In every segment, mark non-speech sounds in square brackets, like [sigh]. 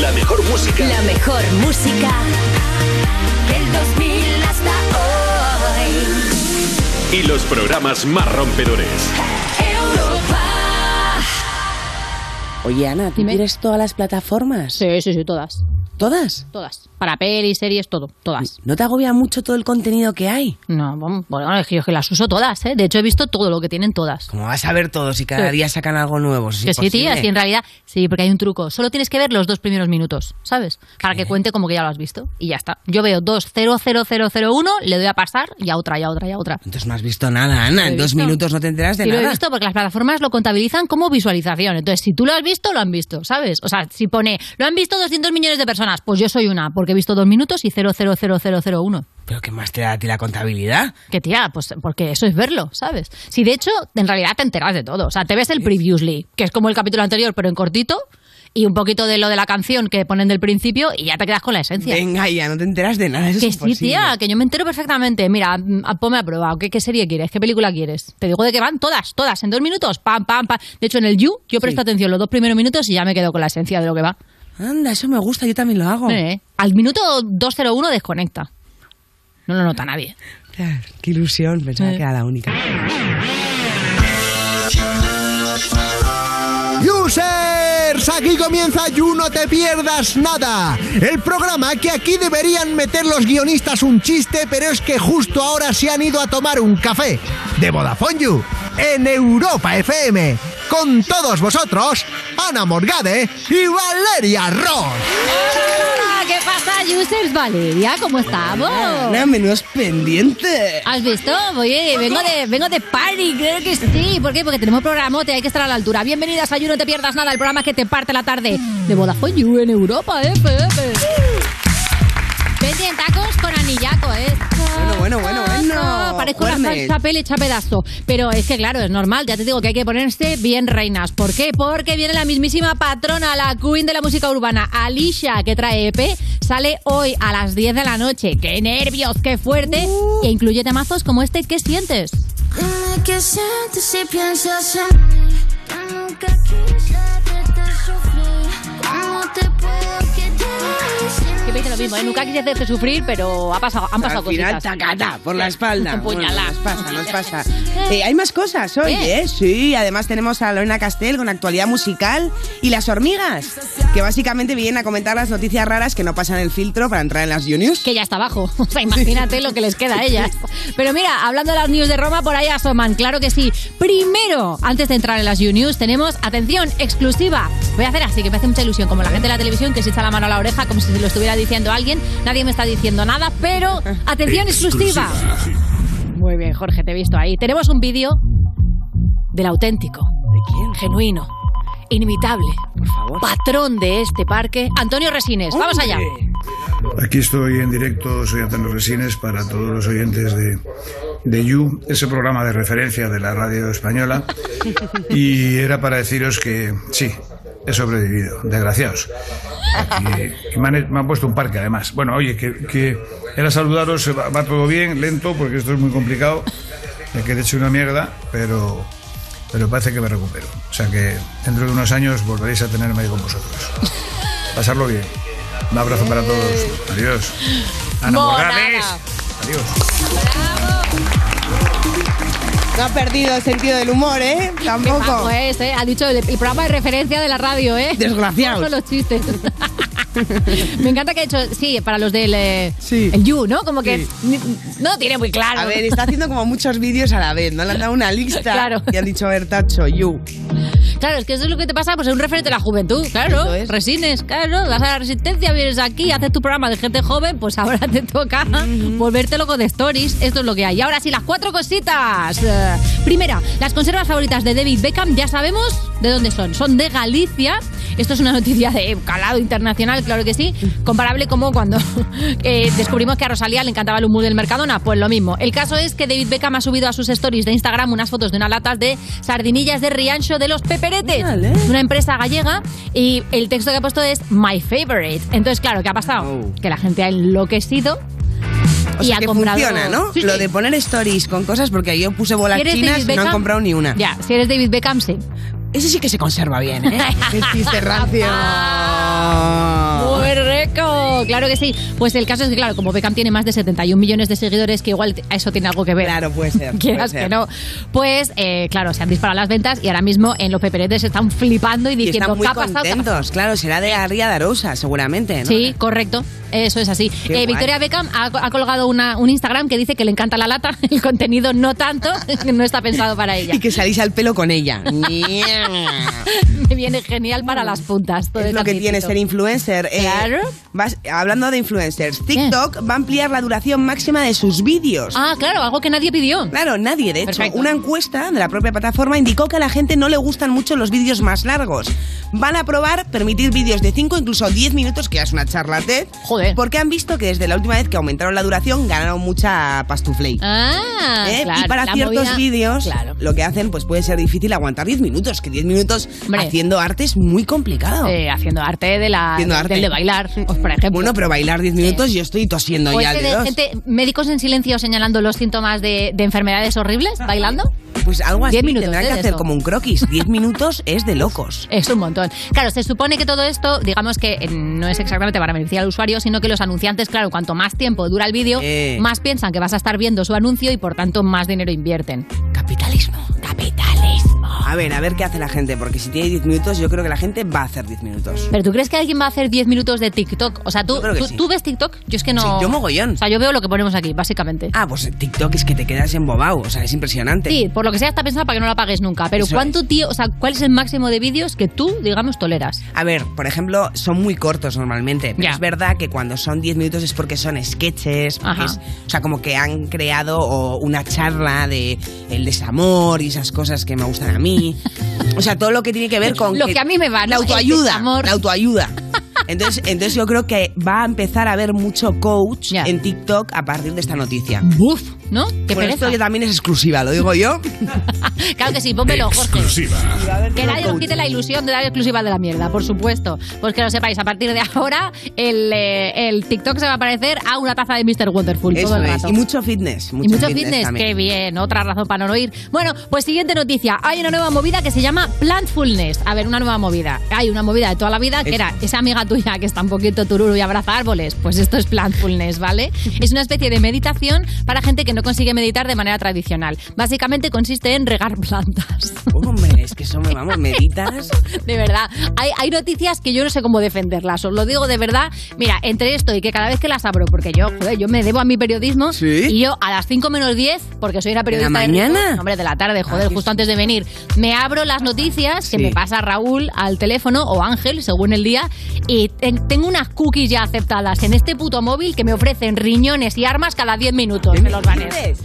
La mejor música. La mejor música del 2000 hasta hoy. Y los programas más rompedores. Europa. Oye, Ana, ¿tú Dime. tienes todas las plataformas? Sí, sí, sí, todas. ¿Todas? Todas. Para pelis, series, todo. Todas. ¿No te agobia mucho todo el contenido que hay? No, bueno, es que yo que las uso todas, ¿eh? De hecho, he visto todo lo que tienen todas. ¿Cómo vas a ver todo si cada Sí. día sacan algo nuevo? Es Que sí, tía, imposible. sí, en realidad, sí, porque hay un truco. Solo tienes que ver los dos primeros minutos, ¿sabes? Para que cuente como que ya lo has visto. Y ya está. Yo veo 2.00001, le doy a pasar y a otra, y a otra, y a otra. Entonces no has visto nada, Ana. En dos minutos no te enteras de Sí, lo he nada. visto porque las plataformas lo contabilizan como visualización. Entonces, si tú lo has visto, lo han visto, ¿sabes? O sea, si pone, lo han visto 200 millones de personas, pues yo soy una, porque he visto dos minutos y 0,00001. ¿Pero qué más te da a ti la contabilidad? Que tía, pues porque eso es verlo, ¿sabes? Si de hecho, en realidad te enteras de todo. O sea, te ves el previously, que es como el capítulo anterior, pero en cortito, y un poquito de lo de la canción que ponen del principio, y ya te quedas con la esencia. Venga, ya no te enteras de nada. Eso Que es sí, tía, que yo me entero perfectamente. Mira, mm, a- ponme a prueba. ¿Qué, ¿Qué serie quieres? ¿Qué película quieres? Te digo de qué van todas, todas, en dos minutos. Pam, pam, pam. De hecho, en el You, yo presto atención los dos primeros minutos y ya me quedo con la esencia de lo que va. Anda, eso me gusta, yo también lo hago. Eh, Al minuto 201 desconecta. No lo nota nadie. Qué ilusión, pensaba Eh. que era la única. Users, aquí comienza You No Te Pierdas Nada. El programa que aquí deberían meter los guionistas un chiste, pero es que justo ahora se han ido a tomar un café. De Vodafone You, en Europa FM. Con todos vosotros, Ana Morgade y Valeria Ross. Hola, ¿Qué pasa, users? Valeria, ¿cómo estamos? Ana, menos pendiente. ¿Has visto? Oye, vengo de, vengo de party, creo que sí. ¿Por qué? Porque tenemos programote, hay que estar a la altura. Bienvenidas a You, no te pierdas nada, el programa que te parte la tarde de Vodafone You en Europa, FM. Vente en tacos con anillaco, ¿eh? Bueno, bueno, bueno, bueno. Parezco salsa pele hecha pedazo. Pero es que, claro, es normal. Ya te digo que hay que ponerse bien reinas. ¿Por qué? Porque viene la mismísima patrona, la queen de la música urbana, Alicia, que trae EP. Sale hoy a las 10 de la noche. ¡Qué nervios! ¡Qué fuerte! E incluye temazos como este. ¿Qué sientes? Dime qué sientes si piensas en mí. Yo nunca quise hacerte sufrir. ¿Cómo te puedo Que me dice lo mismo, ¿eh? Nunca quise hacerte sufrir, pero ha pasado, han pasado Al final, cositas. tacata, por la espalda. [laughs] Un. Bueno, nos pasa, nos pasa. [laughs] Eh, hay más cosas hoy, ¿Eh? ¿eh? Sí, además tenemos a Lorena Castel con actualidad musical y las hormigas, que básicamente vienen a comentar las noticias raras que no pasan el filtro para entrar en las Juniors. que ya está abajo. [laughs] O sea, imagínate lo que les queda a ellas. Pero mira, hablando de las news de Roma, por ahí asoman, claro que sí. Primero, antes de entrar en las U-News, tenemos, atención, exclusiva. Voy a hacer así, que me hace mucha ilusión, como la gente de la televisión que se echa la mano a la oreja, como si se lo estuviera diciendo alguien. Nadie me está diciendo nada, pero, atención, exclusiva. Muy bien, Jorge, te he visto ahí. Tenemos un vídeo del auténtico, ¿De quién? genuino, inimitable, Por favor. patrón de este parque, Antonio Resines. Vamos allá. Aquí estoy en directo, soy Antonio Resines para todos los oyentes de, de You, ese programa de referencia de la radio española. [laughs] Y era para deciros que sí, he sobrevivido, desgraciados. Y, y me, han, me han puesto un parque además. Bueno, oye, que, que era saludaros, va, va todo bien, lento, porque esto es muy complicado. Me quedé hecho una mierda, pero, pero parece que me recupero. O sea que dentro de unos años volveréis a tenerme ahí con vosotros. Pasarlo bien. Un abrazo para todos. Adiós. Ana Monada. Morgades. Adiós. No ha perdido el sentido del humor, ¿eh? Qué Tampoco. majo es, ¿eh? Ha dicho el, el programa de referencia de la radio, ¿eh? Desgraciados. No son los chistes. [laughs] Me encanta que ha hecho, sí, para los del eh, Sí. el You, ¿no? Como que Sí. no lo tiene muy claro. A ver, está haciendo como muchos vídeos a la vez, ¿no? Le han dado una lista [laughs] Claro. y han dicho, a ver, Tacho, you. Claro, es que eso es lo que te pasa, pues es un referente de la juventud, claro. Es. Resines, claro, vas a la resistencia, vienes aquí, haces tu programa de gente joven, pues ahora te toca volverte loco de stories. Esto es lo que hay. Y ahora sí, las cuatro cositas. Eh, primera, las conservas favoritas de David Beckham, ya sabemos de dónde son. Son de Galicia. Esto es una noticia de calado internacional, claro que sí. Comparable como cuando [laughs] eh, descubrimos que a Rosalía le encantaba el humor del Mercadona, pues lo mismo. El caso es que David Beckham ha subido a sus stories de Instagram unas fotos de unas latas de sardinillas de Riancho de los Peperetes, Vale. una empresa gallega, y el texto que ha puesto es My favorite. Entonces, claro, ¿qué ha pasado? Oh. Que la gente ha enloquecido O y sea ha que comprado. funciona, ¿no? Sí, Lo de poner stories con cosas, porque yo puse bolas Si chinas y no han Beckham, comprado ni una. Ya, si eres David Beckham, sí. Ese sí que se conserva bien, ¿eh? [laughs] El chiste rancio. Claro, claro que sí. Pues el caso es que, claro, como Beckham tiene más de 71 millones de seguidores, que igual eso tiene algo que ver. Claro, puede ser. [laughs] Quieras puede que no. Pues, eh, claro, se han disparado las ventas y ahora mismo en los peperetes están flipando y Y diciendo, están muy ¿qué ha pasado? ¿Qué ha pasado?". contentos. Claro, será de Arria Darosa, seguramente, ¿no? Sí, correcto. Eso es así. Eh. Victoria Beckham ha, ha colgado una- un Instagram que dice que le encanta la lata, [laughs] el contenido no tanto, [laughs] no está pensado para ella. Y que salís al pelo con ella. Me viene genial para las puntas. Todo es lo que tiene ser influencer. Eh, Claro. Vas- hablando de influencers, TikTok va a ampliar la duración máxima de sus vídeos. Ah, claro, algo que nadie pidió. Claro, nadie, de hecho. Perfecto. Una encuesta de la propia plataforma indicó que a la gente no le gustan mucho los vídeos más largos. Van a probar permitir vídeos de 5, incluso 10 minutos, que ya es una charla TED. Joder. Porque han visto que desde la última vez que aumentaron la duración ganaron mucha pastufley. Ah, ¿Eh? claro, y para ciertos vídeos, Claro. lo que hacen pues puede ser difícil aguantar 10 minutos, que 10 minutos Hombre. haciendo arte es muy complicado. Eh, haciendo arte de la Haciendo arte. de bailar, pues, por ejemplo. Bueno, pero bailar 10 minutos yo estoy tosiendo ya ese de dos. gente, médicos en silencio señalando los síntomas de, de enfermedades horribles, bailando. Pues algo así, 10 minutos, tendrán ¿eh? que hacer eso. como un croquis. 10 minutos es de locos. [laughs] Es un montón. Claro, se supone que todo esto, digamos que eh, no es exactamente para beneficiar al usuario, sino que los anunciantes, claro, cuanto más tiempo dura el vídeo, Eh. más piensan que vas a estar viendo su anuncio y por tanto más dinero invierten. Capitalismo. A ver, a ver qué hace la gente, porque si tiene 10 minutos, yo creo que la gente va a hacer 10 minutos. ¿Pero tú crees que alguien va a hacer 10 minutos de TikTok? O sea, ¿tú, Yo creo que tú, sí. tú ves TikTok? Yo es que no... Sí, yo mogollón. O sea, yo veo lo que ponemos aquí, básicamente. Ah, pues TikTok es que te quedas embobado, o sea, es impresionante. Sí, por lo que sea está pensado para que no la pagues nunca. Pero Eso ¿cuánto, tío? O sea, ¿cuál es el máximo de vídeos que tú, digamos, toleras? A ver, por ejemplo, son muy cortos normalmente, pero Ya. es verdad que cuando son 10 minutos es porque son sketches, porque es- o sea, como que han creado o, una charla de el desamor y esas cosas que me gustan a mí. [laughs] O sea, todo lo que tiene que ver con Lo que a mí me va, la autoayuda, desamor. la autoayuda. [laughs] Entonces, entonces yo creo que va a empezar a haber mucho coach Ya. en TikTok a partir de esta noticia. Buf, ¿no? Qué Bueno, pereza. esto que también es exclusiva, lo digo yo. [laughs] Claro que sí, pónmelo, Jorge. Exclusiva. Que nadie nos quite la ilusión de dar exclusiva de la mierda, por supuesto. Pues que lo sepáis, a partir de ahora el, eh, el TikTok se va a parecer a una taza de Mr. Wonderful Eso todo el es. rato. Y mucho fitness. Mucho Y mucho fitness, también. qué bien, otra razón para no oír. Bueno, pues siguiente noticia. Hay una nueva movida que se llama Plantfulness. A ver, una nueva movida. Hay una movida de toda la vida que Es- era esa amiga tuya que está un poquito tururu y abraza árboles. Pues esto es Plantfulness, ¿vale? Es una especie de meditación para gente que no consigue meditar de manera tradicional. Básicamente consiste en regar plantas. Hombre, es que eso me vamos, meditas. [laughs] De verdad, hay, hay noticias que yo no sé cómo defenderlas, os lo digo de verdad. Mira, entre esto y que cada vez que las abro, porque yo, joder, yo me debo a mi periodismo, ¿Sí? y yo a las 5 menos 10, porque soy una periodista ¿De la mañana? hombre, de la tarde, joder, justo antes de venir, me abro las noticias que me pasa Raúl al teléfono o Ángel, según el día, y ten- tengo unas cookies ya aceptadas en este puto móvil que me ofrecen riñones y armas cada 10 minutos. Me los dices?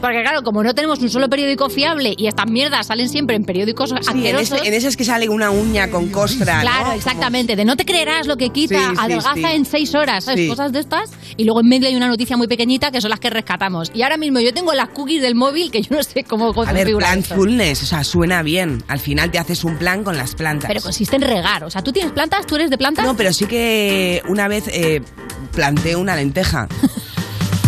Porque claro, como no tenemos un solo periódico fiable y estas mierdas salen siempre en periódicos Sí, en, asquerosos. ese- en esas que sale una uña con costra. Claro, ¿no? exactamente. De no te creerás lo que quita, Sí, adelgaza sí. en seis horas, ¿sabes? Cosas de estas. Y luego en medio hay una noticia muy pequeñita que son las que rescatamos. Y ahora mismo yo tengo las cookies del móvil que yo no sé cómo A ver, esto. plantfulness, o sea, suena bien. Al final te haces un plan con las plantas. Pero consiste en regar. O sea, ¿tú tienes plantas? ¿Tú eres de plantas? No, pero sí que una vez eh, planté una lenteja. [laughs]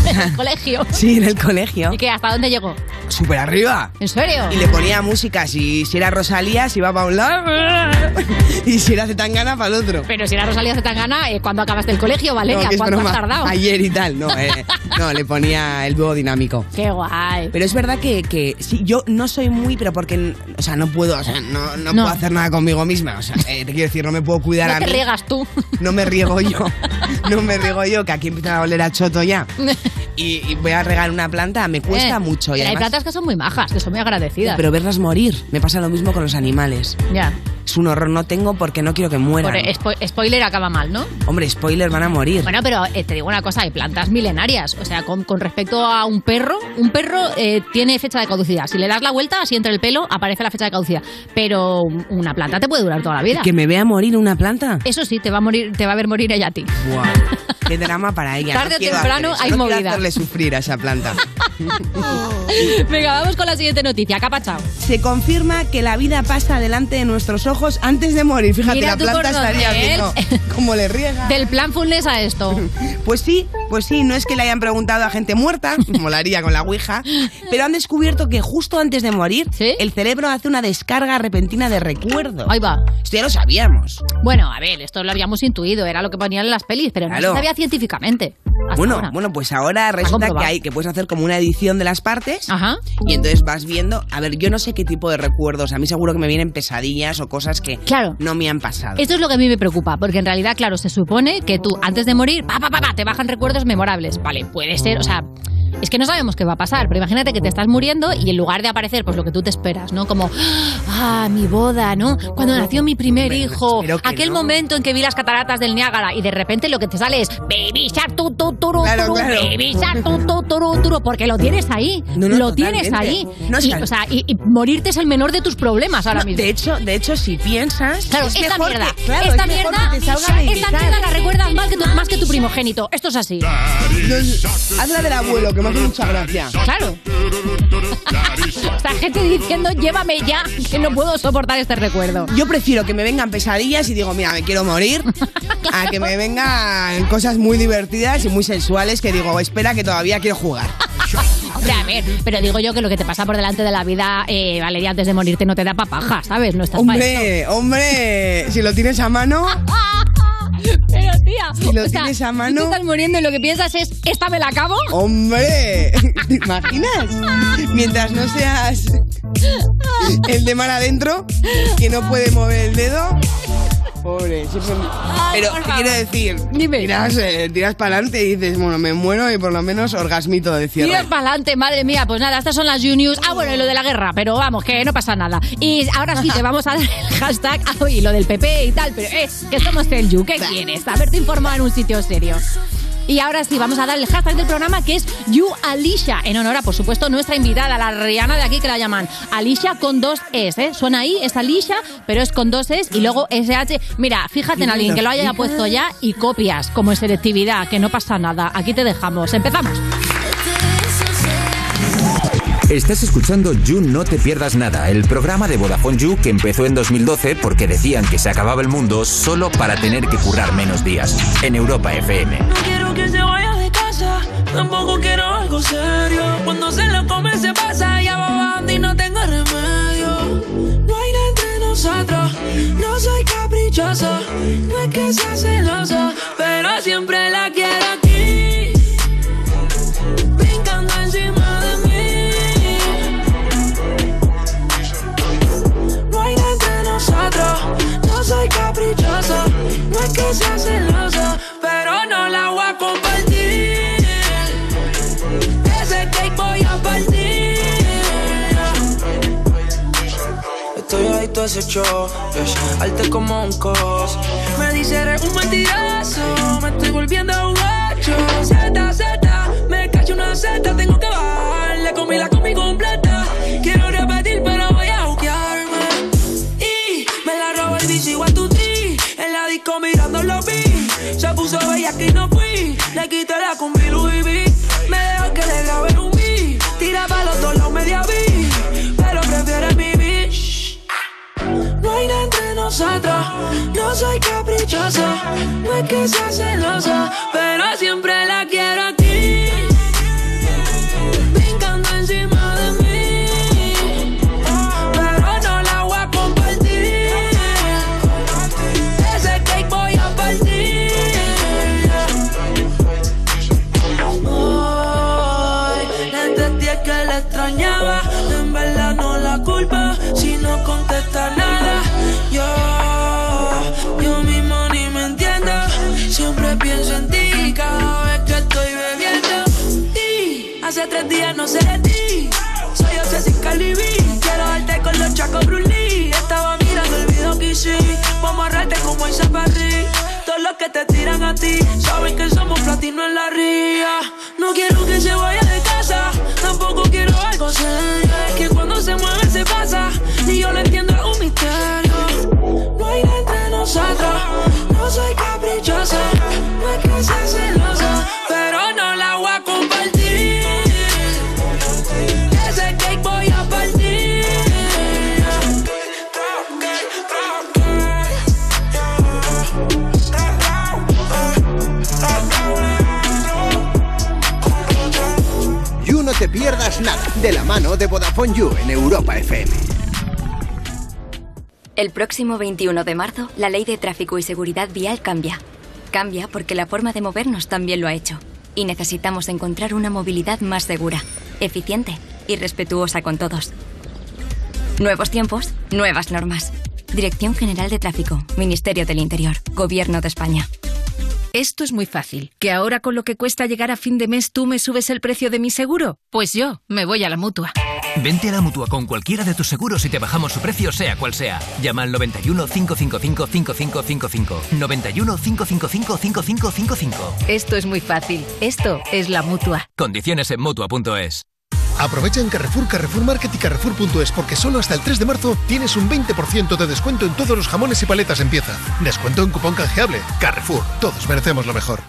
[laughs] en el [laughs] colegio. Sí, en el colegio. ¿Y qué? ¿Hasta dónde llegó? Súper arriba. ¿En serio? Y le ponía música. Si, si era Rosalía, si iba para un lado. [laughs] y si era Zetangana, para el otro. Pero si era Rosalía Zetangana, eh, ¿cuándo acabaste el colegio, Valeria? No, que es ¿Cuánto broma. has tardado? Ayer y tal. No, eh, no, le ponía el dúo dinámico. Qué guay. Pero es verdad que, que sí, yo no soy muy, pero porque, o sea, no puedo, o sea, no, no, No. puedo hacer nada conmigo misma. O sea, eh, te quiero decir, no me puedo cuidar No a te mí. riegas tú. No me riego yo. No me riego yo, que aquí empieza a oler a choto ya. Y, y voy a regar una planta, me cuesta Eh, mucho. Y pero hay además- plantas que son muy majas, que son muy agradecidas. pero verlas morir, me pasa lo mismo con los animales. ya. Es un horror, no tengo porque no quiero que mueran. Por- spo- spoiler acaba mal, ¿no? Hombre, spoiler, van a morir. Bueno, pero eh, te digo una cosa, hay plantas milenarias. O sea, con, con respecto a un perro, un perro eh, tiene fecha de caducidad. Si le das la vuelta, así entre el pelo, aparece la fecha de caducidad. Pero una planta te puede durar toda la vida. ¿Que me vea morir una planta? Eso sí, te va a morir, te va a ver morir ella a ti. Buah, qué drama para ella. Tarde no o temprano hay no movida. hacerle sufrir a esa planta. [laughs] Venga, vamos con la siguiente noticia. ¿Qué ha pasado? Se confirma que la vida pasa delante de nuestros ojos antes de morir. Fíjate, Mira la tú planta por dónde, estaría ¿eh? viendo [laughs] cómo le riega. Del plan Funes a esto. [laughs] Pues sí, pues sí, no es que le hayan preguntado a gente muerta, [laughs] como la haría con la Ouija, pero han descubierto que justo antes de morir, ¿Sí? el cerebro hace una descarga repentina de recuerdo. Ahí va. Esto ya lo sabíamos. Bueno, a ver, esto lo habíamos intuido, era lo que ponían en las pelis, pero no Claro. se sabía científicamente. hasta Bueno, ahora. bueno, pues ahora resulta que comprobado. hay que puedes hacer como una edición de las partes Ajá. y entonces vas viendo, a ver, yo no sé qué tipo de recuerdos, a mí seguro que me vienen pesadillas o cosas que Claro. no me han pasado. Esto es lo que a mí me preocupa, porque en realidad, claro, se supone que tú antes de morir, pa, pa, pa, pa, te bajan recuerdos memorables. Vale, puede ser, o sea, es que no sabemos qué va a pasar, pero imagínate que te estás muriendo y en lugar de aparecer, pues lo que tú te esperas, ¿no? Como, ah, mi boda, ¿no? Cuando nació mi primer hijo, aquel no. momento en que vi las cataratas del Niágara y de repente lo que te sale es Baby Shark, tu, tu, turu, Claro, turu, claro. Baby Shark, tu, tu, turu, turu, porque lo tienes ahí, No, no, lo tienes totalmente. ahí. No, es y, o sea, y, y morirte es el menor de tus problemas ahora No, mismo. de hecho, de hecho, si piensas, Claro, es esta mejor mierda, que, claro, esta es mejor mierda, que te salga de esta mierda la recuerdas más que, tu, más que tu primogénito. Esto es así. Haz la del abuelo, que me hace mucha gracia. Claro. o sea, gente diciendo, llévame ya, que no puedo soportar este recuerdo. Yo prefiero que me vengan pesadillas y digo, mira, me quiero morir, [laughs] a que me vengan cosas muy divertidas y muy sensuales que digo, espera que todavía quiero jugar. Hombre, a ver, pero digo yo que lo que te pasa por delante de la vida, eh, Valeria, antes de morirte no te da papaja, ¿sabes? No estás para eso. Hombre, hombre, si lo tienes a mano, [laughs] [laughs] Pero tía, Si lo o sea, tienes a tú mano- te estás muriendo y lo que piensas es, ¿esta me la acabo? hombre, [laughs] ¿te imaginas? Mientras no seas [laughs] el de mar adentro, que no puede mover el dedo. Pobre, siempre... Ay, Pero, ¿qué quiero decir? Dime. Tiras, eh, tiras para adelante y dices, bueno, me muero y por lo menos orgasmito de cierre. Tiras para adelante, madre mía. Pues nada, estas son las You News. Ah, bueno, y lo de la guerra, pero vamos, que no pasa nada. Y ahora sí, te vamos a dar el [laughs] hashtag ah, y lo del PP y tal, pero es que somos el You. ¿Qué quieres? Haberte informado en un sitio serio. Y ahora sí, vamos a dar el hashtag del programa que es You Alicia, en honor a, por supuesto, nuestra invitada, la Rihanna de aquí que la llaman Alicia con dos Es, ¿eh? Suena ahí, es Alicia, pero es con dos Es y luego SH. Mira, fíjate en alguien que lo haya puesto ya y copias, como en selectividad, que no pasa nada. Aquí te dejamos. Empezamos. Estás escuchando You No Te Pierdas Nada, el programa de Vodafone You que empezó en 2012 porque decían que se acababa el mundo solo para tener que currar menos días. En Europa FM. No quiero que se vaya de casa, tampoco quiero algo serio. Cuando se lo come se pasa, ya va bajando y no tengo remedio. No hay nada entre nosotros, no soy caprichoso, no es que sea celoso, pero siempre la quiero pero no la voy a compartir. Ese cake voy a partir. Estoy adicto a ese show, arte como un cos. Me dice eres un mentiroso, me estoy volviendo guacho. Z, Z, me cacho una Z, tengo que bajar. Le comí la comí completa. Puso bella que no fui. Le quité la combi Louis V. Me dejó que le grabé un beat. Tira pa' los dos lados media vi. Pero prefiere mi bitch. No hay nada entre nosotros. No soy caprichoso. No es que sea celoso. Pero siempre la quiero todos los que te tiran a ti saben que somos platino en la ría. No quiero que se vaya de casa, tampoco quiero algo serio. Que cuando se mueve se pasa y yo le De la mano de Vodafone You en Europa FM. El próximo 21 de marzo, la ley de tráfico y seguridad vial cambia. Cambia porque la forma de movernos también lo ha hecho. Y necesitamos encontrar una movilidad más segura, eficiente y respetuosa con todos. Nuevos tiempos, nuevas normas. Dirección General de Tráfico, Ministerio del Interior, Gobierno de España. Esto es muy fácil. ¿Que ahora con lo que cuesta llegar a fin de mes tú me subes el precio de mi seguro? Pues yo me voy a la mutua. Vente a la mutua con cualquiera de tus seguros y te bajamos su precio, sea cual sea. Llama al 91 555 5555. 91 555 5555. Esto es muy fácil. Esto es la mutua. Condiciones en mutua.es. Aprovecha en Carrefour, Carrefour Market y Carrefour.es porque solo hasta el 3 de marzo tienes un 20% de descuento en todos los jamones y paletas en pieza. Descuento en cupón canjeable. Carrefour, todos merecemos lo mejor.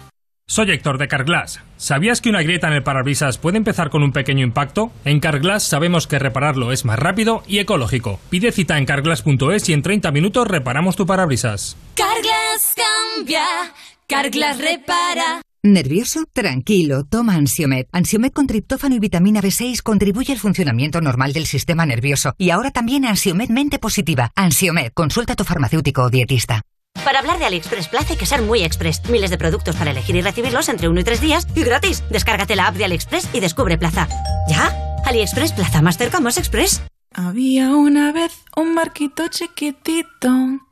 Soy Héctor de Carglass. ¿Sabías que una grieta en el parabrisas puede empezar con un pequeño impacto? En Carglass sabemos que repararlo es más rápido y ecológico. Pide cita en carglass.es y en 30 minutos reparamos tu parabrisas. Carglass cambia, Carglass repara. ¿Nervioso? Tranquilo, toma Ansiomed. Ansiomed con triptófano y vitamina B6 contribuye al funcionamiento normal del sistema nervioso. Y ahora también Ansiomed mente positiva. Ansiomed, consulta a tu farmacéutico o dietista. Para hablar de AliExpress Plaza hay que ser muy express. Miles de productos para elegir y recibirlos entre uno y tres días y gratis. Descárgate la app de AliExpress y descubre Plaza. ¿Ya? AliExpress Plaza, más cerca, más express. Había una vez un marquito chiquitito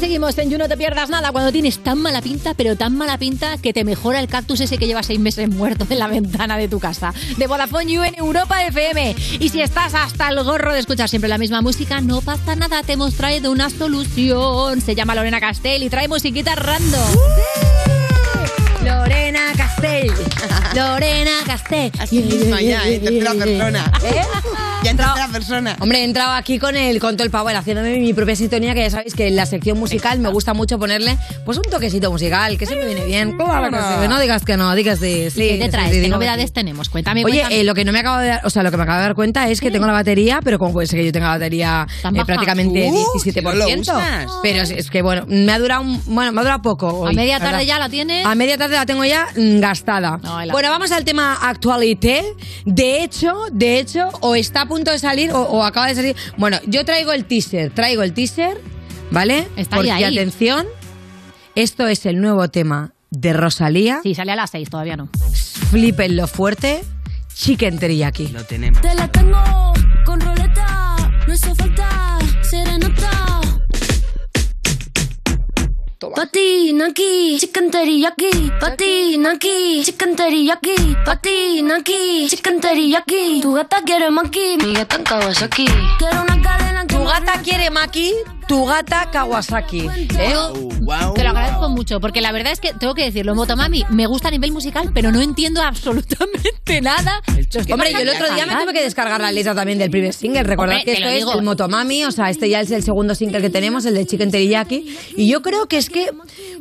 Seguimos en You No Te Pierdas Nada cuando tienes tan mala pinta, pero tan mala pinta que te mejora el cactus ese que lleva seis meses muerto en la ventana de tu casa. De Vodafone You en Europa FM. Y si estás hasta el gorro de escuchar siempre la misma música, no pasa nada, te hemos traído una solución. Se llama Lorena Castell y trae musiquita random. Lorena Castell. [laughs] Lorena Castell. Así misma ya, en tercera persona. [laughs] ¿Eh? Ya en tercera persona. Hombre, he entrado aquí con el, con todo el power, haciéndome mi propia sintonía, que ya sabéis que en la sección musical me gusta mucho ponerle pues un toquecito musical, que siempre viene bien. Claro no digas que no, digas de sí. ¿Qué te traes? sí, ¿Qué novedades sí. tenemos? Cuéntame, Oye, cuéntame. eh, lo que no me acabo de dar, o sea, lo que me acabo de dar cuenta es que tengo la batería, pero como puede ser que yo tenga la batería eh, prácticamente Uh, 17%. que no lo usas. pero es, es que bueno, me ha durado un- bueno, me ha durado poco. hoy, ¿A media la tarde verdad. ya la tienes? A media tarde la tengo ya mm, gastada. No, la- Bueno, vamos al tema actualité. De hecho, de hecho, o está punto de salir o, o acaba de salir. Bueno, yo traigo el teaser, traigo el teaser, ¿vale? Está Porque ahí, ahí. atención, esto es el nuevo tema de Rosalía. Sí, sale a las seis, todavía no. Flipen lo fuerte. Chicken teriyaki. Lo tenemos. Te la tengo con roleta, no hizo falta serenata. Patina aquí, chicken teriyaki. Patina aquí, chicken teriyaki. Patina aquí, chicken teriyaki. Tu gata quiere maki, mi gata en Kawasaki. Quiero una cadena que Tu gata quiere Maki, tu gata Kawasaki. ¿eh? Te lo agradezco mucho, porque la verdad es que tengo que decirlo, Motomami me gusta a nivel musical, pero no entiendo [laughs] absolutamente nada. Hombre, yo el otro día me tuve que descargar la letra también del primer single. Recordad Hombre, que esto es el Motomami, o sea, este ya es el segundo single que tenemos, el de Chicken Teriyaki. Y yo creo que es que,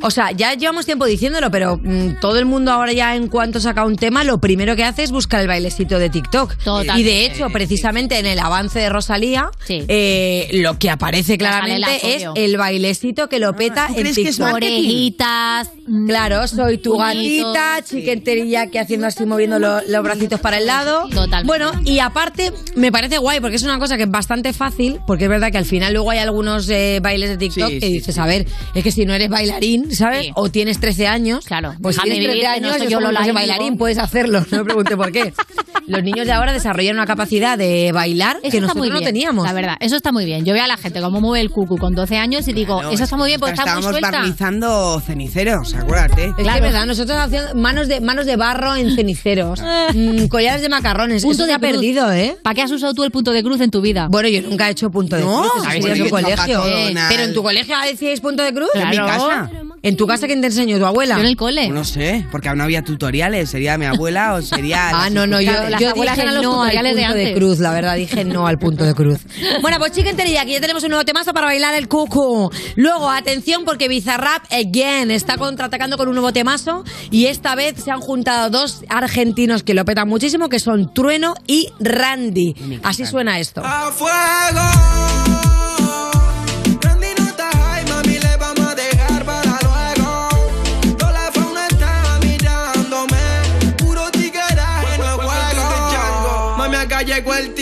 o sea, ya llevamos tiempo diciéndolo, pero mm, todo el mundo ahora ya en cuanto saca un tema, lo primero que hace es buscar el bailecito de TikTok. Totalmente. Y de hecho, precisamente en el avance de Rosalía, eh, lo que aparece claramente es el bailecito que lo peta en crees que es TikTok. Orejitas. Claro, soy tu gatita, chicken teriyaki haciendo así, moviendo lo- los bracitos para el lado. Bueno, y aparte, me parece guay porque es una cosa que es bastante fácil, porque es verdad que al final luego hay algunos eh, bailes de TikTok Sí, que sí, dices, a ver, es que si no eres bailarín, ¿sabes? O tienes 13 años, Claro. pues si Déjame tienes 13 vivir, que años, no soy es yo Lola que Índigo. bailarín, puedes hacerlo, no me pregunte por qué. [laughs] Los niños de ahora desarrollan una capacidad de bailar Eso que está nosotros muy no bien, teníamos. La verdad, eso está muy bien. Yo veo a la gente como mueve el cucu con 12 años y digo, eso está muy bien porque está muy Estábamos suelta. barnizando ceniceros, acuérdate. Es que es verdad, nosotros haciendo manos de, manos de barro en ceniceros, [laughs] mm, collares de macarrones. Punto Eso de ha perdido, ¿eh? ¿Para qué has usado tú el punto de cruz en tu vida? Bueno, yo nunca he hecho punto de No, cruz. sería en tu colegio. Eh. Pero en tu colegio decíais punto de cruz. En mi casa. ¿En tu casa quién te enseñó? ¿Tu abuela? Yo en el cole. No sé, porque aún no había tutoriales. ¿Sería mi abuela o sería.? [laughs] Ah, las no, no, yo, inculcadas? yo dije eran los no al tutoriales de punto de, antes. cruz, la verdad, dije no al punto de cruz. [laughs] Bueno, pues chicken teriyaki, ya tenemos un nuevo temazo para bailar el cucu. Luego, atención, porque Bizarrap again está contraatacando con un nuevo temazo y esta vez se han juntado dos argentinos que lo petan muchísimo, que son Trueno y Randy. Así suena esto. A fuego.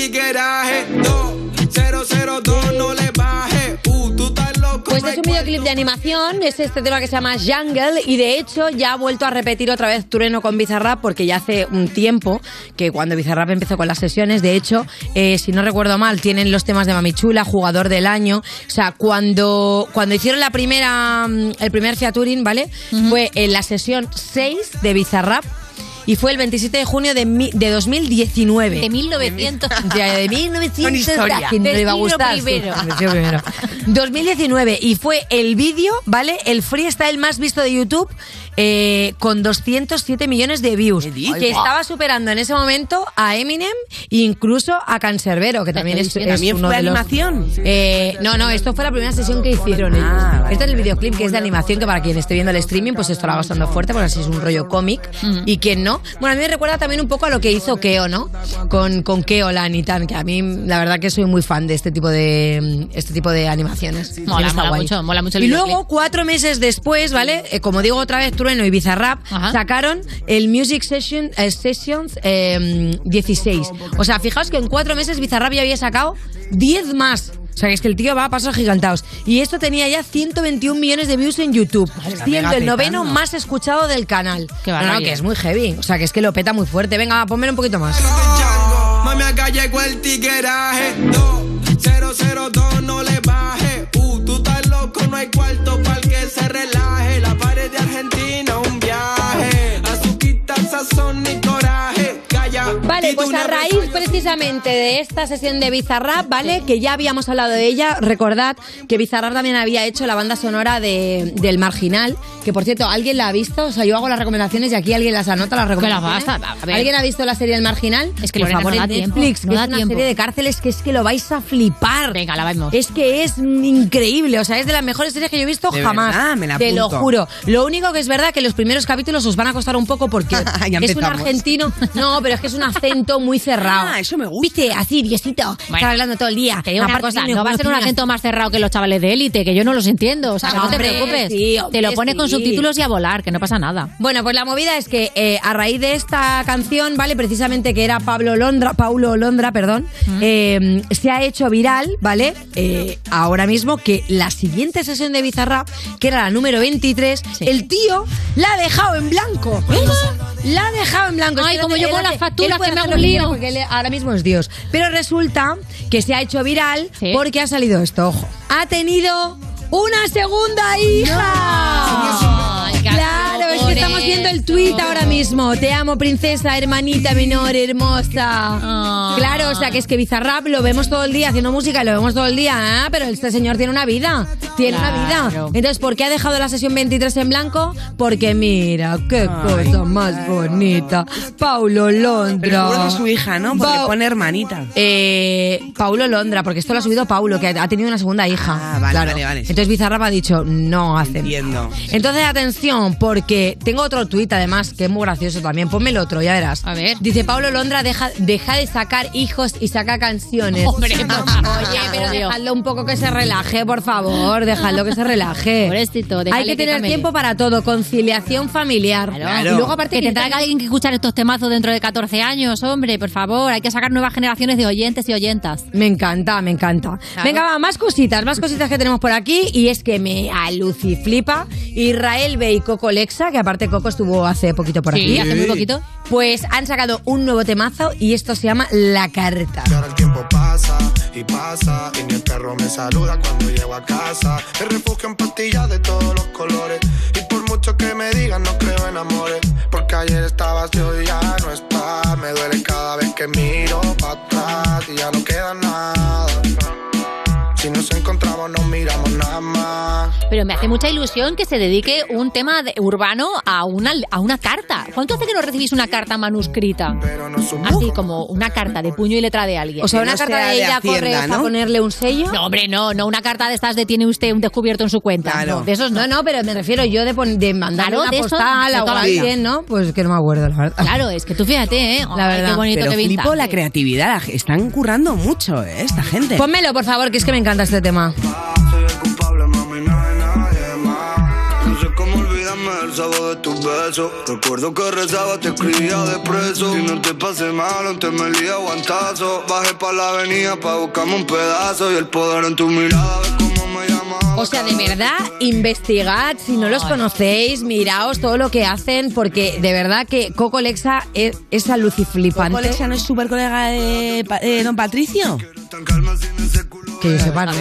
Tigueraje. 2002, no le baje. Uh, tú estás loco. Pues es un videoclip de animación, es este tema que se llama Jungle y de hecho ya ha vuelto a repetir otra vez Trueno con Bizarrap porque ya hace un tiempo que cuando Bizarrap empezó con las sesiones, de hecho, eh, si no recuerdo mal, tienen los temas de Mamichula, Jugador del Año, o sea, cuando, cuando hicieron la primera, mm, el primer featuring, ¿vale? Fue en la sesión 6 de Bizarrap. Y fue el 27 de junio de, mi- de 2019. De 1900. [laughs] Ya, de 1900. Con historia. ¿A quién no iba a gustar? primero. [laughs] Sí, primero. 2019 y fue el vídeo, ¿vale? El freestyle más visto de YouTube eh, con 207 millones de views. Que estaba superando en ese momento a Eminem e incluso a Cancerbero, que también es, es uno ¿También de fue los... animación? Eh, no, no, esto fue la primera sesión que hicieron ellos. Este es el videoclip que es de animación, que para quien esté viendo el streaming, pues esto la va bastante fuerte, porque así es un rollo cómic. Y quien no. Bueno, a mí me recuerda también un poco a lo que hizo Keo, ¿no? Con, con Keo Lanitan, que a mí la verdad que soy muy fan de este tipo de este tipo de animaciones. Mola, mucho, mola mucho el Y videoclip. luego, cuatro meses después, ¿vale? Eh, como digo otra vez, Trueno y Bizarrap sacaron el Music Session, eh, Sessions eh, 16. O sea, fijaos que en cuatro meses Bizarrap ya había sacado 10 más. O sea, que es que el tío va a pasos gigantados. Y esto tenía ya 121 millones de views en YouTube. Siendo el noveno más escuchado del canal. Qué no, no, que es muy heavy. O sea, que es que lo peta muy fuerte. Venga, va, ponmelo un poquito más. Mami, acá llegó el tigueraje. 2002, no le baje. Uh, tú estás loco, no hay cuarto para que se relaje. La pared de Argentina. Sazón y coraje. Calla. Vale, pues a una raíz precisamente de esta sesión de Bizarrap, ¿vale? Que ya habíamos hablado de ella, recordad que Bizarrap también había hecho la banda sonora de, del Marginal, que por cierto, ¿alguien la ha visto? O sea, yo hago las recomendaciones y aquí alguien las anota, las recomendaciones. ¿Alguien ha visto la serie El Marginal? Es que por favor, no da en tiempo, Netflix, no que da es una tiempo. serie de cárceles que es que lo vais a flipar. Venga, la vemos. Es que es increíble, o sea, es de las mejores series que yo he visto De jamás. verdad, me la Te lo juro. Lo único que es verdad que los primeros capítulos os van a costar un poco porque [laughs] es un argentino. No, pero es que es un [laughs] acento muy cerrado. Ah, eso me gusta. Viste, así, Diosito. Está hablando todo el día. Te digo una cosa, no va a ser un acento más cerrado que los chavales de élite, que yo no los entiendo. O sea, no te preocupes. sí, hombre, te lo pone con subtítulos y a volar, que no pasa nada. Bueno, pues la movida es que eh, a raíz de esta canción, ¿vale? Precisamente que era Pablo Londra, Paulo Londra, perdón, eh, se ha hecho viral, ¿vale? Eh, ahora mismo que la siguiente sesión de Bizarrap, que era la número 23, el tío la ha dejado en blanco. La ha dejado en blanco. Ay, Es que como yo con las facturas que me hago un lío. Porque él ahora mismo es Dios. Pero resulta que se ha hecho viral porque ha salido esto, ojo. Ha tenido una segunda hija. Mismo. Te amo, princesa, hermanita menor, hermosa. Ah. Claro, o sea que es que Bizarrap lo vemos todo el día haciendo música y lo vemos todo el día, ¿eh? pero este señor tiene una vida. Tiene una vida. Entonces, ¿por qué ha dejado la sesión 23 en blanco? Porque mira, qué cosa más bonita. Paulo Londra. Pero que es su hija, ¿no? Porque Pau- pone hermanita. Eh, Paulo Londra, porque esto lo ha subido Paulo, que ha tenido una segunda hija. Ah, vale, Claro. vale, vale. Entonces Bizarrap ha dicho, no hacen. Entiendo. Entonces, atención, porque tengo otro tuit además, que es muy gracioso también. Ponme el otro, ya verás. A ver. Dice Paulo Londra, deja, deja de sacar hijos y saca canciones. Hombre, Oye, pero dejadlo un poco que se relaje, por favor. Dejadlo que se relaje. Pobrecito, Hay que que tener tiempo para todo. Conciliación familiar. Claro. Y luego, aparte, que que tendrá que alguien que escuchar estos temazos dentro de 14 años, hombre, por favor. Hay que sacar nuevas generaciones de oyentes y oyentas. Me encanta, me encanta. Venga, va, más cositas, más cositas que tenemos por aquí. Y es que me aluciflipa Israel B y Coco Lexa, que aparte Coco estuvo hace poquito por Sí, aquí. hace muy poquito. Pues han sacado un nuevo temazo y esto se llama La Carta. El tiempo pasa y pasa y ni el perro me saluda cuando llego a casa. Me refugio en pastillas de todos los colores y por mucho que me digan no creo en amores. Porque ayer estabas y hoy ya no estás. Me duele cada vez que miro para atrás y ya no queda nada. Si nos encontramos nos miramos nada más. Pero me hace mucha ilusión que se dedique un tema de- urbano a una, a una carta. ¿Cuánto hace que no recibís una carta manuscrita? Así como una carta de puño y letra de alguien. O sea, una carta de ir a correos a ponerle un sello. No, hombre, no, no una carta de estas de tiene usted un descubierto en su cuenta. No, de esos no. No, no, pero me refiero yo de, de mandar Claro, una de postal vida. alguien, ¿no? Pues que no me acuerdo, la verdad. Claro, es que tú fíjate, ¿eh? La Ay, verdad. Qué bonito, Pero qué flipo la creatividad. Están currando mucho, ¿eh? Esta gente. Pónmelo, por favor, que es que me encanta este tema. No sé cómo olvidarme del sabor de tus besos. Recuerdo que rezaba, te escribía de preso. Si no te pasé mal, antes me lía aguantazo. Bajé pa' la avenida pa' buscarme un pedazo. Y el poder en tu mirada, ves cómo me llamas. O sea, de verdad, investigad, si no los conocéis, miraos todo lo que hacen, porque de verdad que Coco Lexa es, es aluciflipante. ¿Coco Lexa no es súper colega de, Pa- de Don Patricio? Que yo sepa, no.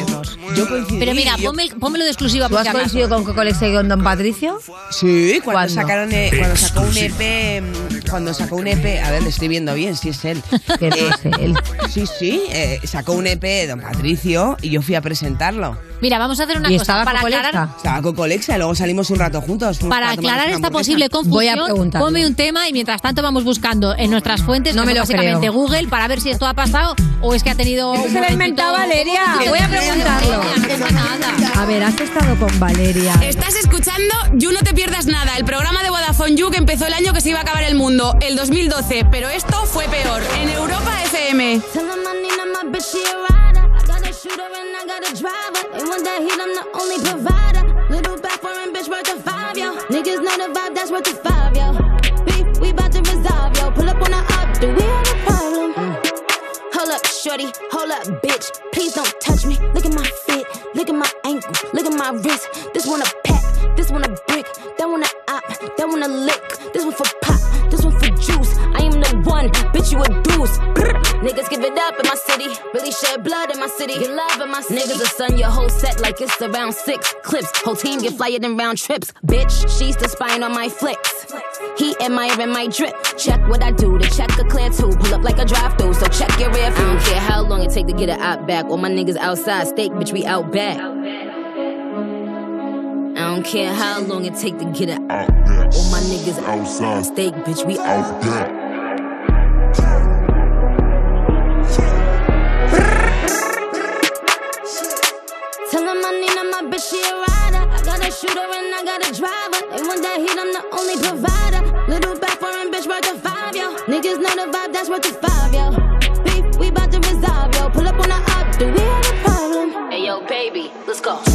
Yo coincidí. Pero mira, yo- ponme, pónmelo de exclusiva ¿Tú has coincidido con Coco Lexa y con Don Patricio? Sí, cuando ¿Cuándo? sacaron eh, cuando sacó un EP, mm, cuando sacó un EP, a ver, le estoy viendo bien, si es él. [laughs] Que no Eh, es él. Sí, sí, eh, sacó un EP de Don Patricio y yo fui a presentarlo. Mira, vamos a hacer una ¿Y cosa. estaba Para aclarar? Estaba con Colexa y luego salimos un rato juntos. para aclarar esta posible Voy a confusión, ponme un tema y mientras tanto vamos buscando en nuestras fuentes, No que me lo básicamente creo. Google, para ver si esto ha pasado o es que ha tenido. Eso un se lo ha inventado Valeria. Voy a preguntarlo. A ver, has estado con Valeria. Estás escuchando You No Te Pierdas Nada, el programa de Vodafone You que empezó el año que se iba a acabar el mundo, el 2012, pero esto fue peor, en Europa FM. Shooter and I got a driver. They want that heat, I'm the only provider. Little back foreign bitch worth a five, yo. Niggas know the vibe, that's worth a five, yo. Beef, we bout to resolve, yo. Pull up on the up, do we have a problem? Hold up, shorty, hold up, bitch. Please don't touch me. Look at my fit, look at my ankle, look at my wrist. This one a pack, this one a brick, that one a op, that one a lick. This one for pop, this one for juice. I am the one, bitch, you a deuce. Niggas give it up in my city, really shed blood in my city. Get love in my city. Niggas will sun your whole set like it's around six clips. Whole team get flyer than round trips. Bitch, she's the spine on my flicks. He admiring my drip. Check what I do to check a clear two. Pull up like a drive through, so check your rear view. I don't care how long it take to get it out back. All my niggas outside, steak, bitch, we out back. I don't care how long it take to get it out. Back. All my niggas outside, steak, bitch, we out back. Tell him I need him, my bitch, she a rider. I got a shooter and I got a driver. They want that heat, I'm the only provider. Little back foreign bitch worth a five, yo. Niggas know the vibe, that's worth a five, yo.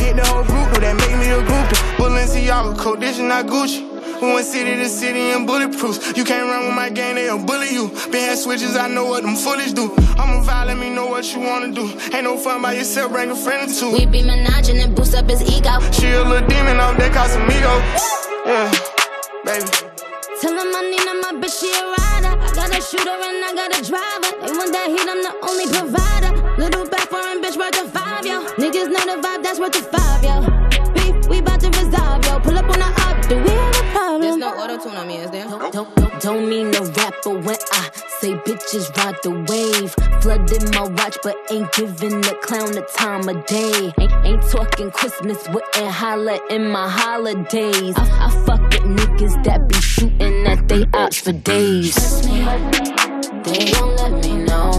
hit the whole group, though that make me a groupie. Balenciaga, is not Gucci. We went city to city in bulletproofs. You can't run with my gang, they'll bully you. Been had switches, I know what them foolish do. I'm a vibe, let me know what you wanna do. Ain't no fun by yourself, bring a friend or two. We be menaging and boost up his ego. She a little demon off that Casamigo. Yeah, baby. Tell him I need him, my bitch, she a rider. I got a shooter and I got a driver. They want that heat, I'm the only provider. Little back foreign bitch worth a five, yo. Niggas know the vibe, that's worth a five, yo. Beef, we bout to resolve, yo. Pull up on the up, do we Don't, don't, don't, don't mean rapper when I say bitches ride the wave. Flooded my watch, but ain't giving the clown the time of day. Ain't, ain't talking Christmas, wouldn't holla in my holidays. I, I fuck with niggas that be shooting at they ops for days. They gon' let me know.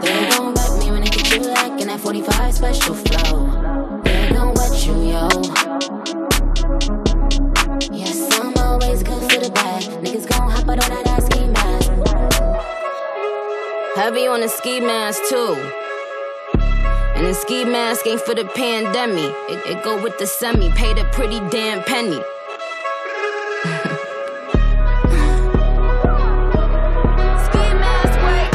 They gon' wreck me when they get you like in that 45 special flow. They gon' wet you, yo. Yes, I'm always good bad. Niggas gon' hop out on that ski mask. Heavy on the ski mask too. And the ski mask ain't for the pandemic. It, it go with the semi. Paid a pretty damn penny.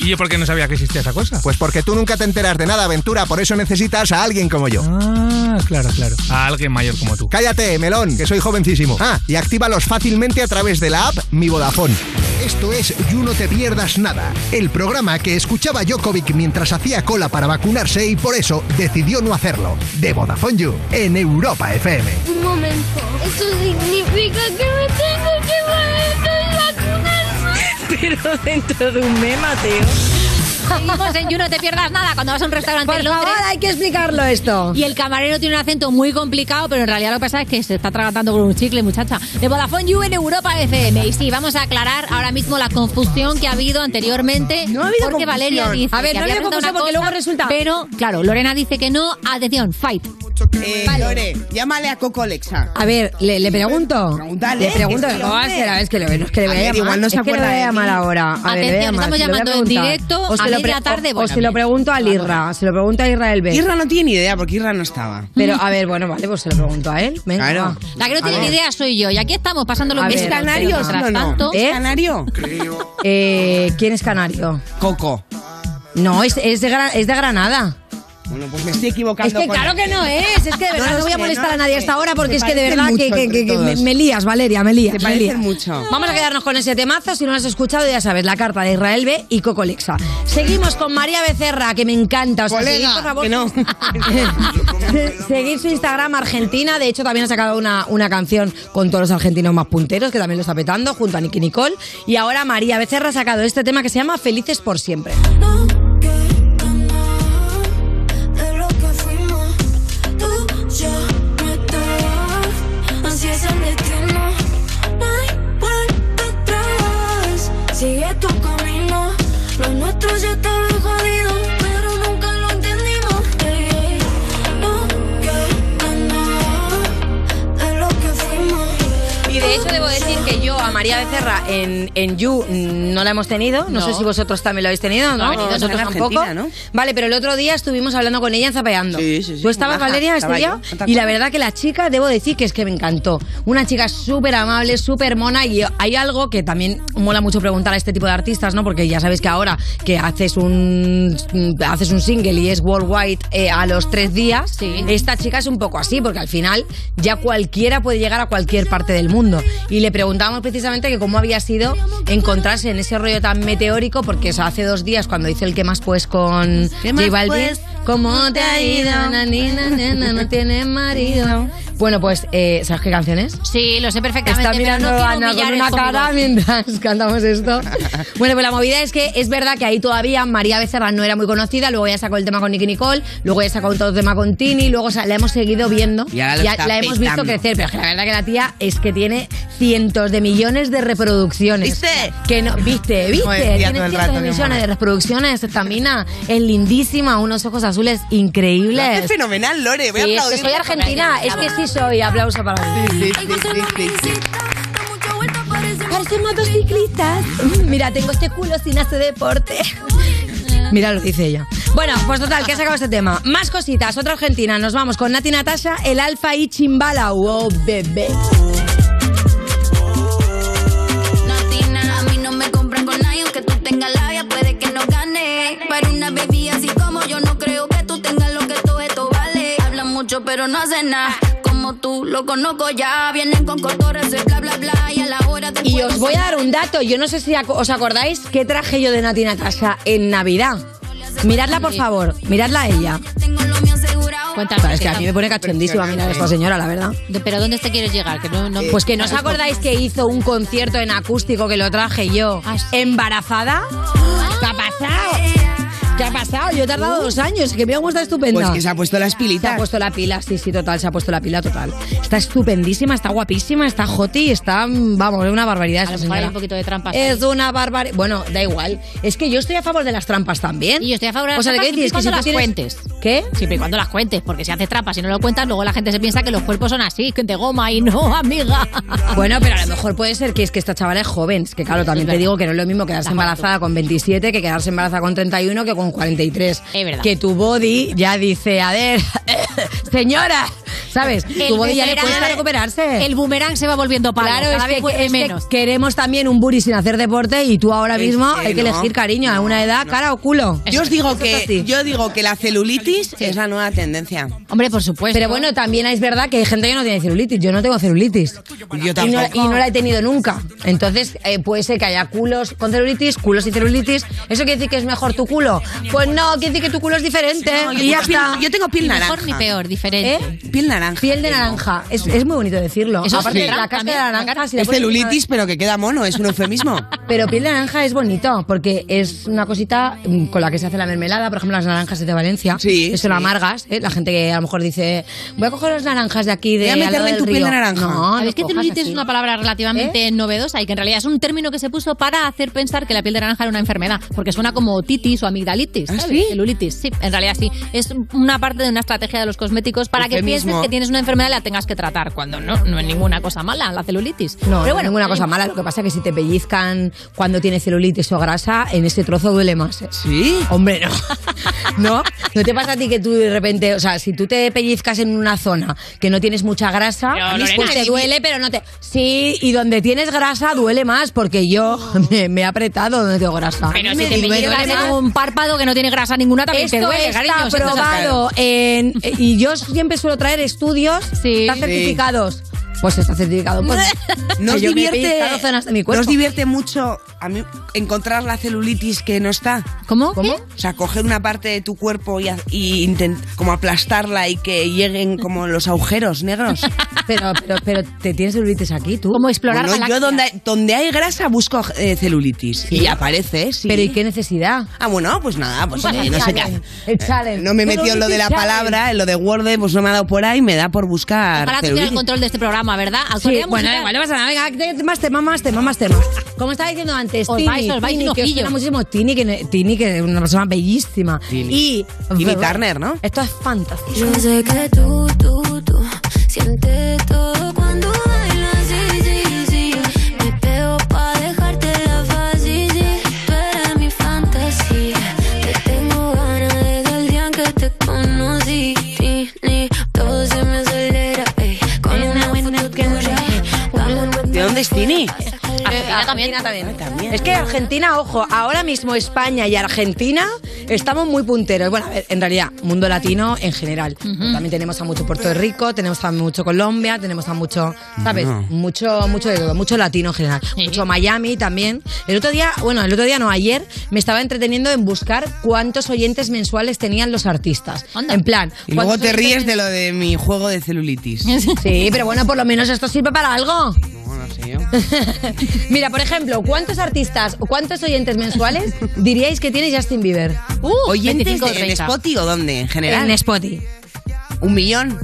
¿Y yo por qué no sabía que existía esa cosa? Pues porque tú nunca te enteras de nada, aventura, por eso necesitas a alguien como yo. Ah, claro, claro. A alguien mayor como tú. Cállate, melón, que soy jovencísimo. Ah, y actívalos fácilmente a través de la app Mi Vodafone. Esto es You No Te Pierdas Nada, el programa que escuchaba Jokovic mientras hacía cola para vacunarse y por eso decidió no hacerlo. De Vodafone You, en Europa FM. Un momento. Eso significa que me tengo que vacunar. [laughs] Pero dentro de un mes, Mateo. Seguimos en You, no te pierdas nada cuando vas a un restaurante Por en Londres. favor, hay que explicarlo esto. Y el camarero tiene un acento muy complicado, pero en realidad lo que pasa es que se está tratando con un chicle, muchacha. De Vodafone You en Europa FM. Y sí, vamos a aclarar ahora mismo la confusión que ha habido anteriormente. No ha habido Porque confusión. Valeria dice A ver, que no ha había habido confusión porque cosa, luego resulta- Pero, claro, Lorena dice que no. Atención, fight. Eh, Lore, llámale a Coco Lexa. A ver, le, le pregunto. Pregúntale, Le pregunto. que sí, ¿Cómo va a hombre. ser? A ver, es que, le, no es que le voy a, A ver, llamar. igual no se es que le acuerda voy a de llamar ahora. A ver, le voy a Atención, llamar, estamos llamando en directo O se a lo media pre- tarde, O, o bueno, se lo pregunto a Lirra. Se lo pregunto a Israel B. Irra no tiene ni idea porque Irra no estaba. Pero, a ver, bueno, vale, pues se lo pregunto a él. Venga, Claro. La que no tiene ni idea soy yo. Y aquí estamos los ver. ¿Es canario no? tanto, ¿Es canario? Eh, ¿Quién es canario? Coco. No, es, es, de, es de Granada. Bueno, pues me estoy equivocando. Es que con claro la- que no es, es que de verdad no, voy a molestar no a nadie hasta ahora porque es que de verdad que, que- entre que- que me, lías, Valeria, me lías. Me lías. mucho. Vamos a quedarnos con ese temazo, si no lo has escuchado ya sabes, la carta de Israel B y Coco Lexa. Seguimos con María Becerra, que me encanta. O sea, Colega, seguid, por favor. que no. [laughs] Seguir su Instagram argentina, de hecho también ha sacado una, una canción con todos los argentinos más punteros, que también lo está petando, junto a Nicky Nicole. Y ahora María Becerra ha sacado este tema que se llama Felices por siempre. De María Becerra en, en You no la hemos tenido. No, No. sé si vosotros también lo habéis tenido, ¿no? Nosotros tampoco. Vale, pero el otro día estuvimos hablando con ella en Zapeando. Sí, sí, sí, ¿Tú estabas, Valeria, este día? yo, ¿no te Y la verdad que la chica, debo decir que es que me encantó. Una chica súper amable, súper mona y hay algo que también mola mucho preguntar a este tipo de artistas, ¿no? Porque ya sabéis que ahora que haces un haces un single y es worldwide eh, a los tres días, esta chica es un poco así, porque al final ya cualquiera puede llegar a cualquier parte del mundo. Y le preguntábamos precisamente que cómo había sido encontrarse en ese rollo tan meteórico, porque eso hace dos días cuando hice el que más pues con ¿Qué más, J Balvin, pues? ¿Cómo te ha ido? Na, ni, na, nena, no tienes marido. Bueno, pues, eh, ¿sabes qué canción es? Sí, lo sé perfectamente. Está pero mirando no quiero a Ana con una cara mientras [laughs] cantamos esto. Bueno, pues la movida es que es verdad que ahí todavía María Becerra no era muy conocida, luego ya sacó el tema con Nicky Nicole, luego ya sacó otro tema con Tini, luego o sea, la hemos seguido viendo Y ahora lo está la hemos visto crecer, pero es que la verdad que la tía es que tiene cientos de millones de reproducciones. ¿Viste? Que no, viste, viste. Tiene cientos rato, de mi millones de reproducciones. Esta mina es lindísima, unos ojos azules increíbles. Es fenomenal, Lore. Voy a Sí, es que aplaudir. soy argentina, es que sí soy. Aplauso para mí. Sí, sí, sí, sí, sí. Parecen motociclistas. Mira, tengo este culo sin hacer deporte. Mira, lo dice ella. Bueno, pues total, que se acaba este tema. Más cositas, otra argentina. Nos vamos con Nati Natasha, el Alfa y Chimbala. Wow, bebé. Mucho, pero no hacen nada. Como tú, lo conozco ya. Vienen con cotorres, bla, bla, bla. Y a la hora de. Y os voy a dar un dato. Yo no sé si ac- os acordáis qué traje yo de Nati Natasha en Navidad. Miradla, por favor. Miradla a ella. Cuéntame. Sabes que a mí me pone cachondísima mirar a esta señora, la verdad. De- ¿Pero dónde te quieres llegar? Que no, no- Pues que no os acordáis que hizo un concierto en acústico que lo traje yo. ¿Embarazada? ¿Qué ha pasado? ¿Qué ha pasado? Yo he tardado dos años, que mira cómo está estupenda. Pues que se ha puesto las pilitas. Se ha puesto la pila, sí, sí, total, se ha puesto la pila total. Está estupendísima, está guapísima, está hoti, está, vamos, es una barbaridad esa A lo mejor hay señora. un poquito de trampas. Es una barbaridad. Bueno, da igual. Es que yo estoy a favor de las trampas también. Y yo estoy a favor de las O sea, ¿de trampas qué siempre y dices? Que cuando si las tienes- cuentes. ¿Qué? Siempre y cuando las cuentes, porque si haces trampas y no lo cuentas, luego la gente se piensa que los cuerpos son así, que de goma y no, [laughs] amiga. Bueno, pero a lo mejor puede ser que es que esta chavala es joven. Es que claro, también te digo que no es lo mismo quedarse embarazada con 27 que quedarse embarazada con 31 que con 43. Es verdad. Que tu body ya dice, a ver, [laughs] señora, ¿sabes? El tu body ya le boomerang- cuesta recuperarse. El boomerang se va volviendo palo. Claro, cada es vez que, es que menos. queremos también un buri sin hacer deporte y tú ahora Es mismo que hay que no, elegir cariño a una edad, no. cara o culo. Yo os digo que yo digo que la celulitis es la nueva tendencia. Hombre, por supuesto. Pero bueno, también es verdad que hay gente que no tiene celulitis. Yo no tengo celulitis. Yo Y no, y la he tenido nunca. Entonces, eh, puede ser que haya culos con celulitis, culos sin celulitis. ¿Eso quiere decir que es mejor tu culo? Pues no, quiere decir que tu culo es diferente. No, yo y ya tengo piel- está. yo tengo piel Ni naranja. mejor ni peor, diferente. ¿Eh? Piel naranja. Piel de naranja. Es, es muy bonito decirlo. Eso Aparte, sí. la También, de la naranja... si Es celulitis, pero que queda mono, es un eufemismo. [laughs] Pero piel de naranja es bonito, porque es una cosita mm, con la que se hace la mermelada. Por ejemplo, las naranjas de Valencia. Sí, Que son sí. amargas. ¿eh? La gente que a lo mejor dice, voy a coger las naranjas de aquí, de Voy a al meterle lado en tu piel río". de naranja. No, ¿Sabéis no que cojas celulitis así. es una palabra relativamente novedosa y que en realidad es un término que se puso para hacer pensar que la piel de naranja era una enfermedad? Porque suena como titis o amigdalitis. ¿Ah, ¿sabes? sí? Celulitis, sí, en realidad sí. Es una parte de una estrategia de los cosméticos para que pienses que tienes una enfermedad y la tengas que tratar, cuando no, no es ninguna cosa mala la celulitis. No, Pero no bueno, ninguna cosa eh, mala. Lo que pasa es que si te pellizcan cuando tienes celulitis o grasa, en ese trozo duele más. ¿eh? ¿Sí? Hombre, no. [laughs] ¿No? ¿No te pasa a ti que tú de repente, o sea, si tú te pellizcas en una zona que no tienes mucha grasa, Pero, pues Lorena, te duele, pero no te... Sí, y donde tienes grasa duele más, porque yo [laughs] me, me he apretado donde tengo grasa. Pero si me- te pellizcas en un párpado que no tiene grasa ninguna, también Esto te duele, está cariño. probado en... Y yo siempre suelo traer estudios, Sí. certificados. Pues está certificado. Pues, ¿No os [laughs] que yo me he divierte, zonas de mi ¿no cuerpo. os divierte mucho a mí encontrar la celulitis que no está? ¿Cómo? ¿Cómo? O sea, coger una parte de tu cuerpo y, y intent- como aplastarla y que lleguen como los agujeros negros. [laughs] Pero, pero, pero te tienes celulitis aquí, tú. Como explorar Bueno, yo donde, hay- donde hay grasa busco eh, celulitis y aparece, sí. Pero ¿y qué necesidad? Ah, bueno, pues nada, pues Pasa eh, no sé qué challenge, el challenge. No me he metido en lo de la Celulitis palabra, en lo de Word, pues no me ha dado por ahí, me da por buscar Ojalá tuviera el control de este programa, ¿verdad? Sí, Autoridad bueno, musical. igual no pasa nada. Venga, te- más temas, más temas, más temas. Como estaba diciendo antes, Os Tini, vais, os vais Tini, que os suena muchísimo Tini, que, Tini, que es una persona bellísima. Tini. Y... Tini [laughs] Turner, ¿no? Esto es fantasía. Yo sé que tú, tú, tú sientes todo cuando ¿De dónde es Tini? Argentina también. Es que Argentina, ojo, ahora mismo España y Argentina estamos muy punteros. Bueno, a ver, en realidad, mundo latino en general. También tenemos a mucho Puerto Rico, tenemos a mucho Colombia, tenemos a mucho, ¿sabes? No. Mucho, mucho de todo, mucho latino en general. Mucho Miami también. El otro día, bueno, el otro día no, ayer me estaba entreteniendo en buscar cuántos oyentes mensuales tenían los artistas. En plan, Y luego ¿cuántos te ríes de lo de mi juego de celulitis. Sí, pero bueno, por lo menos esto sirve para algo. [laughs] Mira, por ejemplo, ¿cuántos artistas o cuántos oyentes mensuales diríais que tiene Justin Bieber? ¿Oyentes 25 o de- en 30. Spotify o dónde? En general. En Spotify. ¿Un millón?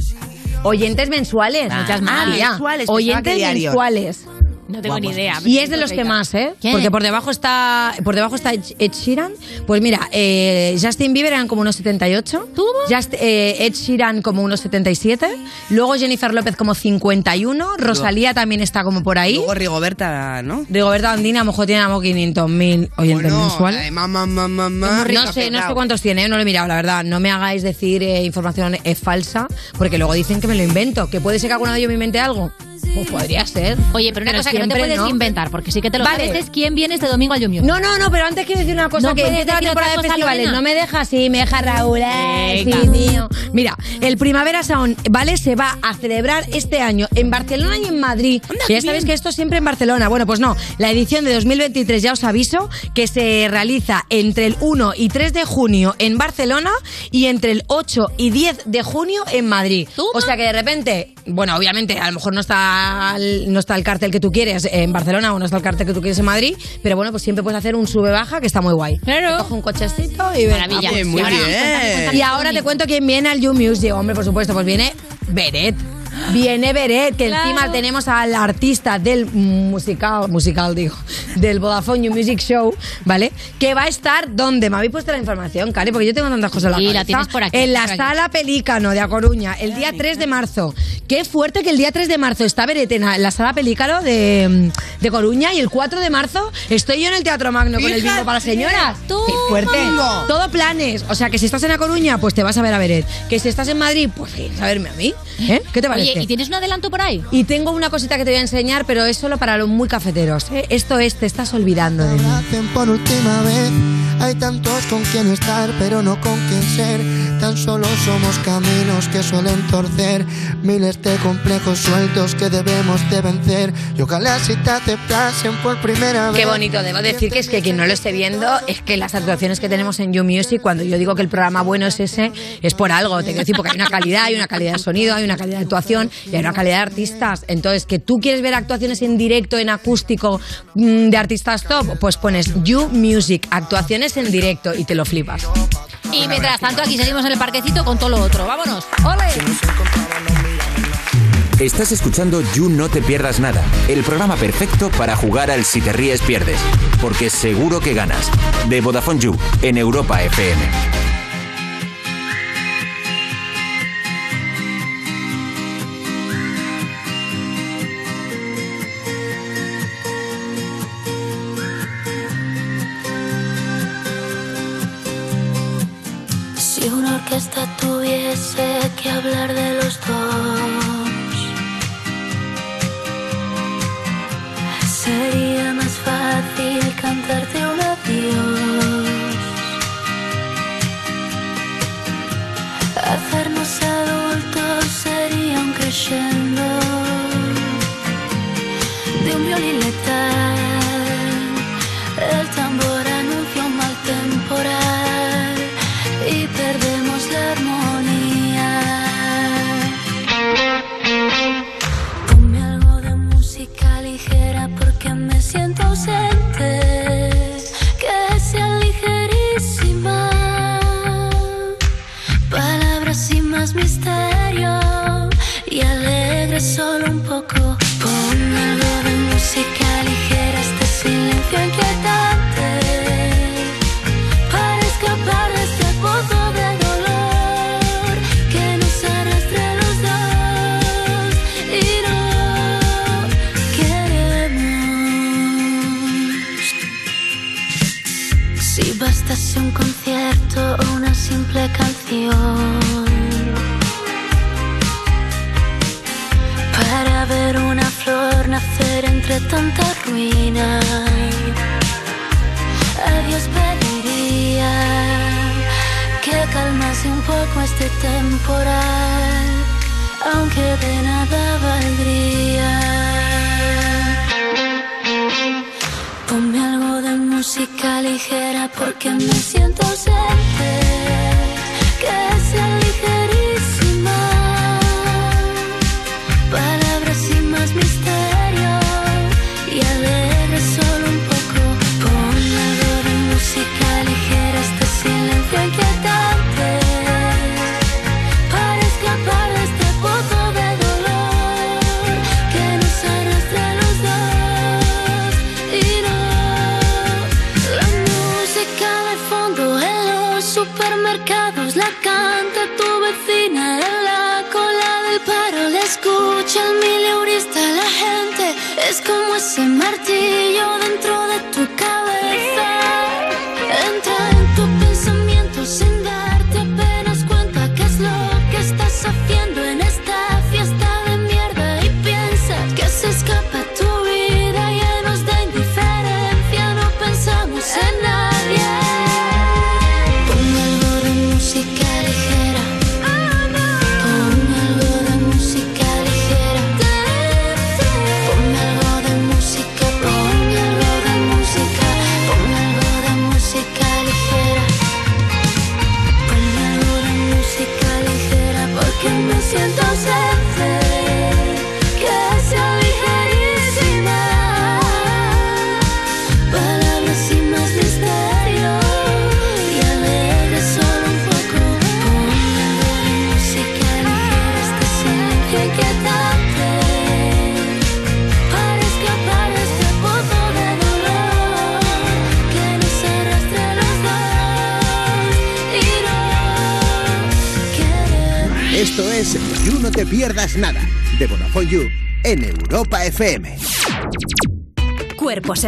Oyentes mensuales. Ah, Muchas ah, más. tía. mensuales, pensaba que Oyentes diarios. mensuales. No tengo ni idea. Y es de los que más, ¿eh? ¿Quién? Porque por debajo está por debajo está Ed Sheeran. Pues mira, eh, Justin Bieber eran como unos 78. Just, eh, Ed Sheeran como unos 77. Luego Jennifer López como 51. Rosalía también está como por ahí. Luego Rigoberta, ¿no? Rigoberta Andina a lo mejor tiene mejor 500.000 oyentes Bueno, mensuales. de mamá, mamá, mamá. No sé, no sé cuántos tiene, no lo he mirado, la verdad. No me hagáis decir eh, información es falsa, porque luego dicen que me lo invento. ¿Que puede ser que alguna de ellos me invente algo? Pues podría ser. Oye, pero una Pero cosa que no te puedes no. inventar, porque sí que te lo Vale. sabes, es quién viene este domingo al Yum Yum. No, no, no, pero antes quiero decir una cosa No que la decir temporada de festivales. No me deja así, me deja Raúl. eh, sí, tío. Mira, el Primavera Sound, ¿vale? Se va a celebrar este año en Barcelona y en Madrid. Que ya sabéis que esto siempre en Barcelona. Bueno, pues no. La edición de 2023, ya os aviso, que se realiza entre el 1 y 3 de junio en Barcelona y entre el 8 y 10 de junio en Madrid. O sea que de repente, bueno, obviamente, a lo mejor no está, no está el cartel que tú quieres en Barcelona o no está el cartel que tú quieres en Madrid, pero bueno, pues siempre puedes hacer un sube-baja que está muy guay. Claro. Coge un cochecito y venga, Maravilla. pues, Muy y ahora- bien. Y ahora te cuento quién viene al You Music. Hombre, por supuesto, pues viene Beret. Viene Beret, que encima tenemos al artista del musical, musical digo, del Vodafone You Music Show, ¿vale? Que va a estar donde me habéis puesto la información, Cari, porque yo tengo tantas cosas en la Sí, la cabeza. tienes por aquí, En la por aquí. sala Pelícano de A Coruña, el día 3 de marzo. Qué fuerte que el día 3 de marzo está Beret en la, la sala Pelícano de, de Coruña y el 4 de marzo estoy yo en el Teatro Magno con el bingo para las señoras. Qué fuerte. Bingo. Todo planes. O sea, que si estás en A Coruña, pues te vas a ver a Beret. Que si estás en Madrid, pues vienes a verme a mí. ¿Eh? ¿Qué te parece? Oye, ¿y tienes un adelanto por ahí? Y tengo una cosita que te voy a enseñar, pero es solo para los muy cafeteros. ¿eh? Esto es, te estás olvidando de mí. Hay tantos con quien estar, pero no con quien ser. Tan solo somos caminos que suelen torcer. Miles de complejos sueltos que debemos de vencer. Y ojalá si te aceptasen por primera vez. Qué bonito, debo decir que es que quien no lo esté viendo es que las actuaciones que tenemos en You Music, cuando yo digo que el programa bueno es ese, es por algo. Te quiero decir, porque hay una calidad, hay una calidad de sonido, hay una calidad de actuación y hay una calidad de artistas. Entonces, que tú quieres ver actuaciones en directo, en acústico mm, de artistas top, pues pones You Music, actuaciones en directo y te lo flipas. Y mientras tanto, aquí seguimos en el parquecito con todo lo otro. ¡Vámonos! ¡Ole! Estás escuchando You No Te Pierdas Nada, el programa perfecto para jugar al Si Te Ríes Pierdes, porque seguro que ganas. De Vodafone You, en Europa FM. Orquesta tuviese que hablar de los dos,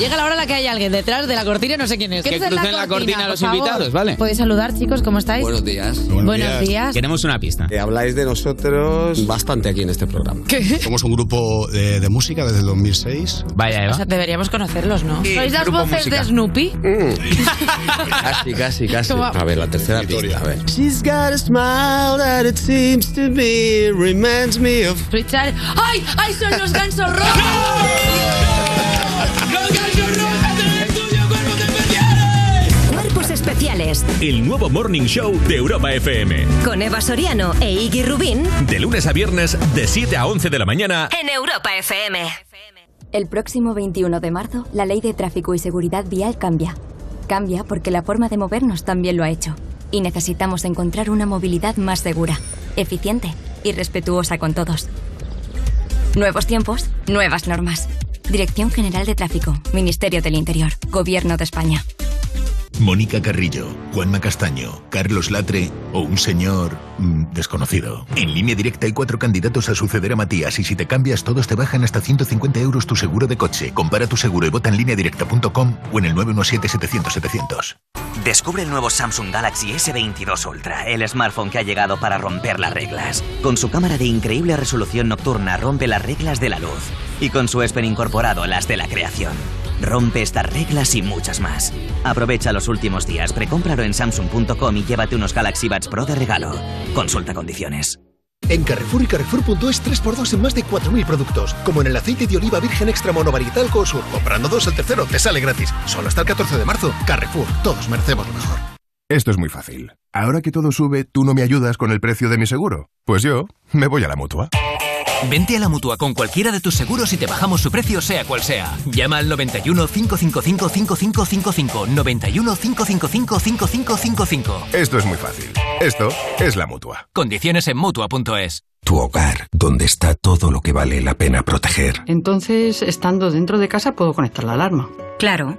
Llega la hora en la que hay alguien detrás de la cortina, no sé quién es. Que ¿Quién es en crucen la cortina a los favor? invitados, ¿vale? Podéis saludar, chicos, ¿cómo estáis? Buenos días. Buenos días. Queremos una pista. habláis de nosotros bastante aquí en este programa. Somos un grupo de, de música desde el 2006. Vaya, O sea, deberíamos conocerlos, ¿no? Sí, ¿Sois las voces musical. de Snoopy? [laughs] Casi, casi, casi. ¿Cómo? A ver, la tercera pista, a ver. She's got a smile that it seems to be reminds me of. Richard. ¡Ay! ¡Ay! Son los gansos rojos. [laughs] El nuevo Morning Show de Europa FM. con Eva Soriano e Iggy Rubín De lunes a viernes, de 7 a 11 de la mañana. en Europa FM. El próximo 21 de marzo, la ley de tráfico y seguridad vial cambia. Cambia porque la forma de movernos también lo ha hecho. Y necesitamos encontrar una movilidad más segura, eficiente y respetuosa con todos. Nuevos tiempos, nuevas normas. Dirección General de Tráfico, Ministerio del Interior, Gobierno de España. Mónica Carrillo, Juanma Castaño, Carlos Latre o un señor mm, desconocido. En línea directa hay cuatro candidatos a suceder a Matías y si te cambias todos te bajan hasta 150 euros tu seguro de coche. Compara tu seguro y vota en línea directa.com o en el 917-700-700. Descubre el nuevo Samsung Galaxy S22 Ultra, el smartphone que ha llegado para romper las reglas. Con su cámara de increíble resolución nocturna rompe las reglas de la luz y con su ESPEN incorporado las de la creación. Rompe estas reglas y muchas más. Aprovecha los últimos días, precómpralo en samsung.com y llévate unos Galaxy Buds Pro de regalo. Consulta condiciones. En Carrefour y Carrefour.es 3x2 en más de 4.000 productos, como en el aceite de oliva virgen extra monovarietal Cosur. Comprando dos, el tercero te sale gratis. Solo hasta el 14 de marzo. Carrefour, todos merecemos lo mejor. Esto es muy fácil. Ahora que todo sube, ¿tú no me ayudas con el precio de mi seguro? Pues yo me voy a la mutua. Vente a la mutua con cualquiera de tus seguros y te bajamos su precio, sea cual sea. Llama al 91 555 5555. 91 555 5555. Esto es muy fácil. Esto es la mutua. Condiciones en mutua.es. Tu hogar, donde está todo lo que vale la pena proteger. Entonces, estando dentro de casa, puedo conectar la alarma. Claro.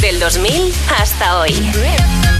Del 2000 hasta hoy.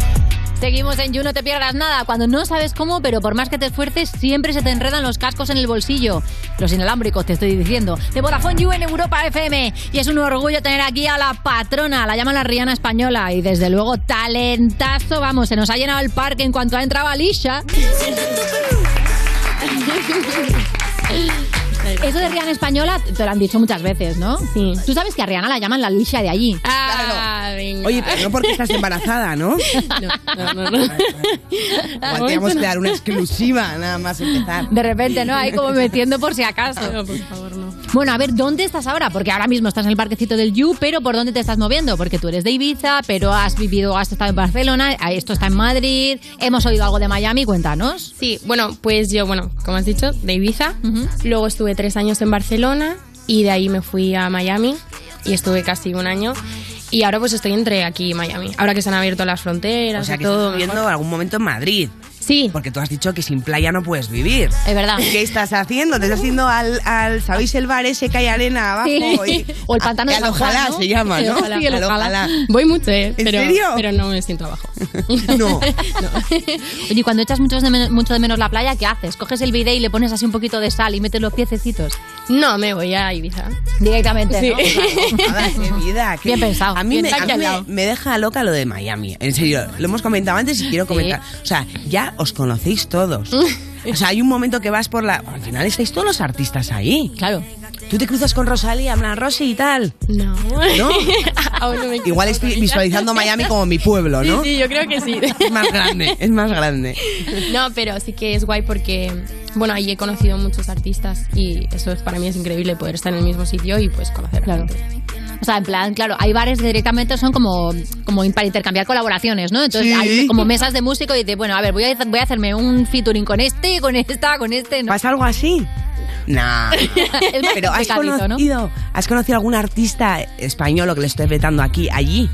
Seguimos en You, no te pierdas nada. Cuando no sabes cómo, pero por más que te esfuerces, siempre se te enredan los cascos en el bolsillo. Los inalámbricos, te estoy diciendo. De Vodafone You en Europa FM. Y es un orgullo tener aquí a la patrona, la llaman la Rihanna española. Y desde luego, talentazo. Vamos, se nos ha llenado el parque en cuanto ha entrado Alicia. [laughs] Eso de Rihanna española te lo han dicho muchas veces, ¿no? Sí. Tú sabes que a Rihanna la llaman la Alicia de allí. Ah, Oye, pero no porque estás embarazada, ¿no? [laughs] No, no, no. Que dar una exclusiva, nada más empezar. De repente, ¿no? Ahí como metiendo por si acaso. por favor, no. Bueno, a ver, ¿dónde estás ahora? Porque ahora mismo estás en el parquecito del You, pero ¿por dónde te estás moviendo? Porque tú eres de Ibiza, pero has vivido, has estado en Barcelona, esto está en Madrid, hemos oído algo de Miami, cuéntanos. Sí, bueno, pues yo, bueno, como has dicho, de Ibiza. Luego estuve tres años en Barcelona y de ahí me fui a Miami y estuve casi un año. Y ahora pues estoy entre aquí y Miami. Ahora que se han abierto las fronteras O sea, que todo. estás viviendo algún momento en Madrid. Sí. Porque tú has dicho que sin playa no puedes vivir. Es verdad. ¿Qué estás haciendo? ¿Te estás yendo al, al ¿sabéis el bar ese que hay arena abajo? Sí. Y- [laughs] O el pantano que de San Juan, ojalá ¿no? se llama, ¿no? Sí, el Al ojalá. Voy mucho, ¿eh? ¿En pero, serio? Pero no me siento abajo. [laughs] [laughs] No. Oye, y cuando echas mucho de, men- mucho de menos la playa, ¿qué haces? ¿Coges el bidet y le pones así un poquito de sal y metes los piececitos? No, me voy a Ibiza. Directamente, Sí. ¿no? Nada, qué vida. qué- Bien pensado. A mí, Bien me, a mí me, me deja loca lo de Miami. En serio, lo hemos comentado antes y quiero comentar. O sea, ya os conocéis todos. [laughs] O sea, hay un momento que vas por la... Al final estáis todos los artistas ahí. Claro. Tú te cruzas con Rosalía, hablan Rosy y tal. No. ¿No? [laughs] Aún no me Igual estoy visualizando Miami como mi pueblo, ¿no? Sí, sí, yo creo que sí. [laughs] Es más grande, es más grande. No, pero sí que es guay porque, bueno, ahí he conocido muchos artistas y eso es, para mí es increíble poder estar en el mismo sitio y pues conocer Claro. O sea, en plan, claro, hay bares que directamente son como, como para intercambiar colaboraciones, ¿no? Entonces Sí. hay como mesas de músico y dices, bueno, a ver, voy a, voy a hacerme un featuring con este, con esta, con este. ¿no? ¿Pasa algo así? Nah. [laughs] Pero has complicadito, ¿no? conocido, has conocido algún artista español lo que le estoy vetando aquí, allí.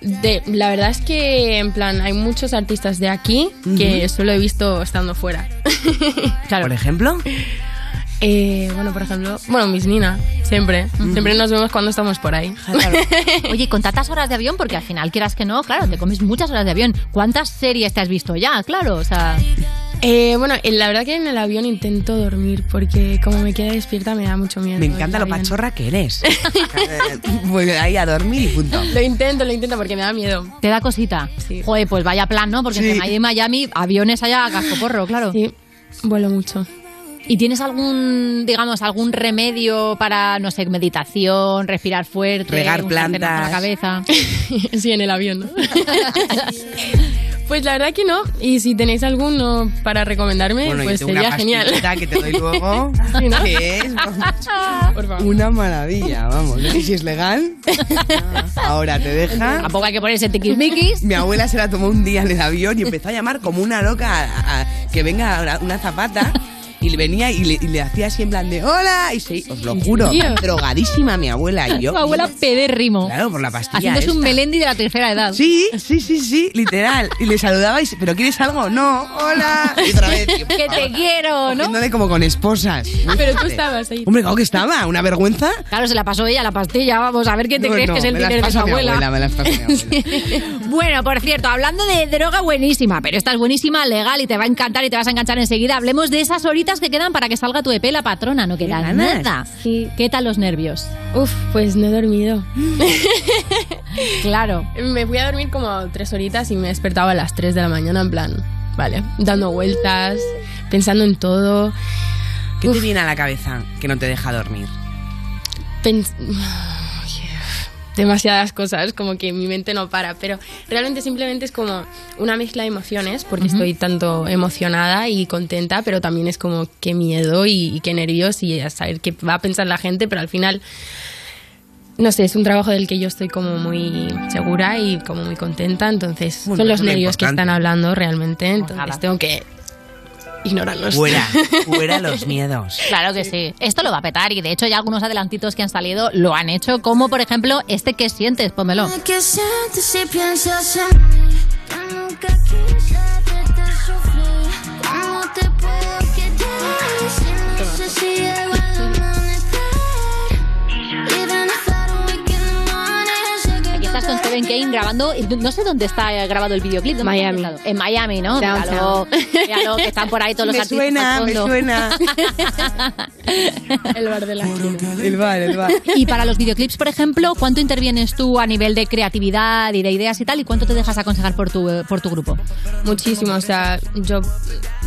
De, la verdad es que, en plan, hay muchos artistas de aquí que solo he visto estando fuera. [laughs] Por ejemplo. [laughs] Eh, bueno, por ejemplo, bueno, Miss Nina, siempre. Siempre nos vemos cuando estamos por ahí. [laughs] Oye, con tantas horas de avión, porque al final, quieras que no, claro, te comes muchas horas de avión. ¿Cuántas series te has visto ya? Claro, o sea... Eh, bueno, eh, la verdad que en el avión intento dormir porque como me queda despierta me da mucho miedo. Me encanta lo pachorra que eres. [laughs] [laughs] Pues ahí a dormir y punto. Lo intento, lo intento porque me da miedo. ¿Te da cosita? Joder, pues vaya plan, ¿no? Porque Sí. entre Miami y Miami, aviones allá a cascoporro, claro. Sí, vuelo mucho. ¿Y tienes algún, digamos, algún remedio para, no sé, meditación, respirar fuerte, Regar plantas. a la cabeza? [laughs] sí, en el avión, ¿no? [laughs] Pues la verdad que no. Y si tenéis alguno para recomendarme, Bueno, pues yo tengo una sería genial. que te doy luego. [laughs] Sí, ¿no? que es vamos, una maravilla, vamos. No sé si es legal. Ahora te deja. Tampoco hay que ponerse tiquismiquis. Mi abuela se la tomó un día en el avión y empezó a llamar como una loca a- a- que venga una zapata. Y le venía y le, y le hacía así en plan de hola. Y sí, os lo juro, serio? drogadísima mi abuela y [laughs] yo. Tu abuela pedérrimo. Claro, por la pastilla. Haciéndose un melendi de la tercera edad. Sí, sí, sí, sí, literal. Y le saludabais, ¿pero quieres algo? No, hola. Y otra vez. [laughs] Que te [laughs] quiero, ¿no? Cogiéndole como con esposas. Muy Pero tú estabas ahí. Hombre, claro que estaba, una vergüenza. Claro, se la pasó ella la pastilla. Vamos a ver qué te No, crees no, que es el dinero de abuela. abuela, me las mi abuela. Bueno, por cierto, hablando de droga buenísima, pero esta es buenísima, legal y te va a encantar y te vas a enganchar enseguida. Hablemos de esas horitas que quedan para que salga tu EP, la patrona. No queda ganas. nada. ¿Qué tal los nervios? Uf, pues no he dormido. [laughs] claro. Me fui a dormir como tres horitas y me despertaba a las 3 de la mañana en plan, vale, dando vueltas, pensando en todo. ¿Qué te viene a la cabeza que no te deja dormir? Pens- demasiadas cosas, como que mi mente no para, pero realmente simplemente es como una mezcla de emociones, porque estoy tanto emocionada y contenta, pero también es como qué miedo y, y qué nervios y a saber qué va a pensar la gente, pero al final, no sé, es un trabajo del que yo estoy como muy segura y como muy contenta, entonces Bueno, son los nervios que están hablando realmente, entonces tengo que ignóralo. Fuera, [laughs] fuera los miedos. Claro que sí. Esto lo va a petar y de hecho ya algunos adelantitos que han salido lo han hecho, como por ejemplo este que sientes, pómelo. ¿Qué sientes si piensas en mí? Que nunca quise verte sufrir. ¿Cómo te puedo quitar? Si no sé si con Steven Kane grabando, no sé dónde está grabado el videoclip. ¿dónde Miami. En Miami, ¿no? Downtown. Míralo, míralo, que están por ahí todos [laughs] los Me artistas suena, al me suena. [laughs] El bar de la. El bar, el bar. Y para los videoclips, por ejemplo, ¿cuánto intervienes tú a nivel de creatividad y de ideas y tal? ¿Y cuánto te dejas aconsejar por tu, por tu grupo? Muchísimo, o sea, yo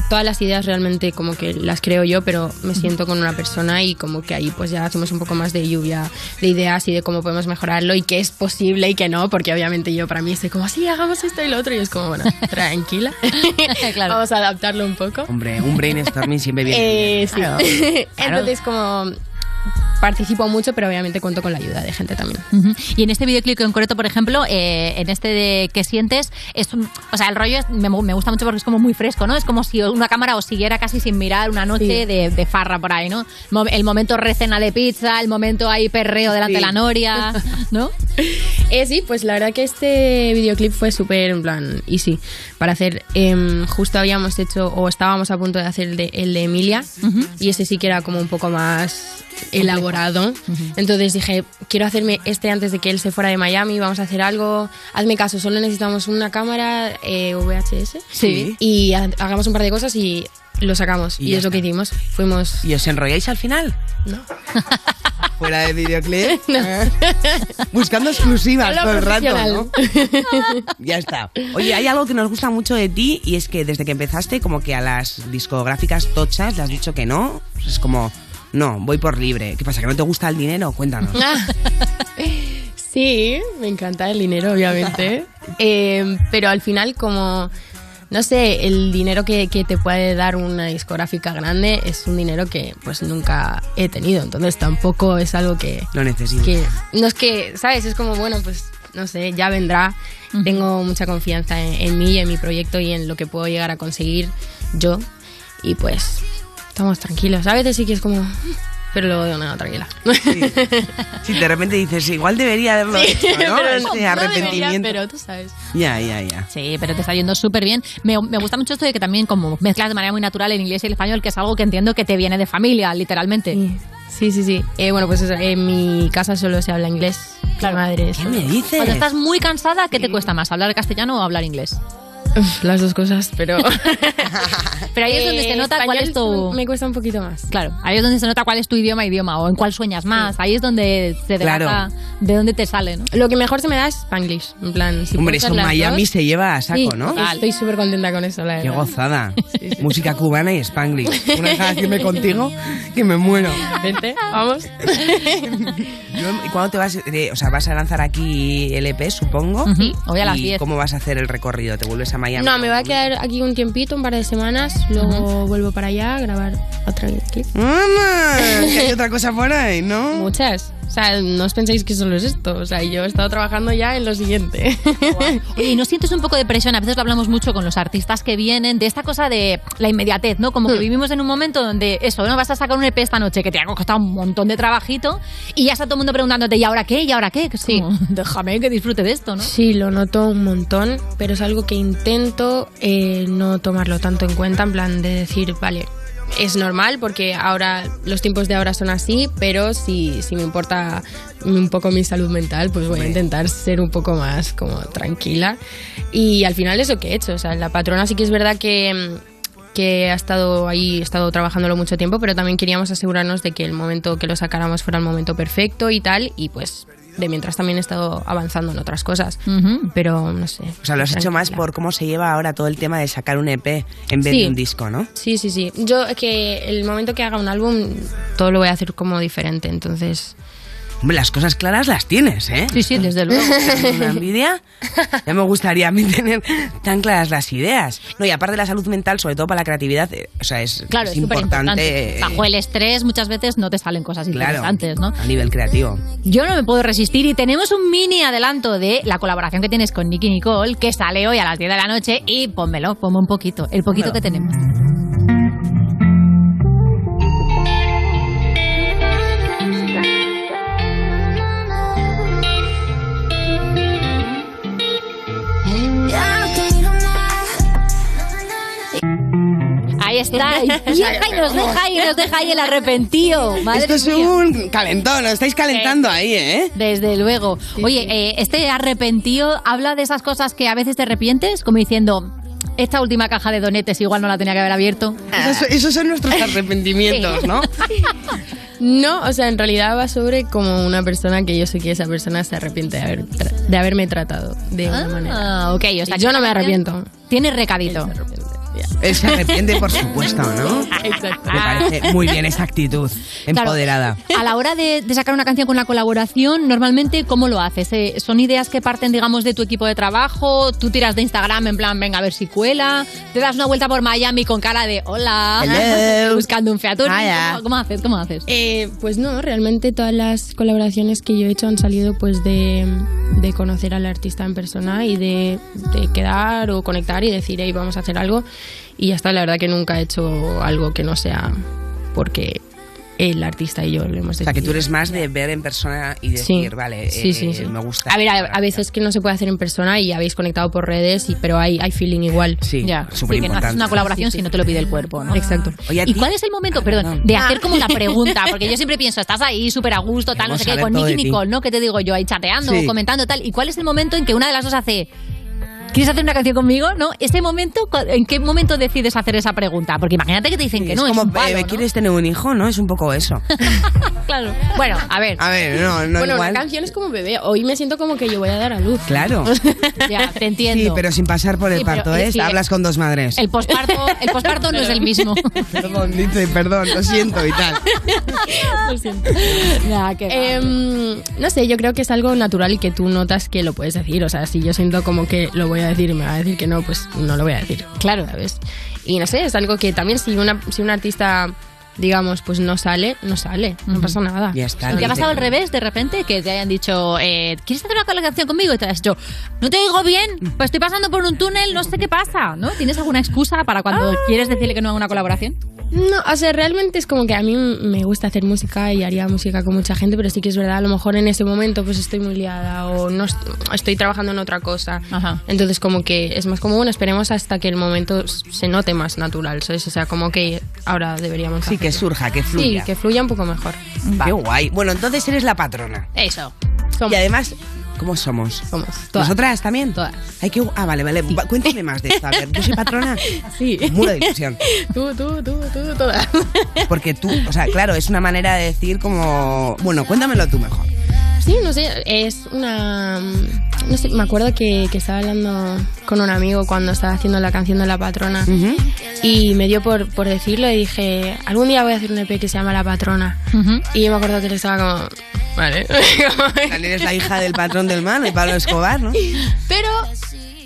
todas las ideas realmente como que las creo yo, pero me siento con una persona y como que ahí pues ya hacemos un poco más de lluvia de ideas y de cómo podemos mejorarlo y qué es posible y qué no, porque obviamente yo para mí estoy como, sí, hagamos esto y lo otro y es como, bueno, [laughs] tranquila, [laughs] vamos a adaptarlo un poco. Hombre, un brainstorming siempre viene Eh, bien. sí. [laughs] Claro. Entonces como participo mucho, pero obviamente cuento con la ayuda de gente también. Y en este videoclip en concreto, por ejemplo, eh, en este de que sientes, es un- o sea, el rollo es- me, me gusta mucho porque es como muy fresco, ¿no? Es como si una cámara os siguiera casi sin mirar una noche Sí. de, de farra por ahí, ¿no? El momento recena de pizza, el momento ahí perreo delante Sí. de la noria, [laughs] ¿no? Eh, sí, pues la verdad que este videoclip fue súper, en plan, easy para hacer. Em, justo habíamos hecho, o estábamos a punto de hacer el de, el de Emilia, y ese sí que era como un poco más elaborado. Entonces dije, quiero hacerme este antes de que él se fuera de Miami, vamos a hacer algo. Hazme caso, solo necesitamos una cámara eh, VHS. Sí. Y ha- hagamos un par de cosas y lo sacamos. Y es lo que hicimos. Fuimos. ¿Y os enrolláis al final? No. [laughs] Fuera de videoclip. [laughs] Eh. Buscando exclusivas todo el rato, ¿no? [laughs] Ya está. Oye, hay algo que nos gusta mucho de ti y es que desde que empezaste, como que a las discográficas tochas le has dicho que no. Es como, no, voy por libre. ¿Qué pasa? ¿Que no te gusta el dinero? Cuéntanos. [laughs] Sí, me encanta el dinero, obviamente. [laughs] Eh, pero al final, como, no sé, el dinero que, que te puede dar una discográfica grande es un dinero que pues nunca he tenido. Entonces tampoco es algo que... Lo necesito. que no es que, ¿sabes? Es como, bueno, pues no sé, ya vendrá. Tengo mucha confianza en, en mí y en mi proyecto y en lo que puedo llegar a conseguir yo. Y pues estamos tranquilos. A veces sí que es como... Pero luego digo, no, tranquila. Si de repente dices, igual debería haberlo Sí, hecho, ¿no? [laughs] pero Ese no debería, arrepentimiento. pero tú sabes. Ya, ya, ya. Sí, pero te está yendo súper bien. Me, me gusta mucho esto de que también como mezclas de manera muy natural el inglés y el español, que es algo que entiendo que te viene de familia, literalmente. Sí, sí, sí. Eh, bueno, pues eso, en mi casa solo se habla inglés. Claro. Madre, ¿Qué me dices? Cuando estás muy cansada, ¿qué te cuesta más? ¿Hablar castellano o hablar inglés? Las dos cosas, pero... [laughs] Pero ahí es donde Eh, se nota cuál es tu... Me cuesta un poquito más. Claro, ahí es donde se nota cuál es tu idioma idioma o en cuál sueñas más. Ahí es donde se delata Claro. de dónde te sale, ¿no? Lo que mejor se me da es Spanglish. En plan, si Hombre, eso las Miami dos- se lleva a saco, Sí, ¿no? Estoy súper contenta con eso, la Qué verdad. gozada. [laughs] Música cubana y Spanglish. Una vez haciendo contigo que me muero. Vente, vamos. [laughs] Yo- ¿Y cuándo te vas? eh, o sea, vas a lanzar aquí el EP, supongo. Sí, hoy a las ¿Y 10. cómo vas a hacer el recorrido? ¿Te vuelves a Miami? No, me voy a quedar aquí un tiempito, un par de semanas, luego vuelvo para allá a grabar otra clip. ¡Mamá! Que hay [laughs] otra cosa por ahí, ¿no? Muchas. O sea, no os penséis que solo es esto. O sea, yo he estado trabajando ya en lo siguiente. Oye, ¿y no sientes un poco de presión? A veces lo hablamos mucho con los artistas que vienen de esta cosa de la inmediatez, ¿no? Como que vivimos en un momento donde eso, ¿no? Vas a sacar un EP esta noche que te ha costado un montón de trabajito y ya está todo el mundo preguntándote, ¿y ahora qué? ¿Y ahora qué? Que es Sí. como, [laughs] déjame que disfrute de esto, ¿no? Sí, lo noto un montón, pero es algo que intento eh, no tomarlo tanto en cuenta, en plan de decir, vale, es normal porque ahora los tiempos de ahora son así, pero si, si me importa un poco mi salud mental, pues voy a intentar ser un poco más como tranquila. Y al final es lo que he hecho, o sea, la patrona sí que es verdad que... que ha estado ahí, he estado trabajándolo mucho tiempo, pero también queríamos asegurarnos de que el momento que lo sacáramos fuera el momento perfecto y tal, y pues de mientras también he estado avanzando en otras cosas. Pero no sé. O sea, lo has hecho más por cómo se lleva ahora todo el tema de sacar un EP en vez Sí. de un disco, ¿no? Sí, sí, sí. Yo es que el momento que haga un álbum, todo lo voy a hacer como diferente, entonces... Las cosas claras las tienes, ¿eh? Sí, sí, desde luego. Una envidia. Ya me gustaría a mí tener tan claras las ideas. No, y aparte de la salud mental, sobre todo para la creatividad, eh, o sea, es, Claro, es importante. eh, Bajo el estrés muchas veces no te salen cosas Claro. interesantes, ¿no? a nivel creativo. Yo no me puedo resistir y tenemos un mini adelanto de la colaboración que tienes con Nicky Nicole que sale hoy a las 10 de la noche y pónmelo, ponme un poquito, el poquito que tenemos. Ahí está. [laughs] Y [laughs] deja y nos deja ahí, nos deja ahí el arrepentido. [laughs] Madre Esto es mía. un calentón, lo estáis calentando ahí, ¿eh? Desde luego. Oye, eh, este arrepentido habla de esas cosas que a veces te arrepientes, como diciendo, esta última caja de donetes igual no la tenía que haber abierto. Esos, esos son nuestros arrepentimientos, ¿no? No, o sea, en realidad va sobre como una persona que yo sé que esa persona se arrepiente de, haber tra- de haberme tratado de una manera. Ah, ok, o sea, yo no me arrepiento. Tiene recadito. Él se arrepiente, por supuesto, ¿no? [laughs] Exacto. Me parece muy bien esa actitud empoderada. A la hora de, de sacar una canción con la colaboración, normalmente, ¿cómo lo haces? Eh, ¿Son ideas que parten, digamos, de tu equipo de trabajo? ¿Tú tiras de Instagram en plan, venga, a ver si cuela? ¿Te das una vuelta por Miami con cara de hola? Hello. [laughs] Buscando un featur. Hiya. ¿Cómo, cómo haces? ¿Cómo haces? Eh, pues no, realmente todas las colaboraciones que yo he hecho han salido pues de, de conocer al artista en persona y de, de quedar o conectar y decir, hey, vamos a hacer algo. Y ya está, la verdad que nunca he hecho algo que no sea porque el artista y yo lo hemos O sea, que tú decidido. eres más de ver en persona y Sí. decir, vale, Sí, eh, sí, sí. me gusta. A ver, a, a veces que no se puede hacer en persona y habéis conectado por redes, y, pero hay, hay feeling igual. Sí, Ya, sí, que no haces una colaboración si no te lo pide el cuerpo, ¿no? Exacto. ¿Y cuál es el momento, perdón, de hacer como la pregunta? Porque yo siempre pienso, estás ahí súper a gusto, tal, no sé qué, con Nicky. Nicole, ¿no? Que te digo yo ahí chateando, Sí. comentando, tal. ¿Y cuál es el momento en que una de las dos hace... ¿Quieres hacer una canción conmigo? ¿No? Ese momento, ¿en qué momento decides hacer esa pregunta? Porque imagínate que te dicen que es no, como, es un palo, eh, ¿no? ¿quieres tener un hijo? ¿No? Es un poco eso. [laughs] Claro. Bueno, a ver. A ver, no, no bueno, igual. una canción es como bebé. Hoy me siento como que yo voy a dar a luz. Claro. [laughs] ya, te entiendo. Sí, pero sin pasar por el Sí, parto, eh, ¿eh? sí, Hablas con dos madres. El posparto, el posparto no es el mismo. [laughs] Perdón, dice, perdón, lo siento y tal. Lo siento. Em, no sé, yo creo que es algo natural y que tú notas que lo puedes decir. O sea, si yo siento como que lo voy a decir y me va a decir que no, pues no lo voy a decir. Claro. ¿Sabes? Y no sé, es algo que también si, una, si un artista, digamos, pues no sale, no sale. No pasa nada. Ya está. ¿Y te ha pasado al revés de repente? Que te hayan dicho, eh, ¿quieres hacer una colaboración conmigo? Y te has dicho, no te digo bien, pues estoy pasando por un túnel, no sé qué pasa, ¿no? ¿Tienes alguna excusa para cuando Ah. quieres decirle que no a una colaboración? No, o sea, realmente es como que a mí me gusta hacer música y haría música con mucha gente, pero sí que es verdad, a lo mejor en ese momento pues estoy muy liada o no est- estoy trabajando en otra cosa. Entonces como que es más como, bueno, esperemos hasta que el momento se note más natural, ¿sabes? O sea, como que ahora deberíamos Sí, que surja, que fluya. Sí, que fluya un poco mejor. Qué guay. Bueno, entonces eres la patrona. Eso. Y además, ¿cómo somos? Somos. ¿Nosotras también? Todas. Hay que... Ah, vale, vale. Va- Cuéntame más de esto. A ver, yo soy patrona. [laughs] Sí. Muro de ilusión. [laughs] Tú, tú, tú, tú, todas. Porque tú, o sea, claro, es una manera de decir como... Bueno, cuéntamelo tú mejor. Sí, no sé, es una... No sé, me acuerdo que, que estaba hablando con un amigo cuando estaba haciendo la canción de La Patrona y me dio por, por decirlo y dije, algún día voy a hacer un EP que se llama La Patrona. Y yo me acuerdo que le estaba como... Vale. [laughs] Eres la hija del patrón del mal, de Pablo Escobar, ¿no? Pero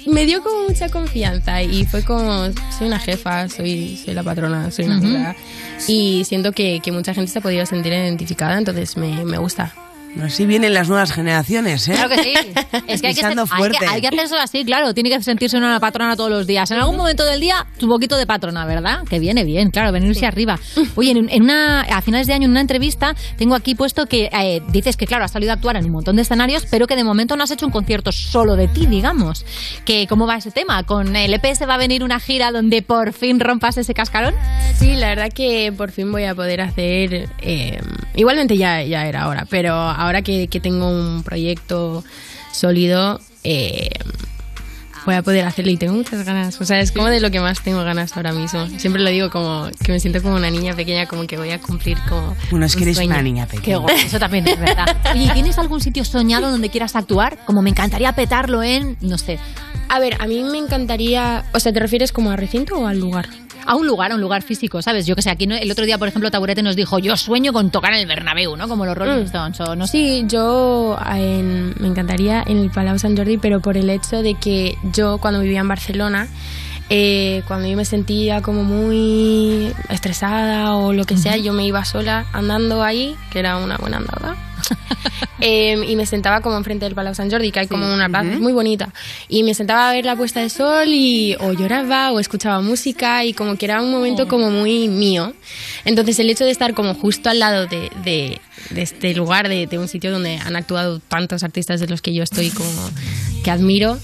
me dio como mucha confianza y fue como, soy una jefa, soy, soy la patrona, soy una amiga. Y siento que, que mucha gente se ha podido sentir identificada, entonces me, me gusta. Así vienen las nuevas generaciones, ¿eh? Claro que sí. [laughs] Es que hay que, ser- hay, que, hay que hacerlo así, claro. Tiene que sentirse una patrona todos los días. En algún momento del día, tu poquito de patrona, ¿verdad? Que viene bien, claro, venirse arriba. Oye, en, en una, a finales de año, en una entrevista, tengo aquí puesto que eh, dices que, claro, has salido a actuar en un montón de escenarios, pero que de momento no has hecho un concierto solo de ti, digamos. Que, ¿Cómo va ese tema? ¿Con el EPS va a venir una gira donde por fin rompas ese cascarón? Sí, la verdad que por fin voy a poder hacer. eh, igualmente ya, ya era hora, pero ahora que, que tengo un proyecto sólido, eh, voy a poder hacerlo y tengo muchas ganas. O sea, es como de lo que más tengo ganas ahora mismo. Siempre lo digo como que me siento como una niña pequeña, como que voy a cumplir como. Bueno, es que eres sueño. una niña pequeña. Qué guay, eso también es verdad. Oye, ¿tienes algún sitio soñado donde quieras actuar? Como me encantaría petarlo en, no sé. A ver, a mí me encantaría. O sea, ¿te refieres como a recinto o al lugar? A un lugar, a un lugar físico, ¿sabes? Yo que sé, aquí no- el otro día, por ejemplo, Taburete nos dijo, yo sueño con tocar en el Bernabéu, ¿no? Como los Rolling Mm. Stones o no sé. Sí, yo en- me encantaría en el Palau Sant Jordi, pero por el hecho de que yo cuando vivía en Barcelona, eh, cuando yo me sentía como muy estresada o lo que sea, yo me iba sola andando ahí, que era una buena andada. [laughs] Eh, y me sentaba como enfrente del Palau Sant Jordi, que hay como una plaza muy bonita. Y me sentaba a ver la puesta de sol y o lloraba o escuchaba música y como que era un momento como muy mío. Entonces el hecho de estar como justo al lado de, de- de este lugar, de, de un sitio donde han actuado tantos artistas de los que yo estoy como que admiro,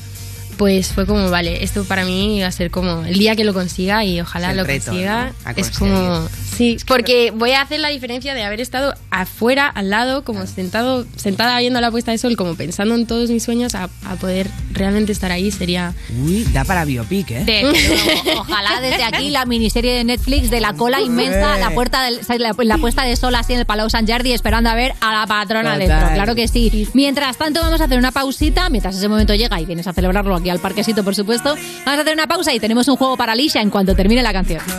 pues fue como, vale, esto para mí va a ser como el día que lo consiga y ojalá lo reto, consiga. Es como, sí, porque voy a hacer la diferencia de haber estado afuera, al lado, como sentado, sentada viendo la puesta de sol, como pensando en todos mis sueños, a, a poder realmente estar ahí sería... Uy, da para biopic, ¿eh? Luego. Ojalá desde [laughs] aquí la miniserie de Netflix de la cola inmensa, la puerta del, la, la puesta de sol así en el Palau Sant Jordi esperando a ver a la patrona Total. dentro. Claro que sí. Mientras tanto vamos a hacer una pausita, mientras ese momento llega y vienes a celebrarlo aquí al parquecito, por supuesto. Vamos a hacer una pausa y tenemos un juego para Alicia en cuanto termine la canción. [laughs]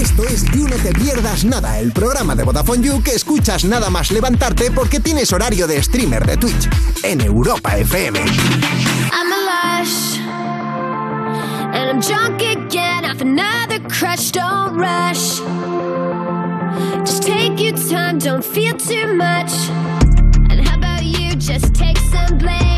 Esto es You No Te Pierdas Nada, el programa de Vodafone You que escuchas nada más levantarte porque tienes horario de streamer de Twitch en Europa FM. I'm a lush, and I'm drunk again off another crush. Don't rush, just take your time, don't feel too much. And how about you just take some blame?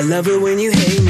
I love it when you hate me.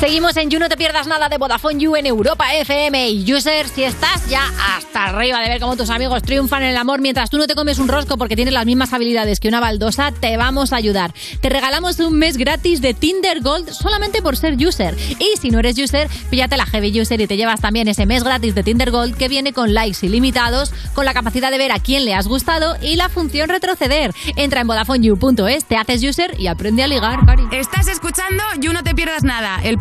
Seguimos en You No Te Pierdas Nada de Vodafone You en Europa FM. Y User, si estás ya hasta arriba de ver cómo tus amigos triunfan en el amor mientras tú no te comes un rosco porque tienes las mismas habilidades que una baldosa, te vamos a ayudar. Te regalamos un mes gratis de Tinder Gold solamente por ser User. Y si no eres User, píllate la Heavy User y te llevas también ese mes gratis de Tinder Gold que viene con likes ilimitados, con la capacidad de ver a quién le has gustado y la función retroceder. Entra en VodafoneYou.es, te haces User y aprende a ligar. Estás escuchando You No Te Pierdas Nada, el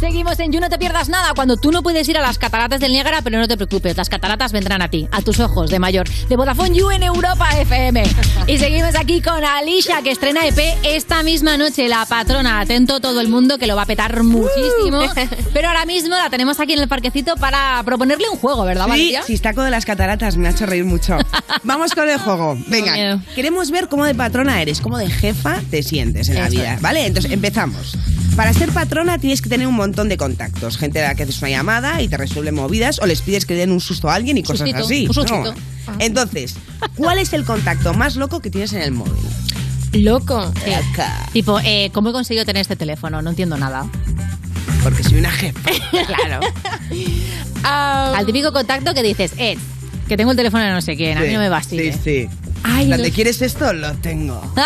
Seguimos en You No Te Pierdas Nada cuando tú no puedes ir a las cataratas del Niágara, pero no te preocupes, las cataratas vendrán a ti, a tus ojos de mayor. De Vodafone You en Europa FM. Y seguimos aquí con Alicia, que estrena EP esta misma noche. La patrona, atento todo el mundo, que lo va a petar muchísimo. Pero ahora mismo la tenemos aquí en el parquecito para proponerle un juego, ¿verdad, Sí, Valeria? Sistaco de las cataratas, me ha hecho reír mucho. [laughs] Vamos con el juego. Venga, queremos ver cómo de patrona eres, cómo de jefa te sientes en la vida. ¿Vale? Entonces empezamos. Para ser patrona tienes que tener un montón de contactos. Gente a la que haces una llamada y te resuelve movidas o les pides que den un susto a alguien y cosas Sustito, así. un sustito. ¿no? Entonces, ¿cuál es el contacto más loco que tienes en el móvil? Loco. Tipo, eh, ¿cómo he conseguido tener este teléfono? No entiendo nada. Porque soy una jefa. [laughs] claro. Al típico contacto que dices, eh, que tengo el teléfono de no sé quién, a mí no me vacile. Sí, sí. Ay, La no ¿Te sé. quieres esto? Lo tengo. [laughs]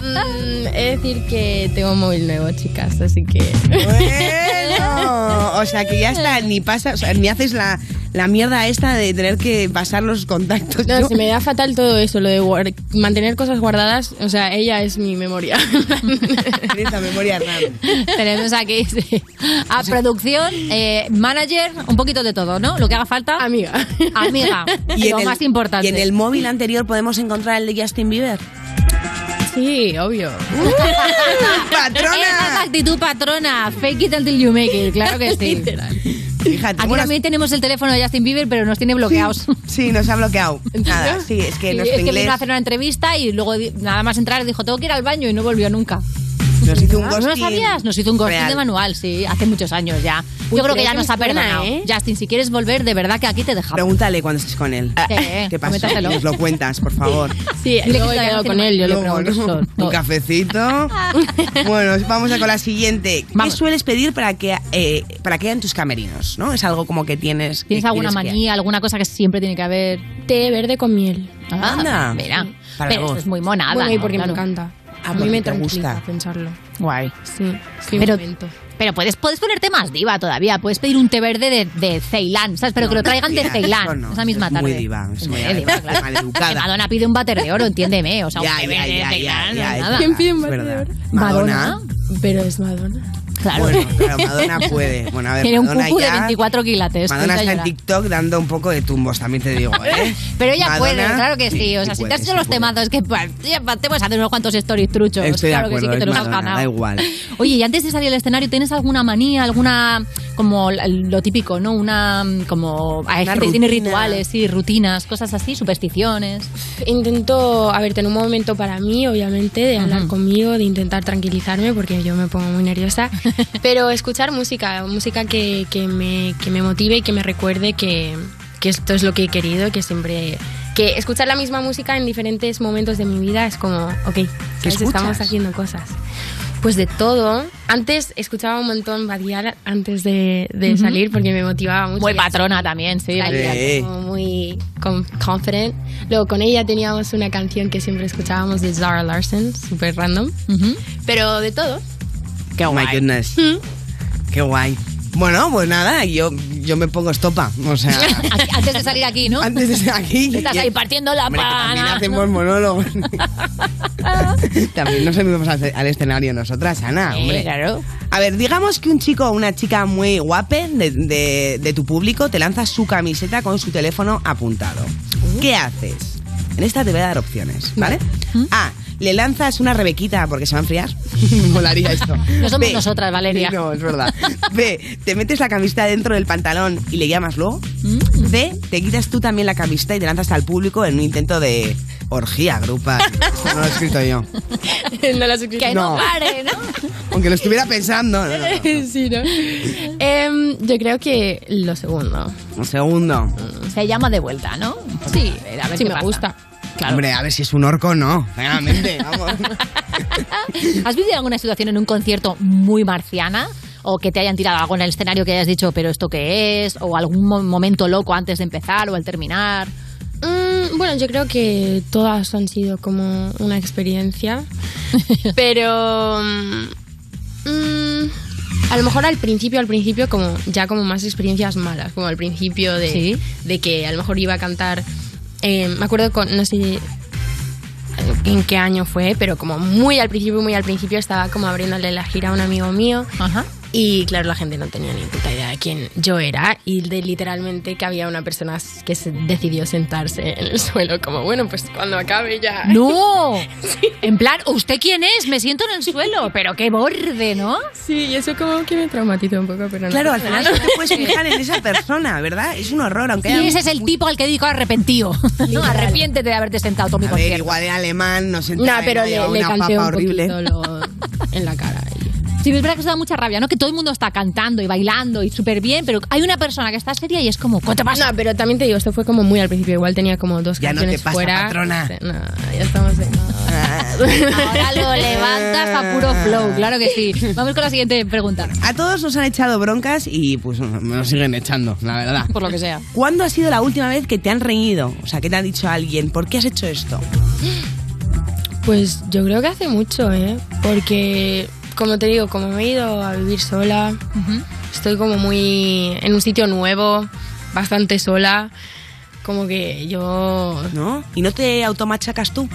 Mm, es decir que tengo un móvil nuevo, chicas, así que... Bueno, [laughs] o sea que ya está, ni pasa, o sea, ni haces la, la mierda esta de tener que pasar los contactos. No, ¿no? se me da fatal todo eso, lo de mantener cosas guardadas. O sea, ella es mi memoria. [laughs] Esa memoria RAM. Tenemos aquí sí, a producción, eh, manager, un poquito de todo, ¿no? Lo que haga falta. Amiga. Amiga. Y lo el- más importante. ¿Y en el móvil anterior podemos encontrar el de Justin Bieber? Sí, obvio. [laughs] ¡Patrona! Esa es la actitud patrona. Fake it until you make it. Claro que sí. Fíjate, Aquí bueno, también tenemos el teléfono de Justin Bieber, pero nos tiene bloqueados. Sí, nos ha bloqueado. Nada, sí, es que Sí, nuestro es que inglés vino a hacer una entrevista y luego nada más entrar dijo tengo que ir al baño y no volvió nunca. Nos hizo un ¿No lo ghosting sabías? Nos hizo un ghosting real. de manual, sí, hace muchos años ya. Uy, Yo creo que ya nos ha suena, perdonado. ¿eh? Justin, si quieres volver, de verdad que aquí te dejamos. Pregúntale cuando estés con él. Sí, ¿Qué pasó? [laughs] coméntaselo. Nos lo cuentas, por favor. Sí, Dile luego he quedado no con él, yo le pregunto. ¿no? Un cafecito. [laughs] bueno, vamos a con la siguiente. ¿Qué sueles pedir para que, eh, para que hayan tus camerinos? ¿no? Es algo como que tienes. que ¿Tienes alguna manía, alguna cosa que siempre tiene que haber? Té verde con miel. Ah, Anda. Mira, Para pero vos. esto es muy monada. Bueno, y ¿no? porque Claro. me encanta. A mí me tranquiliza gusta. pensarlo. Guay. Sí, qué Pero, momento. pero puedes, puedes ponerte más diva todavía. Puedes pedir un té verde de, de Ceilán, ¿sabes? Pero que lo traigan de Ceilán no, esa misma es tarde. Muy diva. Es muy diva, claro. Madonna pide un váter de oro, entiéndeme. O sea, Ya, un té verde de Ceilán. ¿Quién pide un váter de oro? Madonna. Pero es Madonna. Claro. Bueno, claro, Madonna puede. Bueno, a ver, Tiene un Madonna cucu de ya- 24 quilates. Madonna pues, está en. TikTok dando un poco de tumbos, también te digo, ¿eh? [laughs] Pero ella Madonna, puede, claro que sí. O sea, si puede, te has hecho sí los puede. temazos, que pues, ya, te puedes hacer unos cuantos stories truchos. Estoy de claro que sí, que te los has Madonna, ganado. da igual. Oye, y antes de salir al escenario, ¿tienes alguna manía, alguna, como lo típico, ¿no? Una, mm, como, hay Una gente que tiene rutina. rituales, sí, rutinas, cosas así, supersticiones. Intento, a ver, tener un momento para mí, obviamente, de hablar conmigo, de intentar tranquilizarme, porque yo me pongo muy nerviosa. [laughs] Pero escuchar música, música que, que me, que me motive y que me recuerde que, que esto es lo que he querido, que siempre. Que escuchar la misma música en diferentes momentos de mi vida es como, ok, ¿sabes? estamos haciendo cosas. Pues de todo. Antes escuchaba un montón Badial antes de, salir porque me motivaba mucho. Muy patrona también, sí. salía Sí. como muy con- confident. Luego con ella teníamos una canción que siempre escuchábamos de Zara Larson, súper random. Pero de todo. Qué guay. My goodness. Qué guay. Bueno, pues nada, yo, yo me pongo estopa. O sea, [laughs] Antes de salir aquí, ¿no? antes de estar aquí. Estás ahí partiendo la Hombre, que también pana. hacemos [laughs] monólogos. [laughs] también nos subimos al, al escenario nosotras, Ana, Sí, hombre. claro. A ver, digamos que un chico o una chica muy guape de, de- de tu público te lanza su camiseta con su teléfono apuntado. Uh. ¿Qué haces? En esta te voy a dar opciones, ¿vale? A. Le lanzas una rebequita porque se va a enfriar. [laughs] Molaría esto. [laughs] No somos B, nosotras, Valeria. [laughs] No, es verdad. B. Te metes la camiseta dentro del pantalón y le llamas luego. Mm. C. Te quitas tú también la camiseta y te lanzas al público en un intento de orgía grupal. [laughs] No lo he escrito yo. no lo has escrito. Que no, No. pare, ¿no? Aunque lo estuviera pensando. no, no, no. [laughs] sí, ¿no? Em, yo creo que lo segundo. Un segundo. Se llama de vuelta, ¿no? Sí, a ver sí qué me pasa. gusta. Hombre, a ver si es un orco o no. Realmente, vamos. [laughs] ¿Has vivido alguna situación en un concierto muy marciana? ¿O que te hayan tirado algo en el escenario que hayas dicho, pero esto qué es? ¿O algún mo- momento loco antes de empezar o al terminar? Mm, bueno, yo creo que todas han sido como una experiencia. [laughs] pero. mm, a lo mejor al principio, al principio, como ya como más experiencias malas, como al principio de, Sí. de que a lo mejor iba a cantar. eh, me acuerdo con, no sé en qué año fue, pero como muy al principio, muy al principio estaba como abriéndole la gira a un amigo mío. Ajá. Y claro, la gente no tenía ni puta idea de quién yo era y de literalmente que había una persona que se decidió sentarse en el suelo como, bueno, pues cuando acabe ya... [laughs] ¡No! En plan, ¿usted quién es? Me siento en el suelo. Pero qué borde, ¿no? Sí, y eso como que me traumatizó un poco, pero no. Claro, al final no te puedes [laughs] fijar en esa persona, ¿verdad? Es un horror, aunque Y haya- ese es el tipo al que digo arrepentido. [laughs] No, arrepiéntete de haberte sentado todo mi A ver, concierto. igual de alemán, no se No, pero le, le una canté papa un horrible. poquito lo- en la cara. Sí, es verdad que os da mucha rabia, ¿no? Que todo el mundo está cantando y bailando y súper bien, pero hay una persona que está seria y es como, ¿qué te pasa? No, pero también te digo, esto fue como muy al principio, igual tenía como dos Ya no te pasa, fuera. patrona. No, ya estamos en... [laughs] Ahora lo levantas a puro flow, claro que sí. Vamos con la siguiente pregunta. A todos nos han echado broncas y pues lo siguen echando, la verdad. Por lo que sea. ¿Cuándo ha sido la última vez que te han reñido? O sea, que te ha dicho alguien, ¿por qué has hecho esto? Pues yo creo que hace mucho, ¿eh? Porque, como te digo, como me he ido a vivir sola, estoy como muy en un sitio nuevo, bastante sola, como que yo... ¿No? ¿Y no te automachacas tú?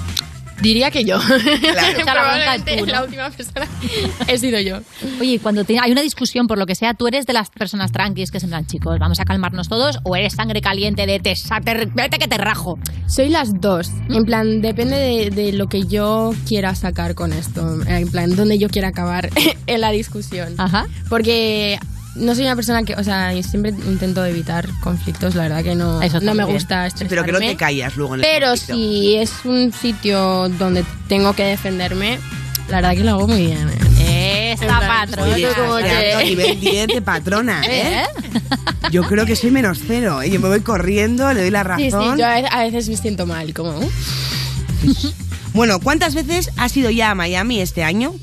Diría que yo. Claro. [laughs] Probablemente tú, ¿no? la última persona [laughs] he sido yo. Oye, cuando te- hay una discusión por lo que sea, ¿tú eres de las personas tranquis que se plan, chicos, vamos a calmarnos todos? ¿O eres sangre caliente de te, te- vete que te rajo? Soy las dos. En plan, depende de, de lo que yo quiera sacar con esto. En plan, donde yo quiera acabar [laughs] en la discusión. Ajá. Porque no soy una persona que, o sea, siempre intento evitar conflictos. La verdad que no, Eso no me gusta Sí, pero que no te callas luego en el Pero conflicto. si es un sitio donde tengo que defenderme, la verdad que lo hago muy bien. ¿eh? Esta patrona. yo como nivel 10 de patrona, [laughs] ¿eh? Yo creo que soy menos cero. ¿eh? Yo me voy corriendo, le doy la razón. Sí, sí, yo a veces, a veces me siento mal, como... "Uh". Bueno, ¿cuántas veces has ido ya a Miami este año?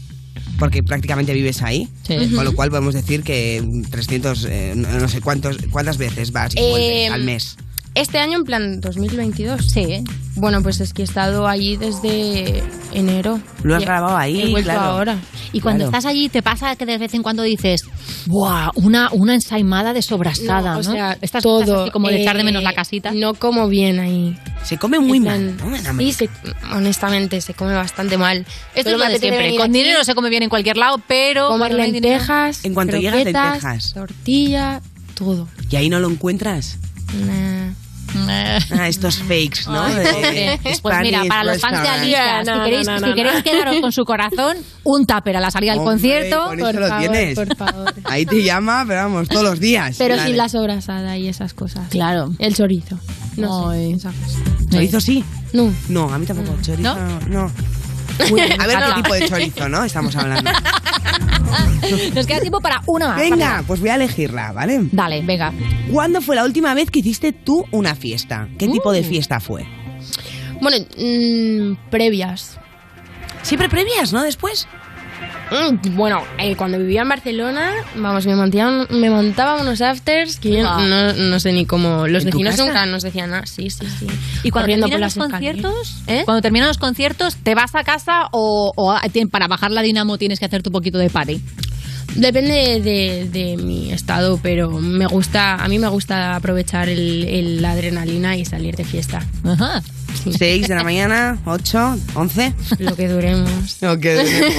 Porque prácticamente vives ahí. Sí. Con lo cual podemos decir que 300, eh, no sé cuántos, cuántas veces vas y vuelves al mes. Este año, en plan 2022. Sí. Bueno, pues es que he estado allí desde enero. Lo has grabado ahí, He vuelto claro. ahora. Y cuando Claro. estás allí, ¿te pasa que de vez en cuando dices, ¡buah! Una, una ensaimada de sobrasada, ¿no? No, o sea, Estas todo. cosas así como de echar de eh, menos la casita. No como bien ahí. Se come muy mal, ¿no? Sí, se- honestamente, se come bastante mal. Esto es lo de siempre. Con aquí, dinero se come bien en cualquier lado, pero... Comer no lentejas, En cuanto llegas, lentejas. tortilla, todo. ¿Y ahí no lo encuentras? Nah. Ah, estos fakes, ¿no? Ay. Pues mira, para los fans de. Alicia, no, si queréis, no, no, si queréis no. quedaros con su corazón, un tupper a la salida del concierto. con eso lo tienes. por favor. [laughs] Ahí te llama, pero vamos, todos los días. Pero Vale. sin la sobrasada y esas cosas. Claro. El chorizo. No Ay. sé, esa cosa. ¿Chorizo sí? No. No, a mí tampoco. Chorizo ¿No? [laughs] A ver qué tipo de chorizo, ¿no? Estamos hablando. [laughs] Nos queda tiempo para una más. Venga, rápida. pues voy a elegirla, ¿vale? Dale, venga. ¿Cuándo fue la última vez que hiciste tú una fiesta? ¿Qué tipo Uh. de fiesta fue? Bueno, mm, previas. Siempre previas, ¿no? Después. [laughs] Bueno, eh, cuando vivía en Barcelona, vamos, me montaban, me montaba unos afters que yo Ah. no, no sé ni cómo. Los ¿En tu vecinos nunca nos decían nada. Sí, sí, sí. ¿Y cuando terminan los conciertos? ¿Eh? Cuando terminan los conciertos, ¿te vas a casa o, o tien- para bajar la dinamo tienes que hacerte un poquito de party? Depende de, de mi estado, pero me gusta, a mí me gusta aprovechar el, el- la adrenalina y salir de fiesta. Ajá. 6 de la mañana, 8, 11. Lo que duremos. Ok.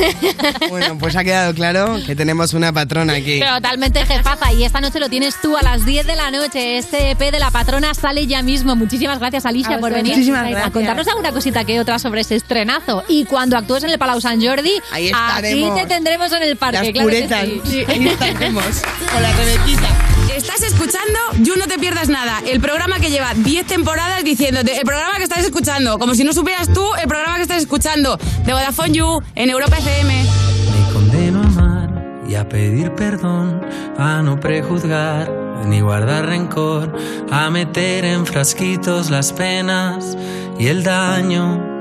[laughs] bueno, pues ha quedado claro que tenemos una patrona aquí. Totalmente jefaza. Y esta noche lo tienes tú a las 10 de la noche. Este EP de la patrona sale ya mismo. Muchísimas gracias, Alicia, A por venir Muchísimas a gracias. contarnos alguna cosita que otra sobre ese estrenazo. Y cuando actúes en el Palau San Jordi, Ahí aquí te tendremos en el parque. Las claro que puretas. sí. Ahí estaremos. [laughs] Con la Rebequita. Estás escuchando You No Te Pierdas Nada, el programa que lleva 10 temporadas diciéndote, el programa que estás escuchando, como si no supieras tú el programa que estás escuchando, de Vodafone You, en Europa FM. Me condeno a amar y a pedir perdón, a no prejuzgar ni guardar rencor, a meter en frasquitos las penas y el daño.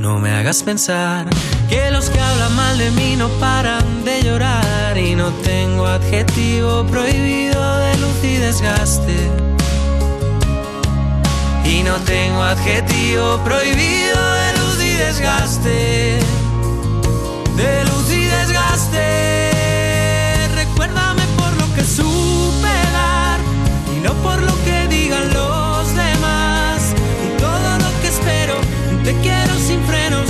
no me hagas pensar que los que hablan mal de mí no paran de llorar y no tengo adjetivo prohibido de luz y desgaste. Y no tengo adjetivo prohibido de luz y desgaste. De luz y desgaste. Recuérdame por lo que supe dar y no por lo que digan los demás. Y todo lo que espero, te quiero. sin frenos.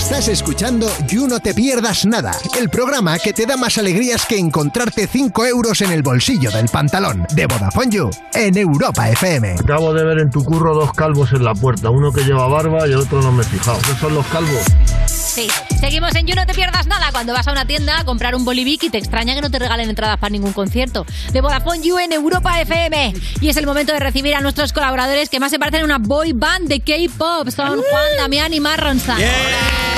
Estás escuchando You No Te Pierdas Nada, el programa que te da más alegrías que encontrarte 5 euros en el bolsillo del pantalón de Vodafone You en Europa FM. Acabo de ver en tu curro dos calvos en la puerta, uno que lleva barba y el otro no me he fijado. ¿Qué son los calvos? Sí, seguimos en You No Te Pierdas Nada. Cuando vas a una tienda a comprar un bolivic y te extraña que no te regalen entradas para ningún concierto. De Vodafone You en Europa FM. Y es el momento de recibir a nuestros colaboradores que más se parecen a una boy band de K-pop. Son Juan, Damián y Marronsan. Como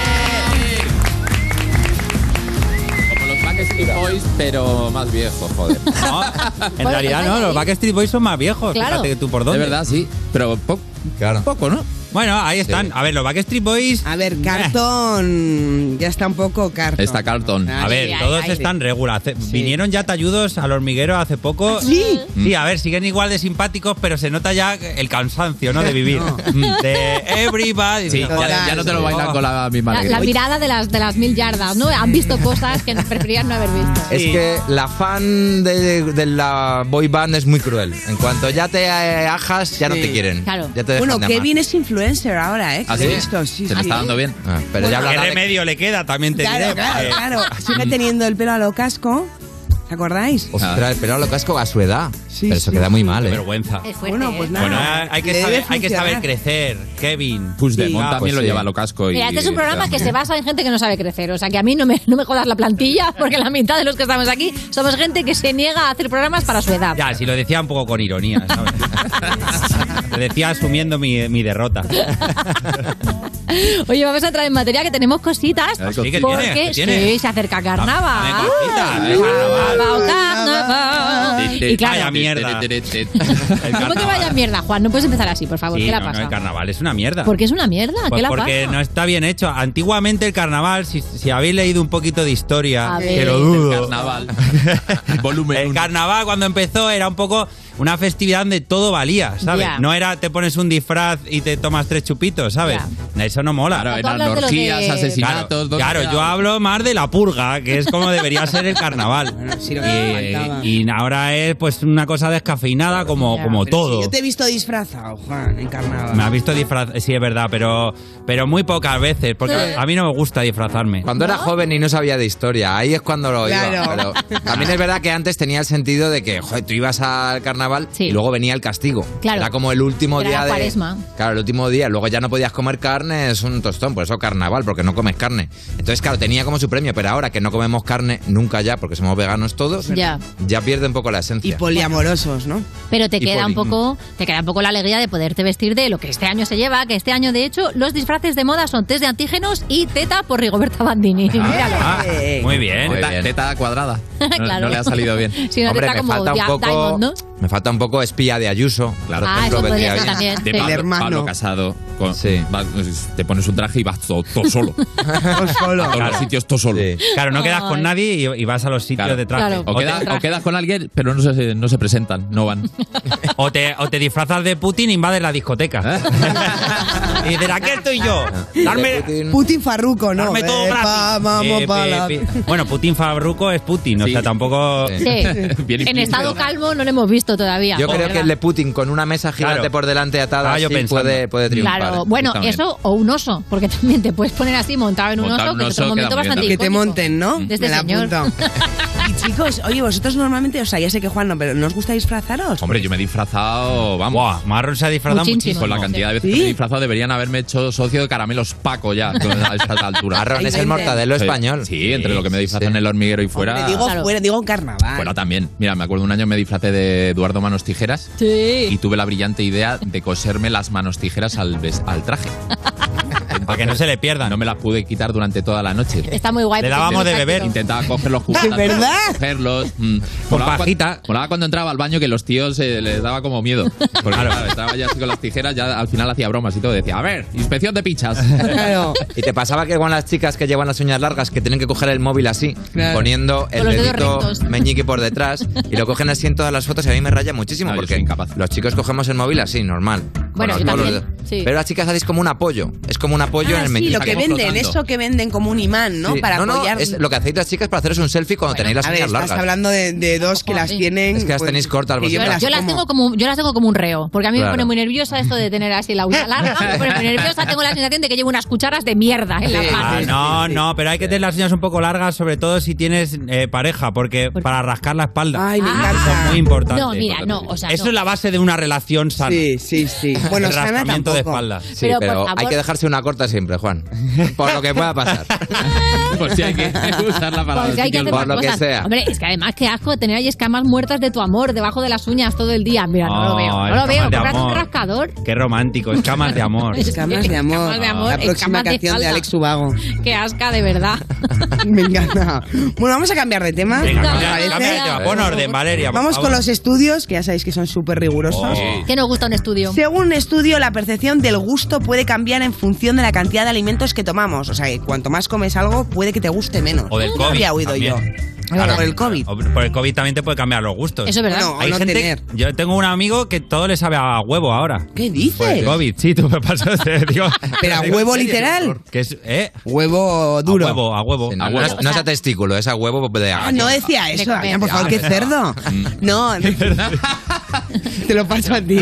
Backstreet Boys, pero más viejos, joder. [laughs] En realidad no, los Backstreet Boys son más viejos. Claro. Fíjate que tú por dónde. De verdad, sí. Pero po- poco, ¿no? Bueno, ahí están. A ver, los Backstreet Boys. A ver, Carton ya está un poco Carton. Está Carlton. A ver, todos están regular. Vinieron ya talludos al hormiguero hace poco. ¿Sí? Sí, a ver, siguen igual de simpáticos, pero se nota ya el cansancio, ¿no? De vivir. [laughs] Mm, De everybody. Sí, ya, ya no te lo bailan con la misma La, alegría. la mirada de las, de las mil yardas, ¿no? Han visto cosas que preferían no haber visto. Es que la fan de, de la boy band es muy cruel. En cuanto ya te eh, ajas, ya no te quieren. Claro. Ya te dejan Bueno, de amar. Kevin es influencer ahora, ¿eh? ¿Ah, sí? visto, sí, Se le sí. está dando bien. Ah, pero ya ¿Qué hablará de- remedio le queda? También te Claro, diré. claro, Eh, claro. Sigue teniendo el pelo a lo casco. ¿Os acordáis? Ostras, pero lo casco a su edad. pero eso sí, queda muy sí. mal, ¿eh? Vergüenza. Bueno, pues nada. Bueno, hay que, saber, hay que saber crecer, Kevin. Puigdemont Sí. también Pues lo sí. lleva a lo casco. Y, Mira, este es un programa que se basa en gente que no sabe crecer. O sea, que a mí no me, no me jodas la plantilla, [laughs] porque la mitad de los que estamos aquí somos gente que se niega a hacer programas para su edad. Ya, si lo decía un poco con ironía, ¿sabes? [laughs] lo decía asumiendo mi, mi derrota. [laughs] [laughs] Oye, vamos a traer en materia que tenemos cositas. ¿qué tiene? porque ¿Qué tiene? sí, se acerca carnaval. Carnaval. carnaval. Y claro, Vaya mierda. [laughs] ¿cómo que vaya mierda, Juan? No puedes empezar así, por favor. Sí, ¿Qué le ha no, no, el carnaval es una mierda. ¿Por qué es una mierda? Pues ¿Qué le porque pasa? no está bien hecho. Antiguamente el carnaval, si, si habéis leído un poquito de historia, que lo dudo. El carnaval. [laughs] Volumen El carnaval cuando empezó era un poco una festividad donde todo valía, ¿sabes? Ya. No era te pones un disfraz y te tomas tres chupitos, ¿sabes? Eso no mola. Claro, eran orgías, de- asesinatos, Claro, ¿dónde claro, yo hablo más de la purga, que es como debería ser el carnaval. [laughs] faltaba. y, y ahora es pues una cosa descafeinada como, como Pero todo. si yo te he visto disfrazado, Juan, en carnaval. Me has visto disfraz, sí es verdad, pero, pero muy pocas veces, porque Sí. a mí no me gusta disfrazarme. Cuando era joven y no sabía de historia, ahí es cuando lo Claro. iba. Pero también es verdad que antes tenía el sentido de que, joder, tú ibas al carnaval y luego venía el castigo. Claro. Era como el último Era día la de. cuaresma. Claro, el último día. Luego ya no podías comer carne, es un tostón, por eso carnaval, porque no comes carne. Entonces, claro, tenía como su premio, pero ahora que no comemos carne, nunca ya, porque somos veganos todos, Ya. ya pierde un poco la esencia. Y poliamorosos, ¿no? Pero te Y queda un poco, te queda un poco la alegría de poderte vestir de lo que este año se lleva, que este año de hecho los disfraces de moda son test de antígenos y teta por Rigoberta Bandini. Míralo. Ah, muy bien. Muy Teta, bien. teta cuadrada. [laughs] No, Claro. no le ha salido bien. Si no, Hombre, teta me como falta un poco- Diamond, ¿no? Me falta un poco espía de Ayuso. Claro, Ah, eso podría ser también. De Sí. Pablo, El hermano. Pablo Casado. Con, vas- te pones un traje y vas [laughs] todo, todo solo. solo. A todos los sitios todo solo. Claro, no quedas con nadie y, y vas a los sitios de traje. O, quedas, o quedas con alguien, pero no se, no se presentan, no van. [laughs] O te, o te disfrazas de Putin e invades la discoteca. [laughs] y dices, aquí estoy yo. Darme, Putin Farruco, ¿no? darme todo gratis. vamos Eh, pa' la- pe- pe- Bueno, Putin Farruco es Putin, o sea, tampoco... Sí. En estado calmo no lo hemos visto todavía. Yo creo Joder. que el de Putin con una mesa gigante Claro. por delante atada yo sí puede, puede triunfar. Claro, bueno, También. eso o un oso, porque [laughs] también te puedes poner así montado en un Montar oso, un que es oso otro queda momento bastante Que te monten, ¿no? De este señor. [laughs] chicos, oye, vosotros normalmente, o sea, ya sé que Juan no, pero ¿no os gusta disfrazaros? Hombre, yo me he disfrazado, vamos. Marron se ha disfrazado muchísimo. Con la cantidad de veces que me he disfrazado deberían haberme hecho socio de caramelos Paco ya [laughs] a estas alturas. Marrón es el mortadelo Sí. español. Sí, entre lo que me disfrazan en el hormiguero y fuera. Hombre, digo fuera, digo en carnaval. Fuera también. Mira, me acuerdo un año me disfracé de Eduardo Manos Tijeras Sí. y tuve la brillante idea de coserme las manos tijeras al, al traje. [laughs] Para que no se le pierdan. No me las pude quitar durante toda la noche. Está muy guay. Le dábamos de beber. Intentaba cogerlos justo. ¿De [laughs] verdad? Cogerlos. mm. Con Molaba pajita. cuando- molaba cuando entraba al baño que los tíos eh, les daba como miedo. [laughs] Porque claro, estaba ya así con las tijeras, ya al final hacía bromas y todo. Decía, a ver, inspección de pichas. [laughs] Claro. Y te pasaba que con las chicas que llevan las uñas largas que tienen que coger el móvil así, Claro. poniendo el los dedito rectos. meñique por detrás y lo cogen así en todas las fotos y a mí me raya muchísimo No, porque los chicos cogemos el móvil así, normal. Bueno, yo también, de- sí. Pero las chicas hacéis como un apoyo, es como un apoyo Ah, en el sí, lo que venden, flotando. eso que venden como un imán, ¿no? Sí. Para no, no, apoyar. es lo que hacéis las chicas para haceros un selfie cuando tenéis las a ver, uñas estás largas. hablando de, de dos que las tienen. Es que las pues, tenéis cortas me vosotras. Yo las, tengo como, un- yo las tengo como un reo, porque a mí Claro. me pone muy nerviosa esto de tener así la uña [laughs] larga, me pone muy nerviosa, tengo la sensación de que llevo unas cucharas de mierda en las Sí. Ah, manos. no, no, pero hay que tener las uñas un poco largas, sobre todo si tienes eh, pareja, porque para rascar la espalda. Ay, me Ah. Eso encanta. es muy importante. No, mira, no, o sea, Eso no. es la base de una relación sana. Sí, sí, sí. [laughs] Bueno, el sana rascamiento de tampoco. espalda. Sí, Pero, pero, por hay que dejarse una corta siempre, Juan. Por lo que pueda pasar. [laughs] Pues sí, hay que [laughs] usarla para Pues hay que hacer Por lo que sea. Hombre, es que además qué asco tener ahí escamas muertas de tu amor debajo de las uñas todo el día. Mira, no lo Oh, veo, no lo veo. de un rascador. Qué romántico, escamas de amor. Escamas de amor. Escamas de amor, La próxima escamas de canción de, espalda. Alex Ubago. Qué asca, de verdad. Me encanta. Bueno, vamos a cambiar de tema. Venga, de tema. Pon orden, Valeria. por Vamos con los estudios, que ya sabéis que son súper rigurosos. Oh. ¿Qué nos gusta un estudio? Según un estudio, la percepción del gusto puede cambiar en función de la cantidad de alimentos que tomamos. O sea, que cuanto más comes algo, puede que te guste menos. O del No COVID. había oído también. yo. Claro. Por el COVID. Por el COVID también te puede cambiar los gustos. Eso es verdad. No, Hay no gente, tener. yo tengo un amigo que todo le sabe a huevo ahora. ¿Qué dices? Por el COVID, sí, tú me pasas, te [laughs] digo. ¿Pero a digo huevo literal? Que es, ¿eh? Huevo duro. A huevo, a huevo. Sí, no, a no huevo. es, no es a testículo, es a huevo de Ah, no decía De eso, comer. Damián, por favor, qué cerdo. No, [laughs] [laughs] [laughs] te lo paso a ti.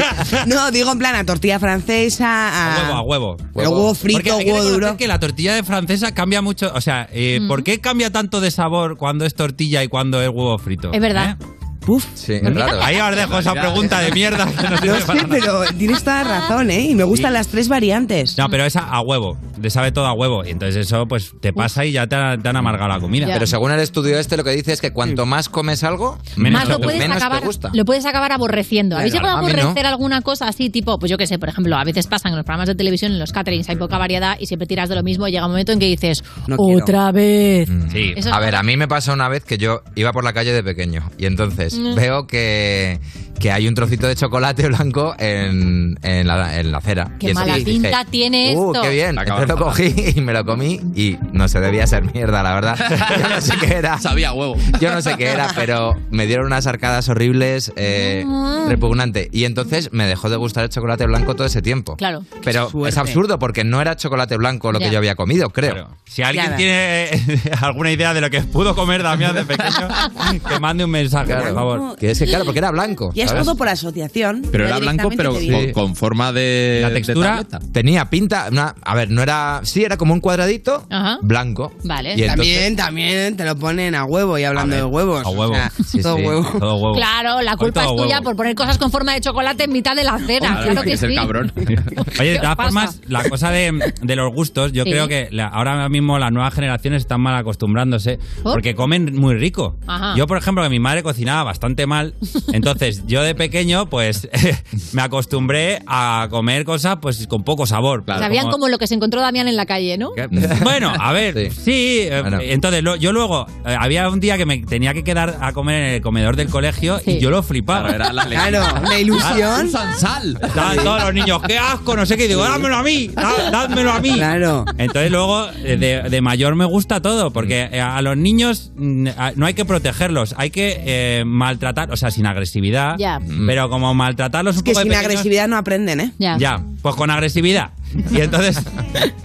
No, digo en plan a tortilla francesa, A a, huevo, a huevo. Huevo frito, Porque hay que huevo reconocer duro. que la tortilla de francesa cambia mucho. O sea, eh, ¿por qué cambia tanto de sabor cuando es tortilla y cuando es huevo frito? Es verdad. ¿Eh? Puf. Sí, es raro. Ahí os dejo esa [laughs] pregunta de mierda. que no sirve No para sé, nada. pero tienes toda la razón, ¿eh? Y me gustan las tres variantes. No, pero esa a huevo. Le sabe todo a huevo. Y entonces eso pues te pasa y ya te, ha- te han amargado la comida. Ya. Pero según el estudio este, lo que dice es que cuanto más comes algo, Menos Más te lo puedes, menos te acabar, gusta. lo puedes acabar aborreciendo. ¿Habéis Claro, llegado a a mí no. aborrecer alguna cosa así? Tipo, pues yo qué sé, por ejemplo, a veces pasan en los programas de televisión, en los caterings, hay poca variedad y siempre tiras de lo mismo y llega un momento en que dices, No quiero. otra vez. Sí. Eso es A ver, a mí me pasó una vez que yo iba por la calle de pequeño y entonces Mm. veo que, que hay un trocito de chocolate blanco en, en, la, en la acera. Qué Y mala dije, pinta tiene Uh, esto. qué bien. Entonces lo cogí y me lo comí y no sé, debía ser mierda, la verdad. [laughs] Yo no sé qué era. Sabía a huevo. Yo no sé qué era, pero me dieron unas arcadas horribles, eh, Ah. repugnante. Y entonces me dejó de gustar el chocolate blanco todo ese tiempo. Claro. Pero es absurdo porque no era chocolate blanco lo Ya. que yo había comido, creo. Claro. Si alguien Claro. tiene [laughs] alguna idea de lo que pudo comer Damián de pequeño, [laughs] que mande un mensaje, Claro. por favor. Que es que, claro, porque era blanco. Es ¿sabes? todo por asociación. Pero era blanco, pero con, con forma de. La textura. Tenía pinta, una- a ver, no era, sí, era como un cuadradito Ajá. blanco. Vale. Y entonces- También, también te lo ponen a huevo y hablando A ver, de huevos. a huevo. O sea, Sí, todo sí. huevo. Todo huevo. Claro, la culpa es tuya huevo. por poner cosas con forma de chocolate en mitad de la acera. Claro, que es el cabrón. [laughs] Oye, de ¿Qué todas formas, la cosa de, de los gustos, yo Sí. creo que la- ahora mismo las nuevas generaciones están mal acostumbrándose ¿Por? porque comen muy rico. Ajá. Yo, por ejemplo, que mi madre cocinaba bastante mal, [laughs] entonces yo de pequeño, pues [laughs] me acostumbré a comer cosas pues con poco sabor. Sabían como... lo que se encontró Damián en la calle, ¿no? [laughs] Bueno, a ver, sí. eh, Bueno. Entonces, lo- yo luego, eh, había un día que me tenía que quedar a comer en el comedor del colegio y yo lo flipaba. Claro, era la Claro, la ilusión. Usan sal. Estaban todos los niños, qué asco, no sé qué. Y digo, dámelo a mí, dá- dádmelo a mí. Claro. Entonces luego, eh, de, de mayor me gusta todo, porque eh, a los niños mm, no hay que protegerlos, hay que eh, maltratar, o sea, sin agresividad, Ya. pero como maltratarlos un Es que poco de sin pequeños- agresividad no aprenden, ¿eh? Ya. Ya, pues con agresividad. Y entonces,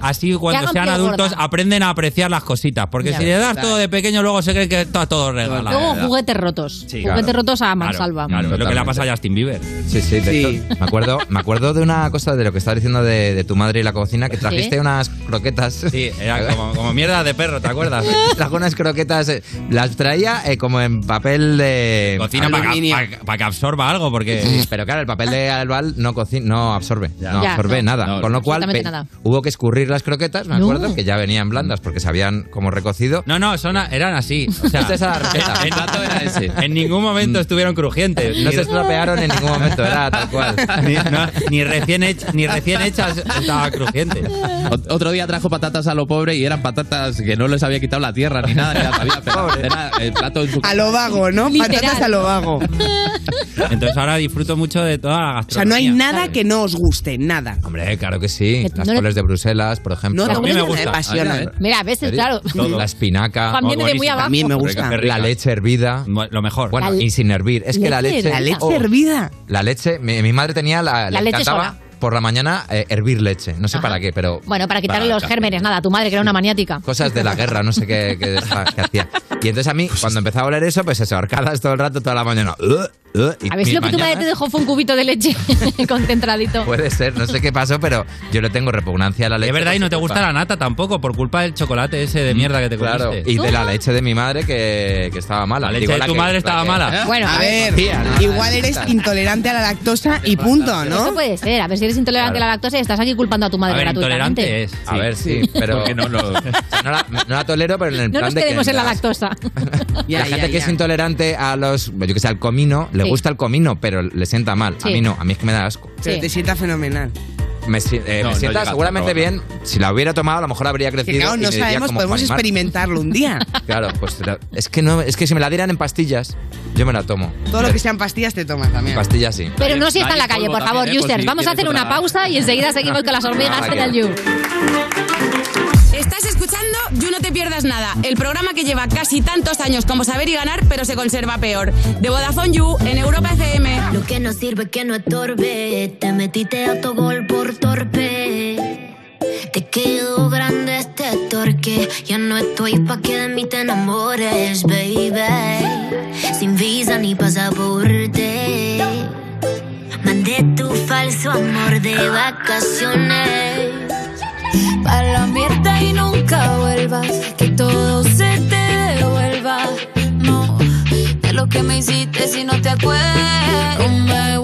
así cuando sean adultos gorda. aprenden a apreciar las cositas. Porque Ya si le das todo de pequeño, luego se cree que está todo regalado. Luego juguetes rotos. Sí, juguetes claro. rotos a Claro, mansalva. Claro, es lo que le ha pasado a Justin Bieber. Sí, sí, Sí. me acuerdo, me acuerdo de una cosa de lo que estabas diciendo de, de tu madre y la cocina, que trajiste ¿Sí? unas croquetas. Sí, era como, como mierda de perro, ¿te acuerdas? [laughs] Trajo unas croquetas, eh, las traía eh, como en papel de Cocina para que, pa- pa que absorba algo, porque... Sí, Pero claro, el papel de albal no, no absorbe, no Ya, absorbe no. nada. No, con lo cual nada. hubo que escurrir las croquetas, me No. acuerdo, que ya venían blandas porque se habían como recocido. No, no, son, a- eran así. O sea, Esta es la receta. en, El plato era ese. En ningún momento estuvieron crujientes. No se estropearon en ningún momento, era tal cual. [laughs] Ni, no, ni recién, hech- ni recién hechas estaba crujiente. Ot- Otro día trajo patatas a lo pobre y eran patatas que no les había quitado la tierra ni nada, ni las había [laughs] pegado. Era el plato en su A lo vago, ¿no? Patatas a lo vago. Entonces ahora disfruto mucho de toda la O sea, gastronomía. no hay nada que no os guste, nada. Hombre, claro que sí. Que Las no le- coles de Bruselas, por ejemplo. No, a mí me gusta. Me apasionan. Mira, a veces, claro. La espinaca. De muy abajo. También me gusta. La leche hervida. Lo mejor. Bueno, y sin hervir. Es que la Leche. La leche Oh, hervida. La leche. Mi, madre tenía la. La le leche sola. por la mañana eh, hervir leche. No sé para qué, pero. Bueno, para quitarle Para- los gérmenes, nada, tu madre que era una maniática. Cosas de la guerra, no sé qué, qué, qué [laughs] hacía. Y entonces a mí, cuando empezaba a oler eso, pues eso, arcadas todo el rato, toda la mañana. Uh, y A ver si lo que tu madre te dejó fue un cubito de leche [laughs] concentradito. Puede ser, no sé qué pasó, pero yo le tengo repugnancia a la leche. Es verdad, y no te gusta la nata tampoco, por culpa del chocolate ese de mierda que te Claro, comiste. y de la leche de mi madre que, que estaba mala. La leche de tu que- madre estaba que- mala. Bueno, A ver, igual eres intolerante a la lactosa y punto, Eso ¿no? puede ser. A ver si eres intolerante Claro. a la lactosa y estás aquí culpando a tu A madre ver, gratuitamente. intolerante es. A ver, sí, pero. Porque no lo- [laughs] O sea, no, la, no la tolero, pero en el No plan nos de que quedemos en la lactosa. [laughs] La gente que es intolerante a los, yo que sé, al comino, le Sí. gusta el comino, pero le sienta mal. Sí. A mí no, a mí es que me da asco. Pero Sí. te sienta fenomenal. Me, eh, No, me sienta seguramente bien. Si la hubiera tomado, a lo mejor habría Que crecido. claro, y no me sabemos, podemos experimentarlo un día. [laughs] Claro, pues es que no, es que si me la dieran en pastillas, yo me la tomo. Todo lo que sean pastillas te tomas también. Pastillas sí. Pero no si está en la calle, por favor, también, ¿eh? Si Vamos a hacer una pausa y enseguida seguimos con las hormigas en el que- You. Estás escuchando You No Te Pierdas Nada, el programa que lleva casi tantos años como saber y ganar, pero se conserva peor. De Vodafone You en Europa FM. Lo que no sirve que no estorbe. Te metiste a tu gol por torpe. Te quedó grande este torque. Ya no estoy pa' que de mí te enamores, baby. Sin visa ni pasaporte. Mandé tu falso amor de vacaciones. Pa' la mierda y nunca vuelvas. Que todo se te devuelva. No, de lo que me hiciste si no te acuerdas. Me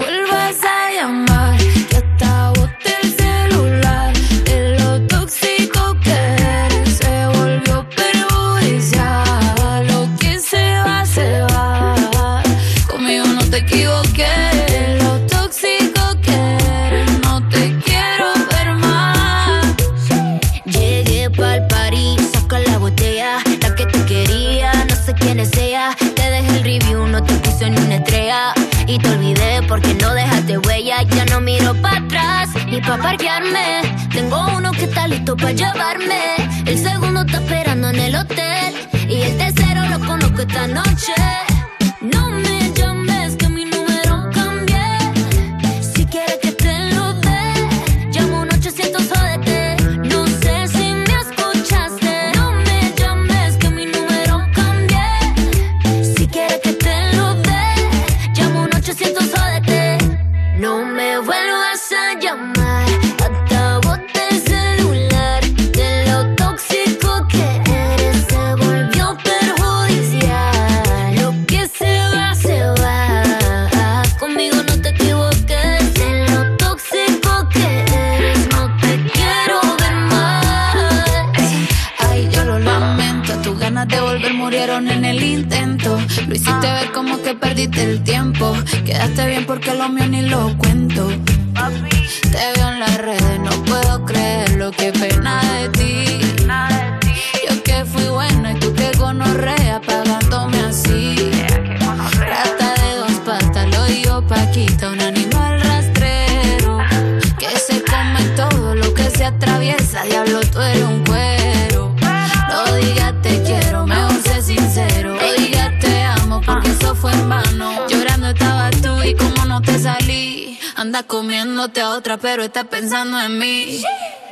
pero estás pensando en mí.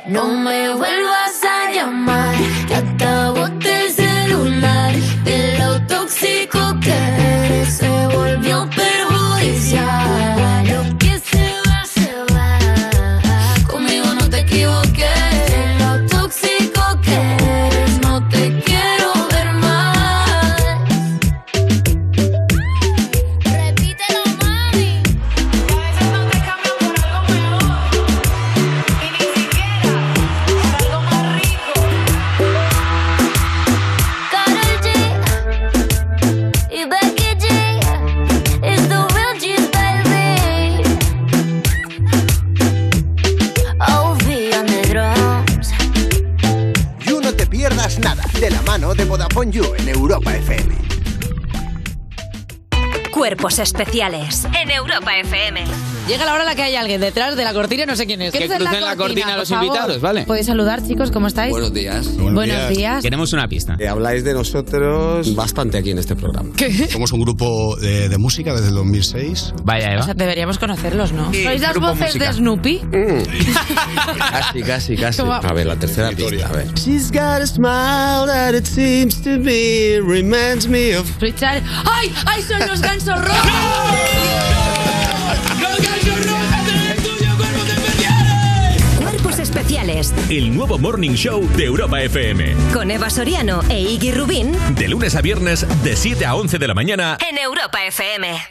No me vuelvas especiales en Europa FM. Llega la hora en la que hay alguien detrás de la cortina, no sé quién es. Que ¿Quién es crucen la cortina los invitados, ¿vale? Podéis saludar, chicos, ¿cómo estáis? Buenos días. Buenos días. Queremos una pista. habláis de nosotros bastante aquí en este programa. ¿Qué? Somos un grupo de, de música desde el 2006. Vaya, O sea, deberíamos conocerlos, ¿no? Sí, ¿Sois las voces musical. de Snoopy? Casi, casi, casi. ¿Cómo? A ver, la tercera pista, a ver. She's got a smile that it seems to me reminds me of. Richard. ¡Ay! ¡Ay, son los gansos rojos! Cuerpos especiales El nuevo Morning Show de Europa FM. con Eva Soriano e Iggy Rubín De lunes a viernes, de 7 a 11 de la mañana. en Europa FM.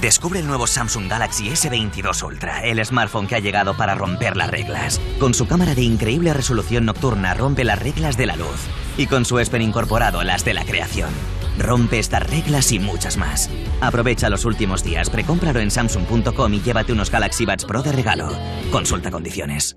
Descubre el nuevo Samsung Galaxy S22 Ultra, el smartphone que ha llegado para romper las reglas. Con su cámara de increíble resolución nocturna rompe las reglas de la luz y con su ESPEN incorporado las de la creación. Rompe estas reglas y muchas más. Aprovecha los últimos días, precómpralo en samsung.com y llévate unos Galaxy Buds Pro de regalo. Consulta condiciones.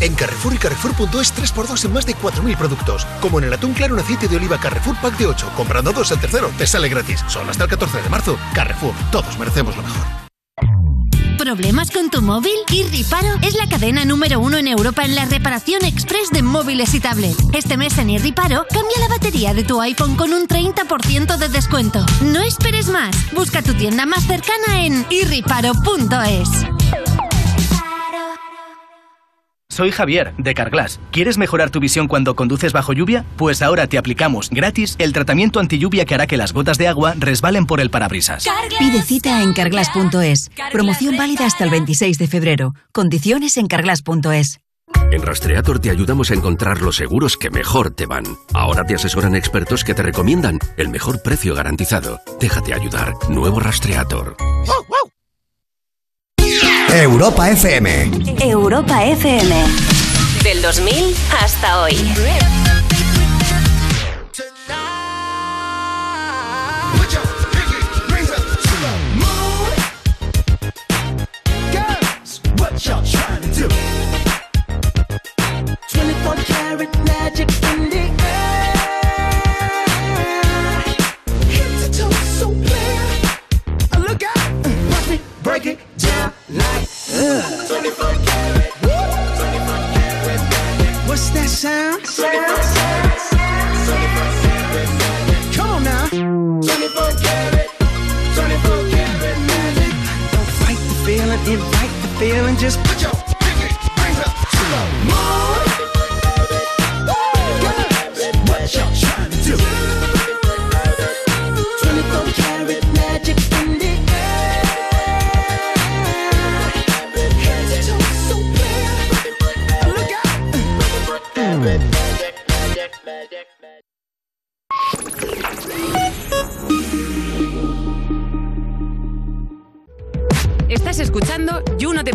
En Carrefour y Carrefour.es 3x2 en más de 4.000 productos. Como en el atún claro en aceite de oliva Carrefour Pack de 8. Comprando dos, el tercero te sale gratis. Solo hasta el 14 de marzo. Carrefour. Todos merecemos lo mejor. ¿Problemas con tu móvil? Irriparo es la cadena número uno en Europa en la reparación express de móviles y tablets. Este mes en Irriparo, cambia la batería de tu iPhone con un 30% de descuento. No esperes más. Busca tu tienda más cercana en irriparo.es. Soy Javier, de Carglass. ¿Quieres mejorar tu visión cuando conduces bajo lluvia? Pues ahora te aplicamos gratis el tratamiento anti lluvia que hará que las gotas de agua resbalen por el parabrisas. Pide cita en carglass.es. Promoción válida hasta el 26 de febrero. Condiciones en carglass.es. En Rastreator te ayudamos a encontrar los seguros que mejor te van. Ahora te asesoran expertos que te recomiendan el mejor precio garantizado. Déjate ayudar. Nuevo Rastreator. Europa FM. Europa FM. Del 2000 hasta hoy. Girls, what y'all trying to do? 24 karat magic in the like. 24 karat. 24 karat magic. What's that sound? Come on now. 24 karat. 24 karat magic. Don't fight the feeling, invite the feeling. Just put your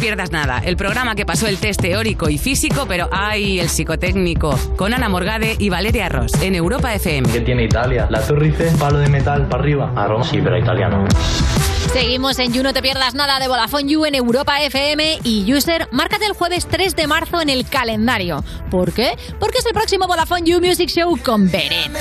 pierdas nada, el programa que pasó el test teórico y físico, pero ay, el psicotécnico, con Ana Morgade y Valeria Ross, en Europa FM. ¿Qué tiene Italia? La Torre Eiffel, palo de metal para arriba. A Roma sí, pero italiano. Seguimos en You, no te pierdas nada de Vodafone You en Europa FM y User, márcate el jueves 3 de marzo en el calendario. ¿Por qué? Porque es el próximo Vodafone You Music Show con Beret.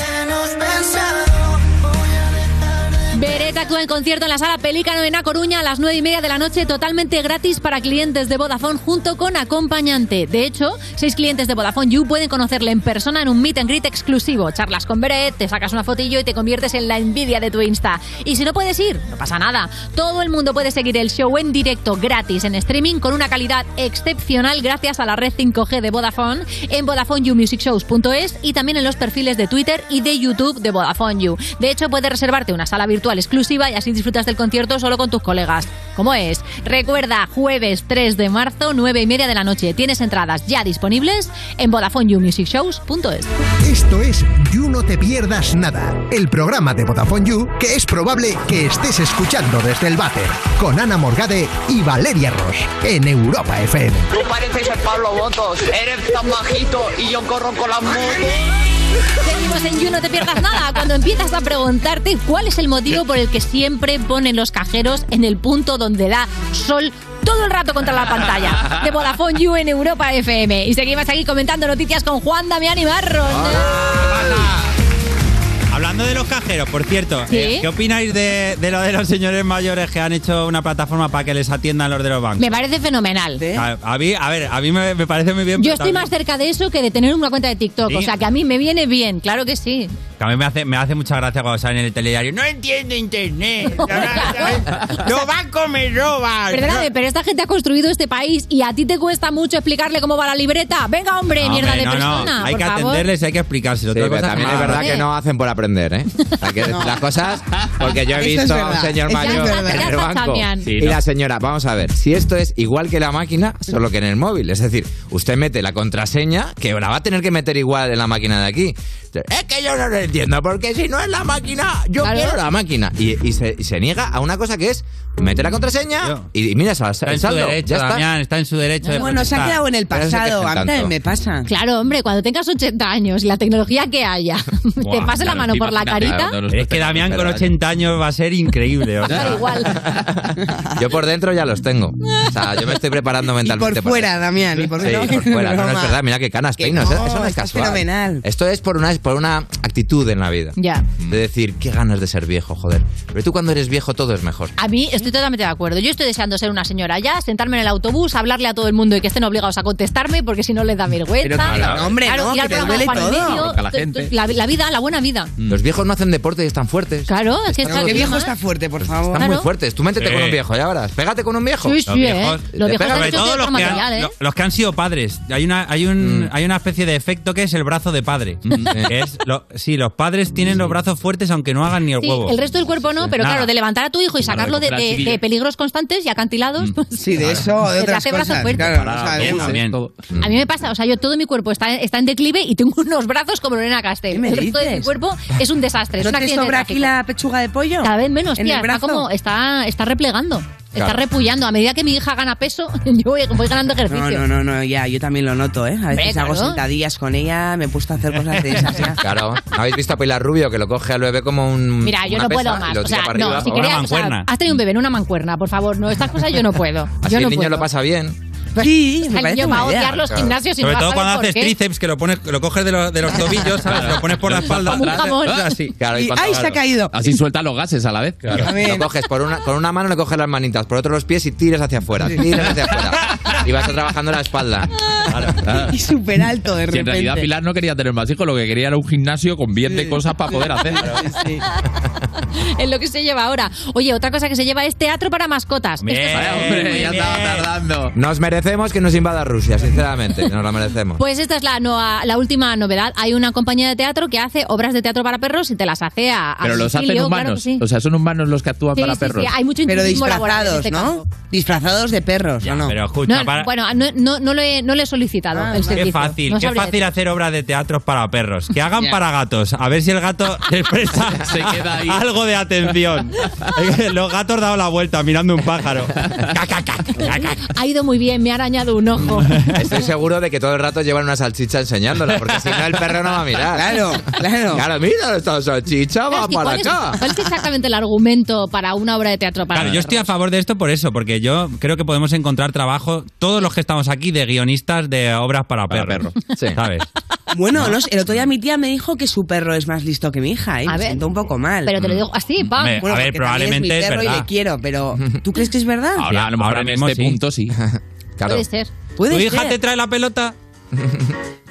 Actúa en concierto en la sala Pelícano en A Coruña a las 9 y media de la noche, totalmente gratis para clientes de Vodafone junto con acompañante. De hecho, seis clientes de Vodafone You pueden conocerle en persona en un meet and greet exclusivo. Charlas con Beret, te sacas una fotillo y te conviertes en la envidia de tu Insta. Y si no puedes ir, no pasa nada. Todo el mundo puede seguir el show en directo gratis en streaming con una calidad excepcional gracias a la red 5G de Vodafone en VodafoneYouMusicShows.es y también en los perfiles de Twitter y de YouTube de Vodafone You. De hecho, puedes reservarte una sala virtual exclusiva y así disfrutas del concierto solo con tus colegas. ¿Cómo es? Recuerda, jueves 3 de marzo, 9 y media de la noche. Tienes entradas ya disponibles en VodafoneYouMusicShows.es. Esto es You No Te Pierdas Nada, el programa de Vodafone You que es probable que estés escuchando desde el váter, con Ana Morgade y Valeria Ross, en Europa FM. Tú pareces el Pablo Botos, eres tan bajito y yo corro con las motos. Seguimos en You, no te pierdas nada. Cuando empiezas a preguntarte cuál es el motivo por el que siempre ponen los cajeros en el punto donde da sol todo el rato contra la pantalla de Vodafone You en Europa FM. Y seguimos aquí comentando noticias con Juan Damián y Marron. Hablando de los cajeros, por cierto, ¿Sí? eh, ¿qué opináis de, de lo de los señores mayores que han hecho una plataforma para que les atiendan los de los bancos? Me parece fenomenal. A, a mí, a ver, a mí me, me parece muy bien. Yo estoy también- más cerca de eso que de tener una cuenta de TikTok. ¿Sí? O sea que a mí me viene bien, claro que sí. Que a mí me hace, me hace mucha gracia cuando salen en el telediario. No entiendo internet. [laughs] Los bancos me roban. Perdóname, pero esta gente ha construido este país y a ti te cuesta mucho explicarle cómo va la libreta. Venga, hombre, No, mierda hombre, de no, no, persona. Hay por que favor. atenderles, hay que explicárselo. Sí, pero cosa también es verdad que no hacen por aprender, ¿eh? [laughs] Hay que decir las cosas porque yo he visto a un señor mayor en el banco. Sí, y no. la señora, vamos a ver, si esto es igual que la máquina, solo que en el móvil, es decir, usted mete la contraseña que la va a tener que meter igual en la máquina de aquí. Es que yo no lo entiendo, porque si no es la máquina, yo Claro. quiero la máquina. Y, y se, y se niega a una cosa que es mete la contraseña y, y mira, sal- Está en su derecho. Damián, está en su derecho de Bueno, se ha quedado en el no pasado. A mí me pasa. Claro, hombre, cuando tengas 80 años y la tecnología que haya, [laughs] te pase la mano por la carita. Es que Damián con 80 años va a ser increíble. o sea. Da igual. Yo por dentro ya los tengo. O sea, yo me estoy preparando mentalmente. por fuera, Damián, y por Sí, dentro. por fuera. No, no es verdad. Mira qué canas Que peino. no, eso, no es casual. fenomenal. Esto es por una, por una actitud en la vida. Ya. De decir, qué ganas de ser viejo, joder. Pero tú cuando eres viejo todo es mejor. A mí estoy totalmente de acuerdo. Yo estoy deseando ser una señora ya, sentarme en el autobús, hablarle a todo el mundo y que estén obligados a contestarme porque si no les da vergüenza. Pero claro. No, hombre, no, ir al que te duele todo. Medio, Porque a la tu- tu- gente. La, la vida, la buena vida. Los viejos no hacen deporte y están fuertes. Claro, es que está Qué viejo está fuerte, por favor. Están muy fuertes. Tú métete Sí. con un viejo, ya verás. Pégate con un viejo. Sí, sí, Los viejos, ¿eh? Los viejos sobre todo los que, han, ¿eh? lo- los que han sido padres. Hay una, hay un, hay una especie de efecto que es el brazo de padre. que es lo- sí, los padres tienen los brazos fuertes aunque no hagan ni el Sí, huevo. el resto del cuerpo no, pero Nada. claro, de levantar a tu hijo y Claro, sacarlo de, peligros constantes y acantilados. pues, Sí, de eso de te otras hace brazo cosas. fuerte. Claro, no Bien, sabemos. también. A mí me pasa, o sea, yo todo mi cuerpo está, está en declive y tengo unos brazos como Lorena Castel. ¿Qué me el resto de mi dices? cuerpo es un desastre. es ¿No un te accidente de sobra aquí tráfico. la pechuga de pollo? Cada vez menos, ¿En tía. el Está brazo? como, está, está replegando. Está repullando. A medida que mi hija gana peso, [laughs] yo voy, voy ganando ejercicio. No, no, no, no, ya, yo también lo noto, ¿eh? A veces hago sentadillas con ella, me he puesto a hacer cosas de esas ya. [laughs] Claro. ¿Habéis visto a Pilar Rubio que lo coge al bebé como un. Mira, yo una no pesa puedo más. O sea, no, si querías, o sea, has tenido un bebé en una mancuerna, por favor. No, estas cosas yo no puedo. Así yo el no niño puedo. lo pasa bien. Sí, sea, el niño va a odiar los gimnasios y Sobre no todo cuando haces qué. tríceps, que lo pones, lo coges de, los- de los tobillos, ¿sabes? Lo pones por la espalda. Como un jamón. Así. Claro, Y- ¡ay, se ha caído! Así suelta los gases a la vez. Lo coges por una, con una mano, le coges las manitas, por otro los pies y tiras hacia afuera. Tiras hacia afuera. Y vas trabajando la espalda. Y súper alto de Si en repente. realidad Pilar no quería tener más hijos, lo que quería era un gimnasio con bien de cosas para poder hacer. Es lo que se lleva ahora. Oye, otra cosa que se lleva es teatro para mascotas. Esto es- hombre, ya estaba tardando. Nos merecemos que nos invada Rusia, sinceramente. Nos lo merecemos. Pues esta es la, nueva- la última novedad. Hay una compañía de teatro que hace obras de teatro para perros y te las hace a, a Pero los hacen humanos. claro sí. O sea, son humanos los que actúan Sí, para sí, perros. sí, hay mucho Pero disfrazados, este ¿no? caso. Disfrazados de perros, ¿o no? Pero escucha, No, para- Bueno, no, no, no, lo he, no le he solicitado el Qué servicio. fácil, No qué fácil hacer obras de teatro para perros. Que hagan para gatos. A ver si el gato [laughs] les presta Se queda ahí. algo de atención. [laughs] Los gatos dado la vuelta mirando un pájaro. Ha ido muy bien, me ha arañado un ojo. [laughs] Estoy seguro de que todo el rato llevan una salchicha enseñándola, porque si no el perro no va a mirar. Claro, claro. Claro, mira, esta salchicha va ¿Y para cuál, es, acá. cuál es exactamente el argumento para una obra de teatro para Claro, yo estoy a favor de esto por eso, porque yo creo que podemos encontrar trabajo, todos los que estamos aquí, de guionistas de obras para, perros. ¿Sabes? [laughs] Bueno, no el otro día mi tía me dijo que su perro es más listo que mi hija, ¿eh? A me ver. siento un poco mal. Pero te lo digo así, pam. Hombre, Bueno, a ver, probablemente es es mi perro y verdad. le quiero, pero [laughs] ¿tú crees que es verdad? Ahora, a lo mejor ahora en mismo este sí. punto sí. [laughs] Claro. Puede ser. Puede ¿Tu hija ser. te trae la pelota?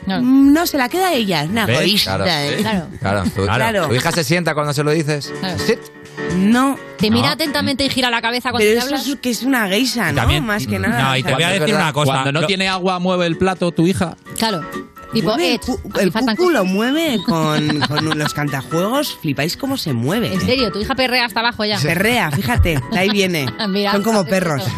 Mm, No, se la queda ella, es una egoísta. Claro. ¿eh? Claro. Claro, tu, Claro. tu hija se sienta cuando se lo dices. Sit. No. Te mira No. atentamente y gira la cabeza cuando Pero te eso hablas. es que es una geisha, ¿no? También- Más que nada. No, y te voy a decir una cosa. Cuando no Lo- tiene agua, mueve el plato tu hija. Claro. Tipo, Mueve eh, el, aquí el cucu lo mueve [laughs] con, con los cantajuegos. Flipáis cómo se mueve. En serio, tu hija perrea hasta abajo ya. Perrea, fíjate, de ahí viene. [laughs] Mira, Son como perros. [laughs]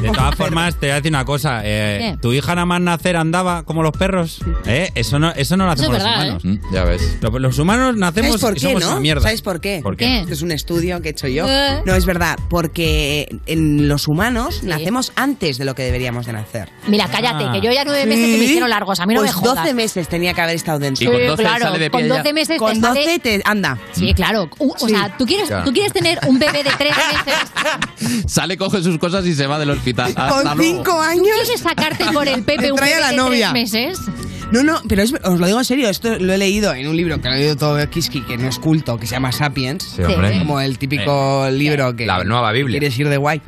De todas formas, te voy a decir una cosa. eh. ¿Tu hija nada más nacer andaba como los perros? ¿Eh? Eso no, eso no lo Eso hacemos es verdad, los humanos. Mm, Ya ves. Los, los humanos nacemos ¿Sabes por y qué, somos no? una mierda. ¿Sabes por qué? ¿Por qué? ¿Qué? Esto es un estudio que he hecho yo. Eh. No, es verdad, porque en los humanos Sí. nacemos antes de lo que deberíamos de nacer. Mira, cállate, Ah. que yo ya nueve meses se me hicieron largos. A mí no pues me jodas. 12 meses tenía que haber estado dentro. Y con Sí, 12 claro, sale de pie con ya. 12 meses Con te 12 sale... te anda. Sí, claro. U- O Sí. sea, ¿tú quieres, Claro. tú quieres tener un bebé de tres [laughs] meses. Sale, coge sus cosas y se va del hospital. Hasta Con luego. 5 ¿Tú años. quieres sacarte por el [laughs] Pepe un trae bebé a la de novia. tres meses? No, no, pero es- os lo digo en serio, esto lo he leído en un libro que lo he leído todo Kiski, que no es culto, que se llama Sapiens. Sí, hombre. Como el típico libro que La nueva Biblia. quieres ir de guay.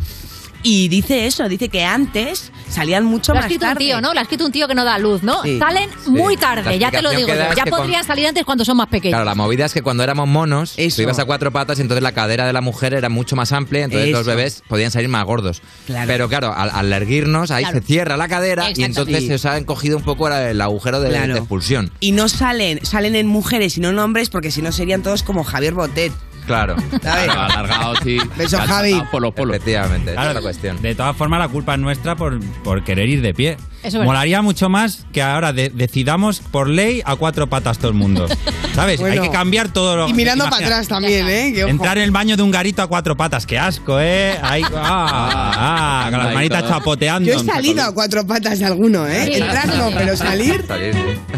Y dice eso, dice que antes salían mucho Lo ha más escrito un tío, ¿no? Lo ha escrito un tío que no da luz, ¿no? Sí. Salen muy tarde, ya te lo digo yo. Ya podrían salir antes cuando son más pequeños. Claro, la movida es que cuando éramos monos, Eso. tú ibas a cuatro patas y entonces la cadera de la mujer era mucho más amplia, entonces Eso. los bebés podían salir más gordos. Claro. Pero claro, al, al erguirnos, ahí Claro. se cierra la cadera y entonces Sí. se os ha encogido un poco el, el agujero de, Claro. de expulsión. Y no salen, salen en mujeres y no en hombres porque si no serían todos como Javier Botet. Claro. alargado, sí. Beso, Javi. Polo, polo. Efectivamente, esa es la cuestión. De todas formas, la culpa es nuestra por, por querer ir de pie. Eso es Molaría mucho más que ahora de- decidamos por ley a cuatro patas todo el mundo. [laughs] ¿Sabes? Bueno. Hay que cambiar todo lo Y mirando imagina- para atrás también, ¿eh? Que ojo. Entrar en el baño de un garito a cuatro patas, qué asco, ¿eh? Ahí, [laughs] ah, ah, con las manitas chapoteando. Yo he salido a cuatro patas de alguno, ¿eh? Sí. Entrar no, pero salir.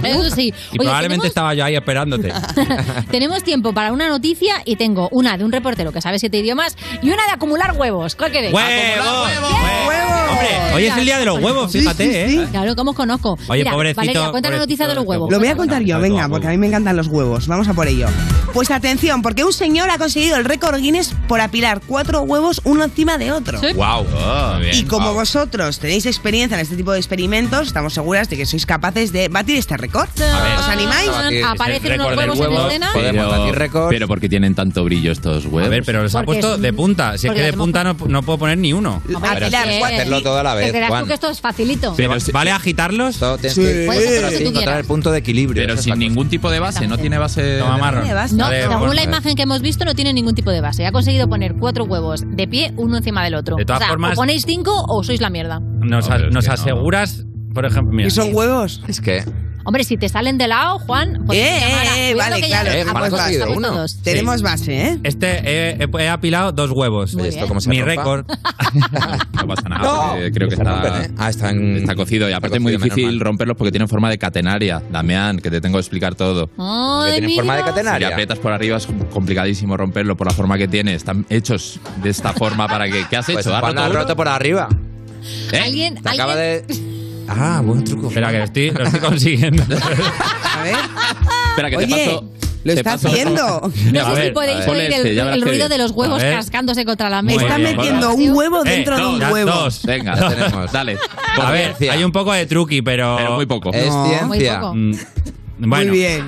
Eso sí. Y Oye, probablemente tenemos, estaba yo ahí esperándote. [laughs] tenemos tiempo para una noticia y tengo una de un reportero que sabe siete idiomas y una de acumular huevos. ¿Cuál queréis? ¡Huevos! ¡Huevos! Hombre, hoy es el día de los huevos, Sí, fíjate, sí, ¿eh? Sí. Claro, ¿cómo os conozco? Oye, Mira, pobrecito, Valeria, cuenta la noticia de los huevos. Lo voy a contar yo, venga, porque a mí me encantan los huevos. Vamos a por ello. Pues atención, porque un señor ha conseguido el récord Guinness por apilar cuatro huevos uno encima de otro. Sí. Wow. Y como vosotros tenéis experiencia en este tipo de experimentos, estamos seguras de que sois capaces de batir este récord. ¿Os animáis? Aparecen unos huevos en escena. Podemos Pero, batir récord. pero ¿por qué tienen tanto brillo estos huevos? A ver, pero los ha Porque puesto es- de punta. Si es porque que de punta no, no puedo poner ni uno. Apilar Hacerlo todo a la vez, tú que esto es facilito. Pero ¿Vale agitarlos? Todo tienes Sí. que Puedes hacer lo que tú encontrar quieras. el punto de equilibrio. pero esa es sin la cosa. ningún tipo de base, no tiene base. Toma marrón. Tiene base. No, Vale, según la imagen que hemos visto, no tiene ningún tipo de base. Ha conseguido poner cuatro huevos de pie, uno encima del otro. De todas o sea, formas- o ponéis cinco o sois la mierda. Nos, No, nos no. aseguras, por ejemplo, mira. ¿Y son huevos? Es que Hombre, si te salen de lado, Juan, pues Eh, eh, vale, que ya- claro. Eh, uno. todos. Tenemos base, ¿eh? Este he, he- he apilado dos huevos. Oye, ¿esto se Mi récord. [laughs] No pasa nada. No. creo que está, rompen, ¿eh? Ah, están- está cocido. Y aparte es muy difícil romperlos porque tienen forma de catenaria. Damián, que te tengo que explicar todo. Ay, tienen forma de mira. Si catenaria. aprietas por arriba es complicadísimo romperlo por la forma que tiene. Están hechos de esta forma para que. ¿Qué has Pues hecho? ¿Has Juan roto roto por arriba. ¿Eh? Alguien, Te acaba alguien- de. [laughs] Ah, buen truco. Espera, que lo estoy, lo estoy consiguiendo. [laughs] A ver. Espera, que te Oye, paso. lo te está paso- haciendo. [laughs] No A sé si podéis ver. oír el, este, el qué ruido de los huevos cascándose contra la Muy mesa. Está bien. metiendo un huevo Eh, dentro de dos, un ya huevo. dos. Venga, [laughs] tenemos. dale. A ver, Ciencia. hay un poco de truqui, pero. Pero muy poco. Es No. Muy ciencia. poco. Mm, Bueno, Muy bien.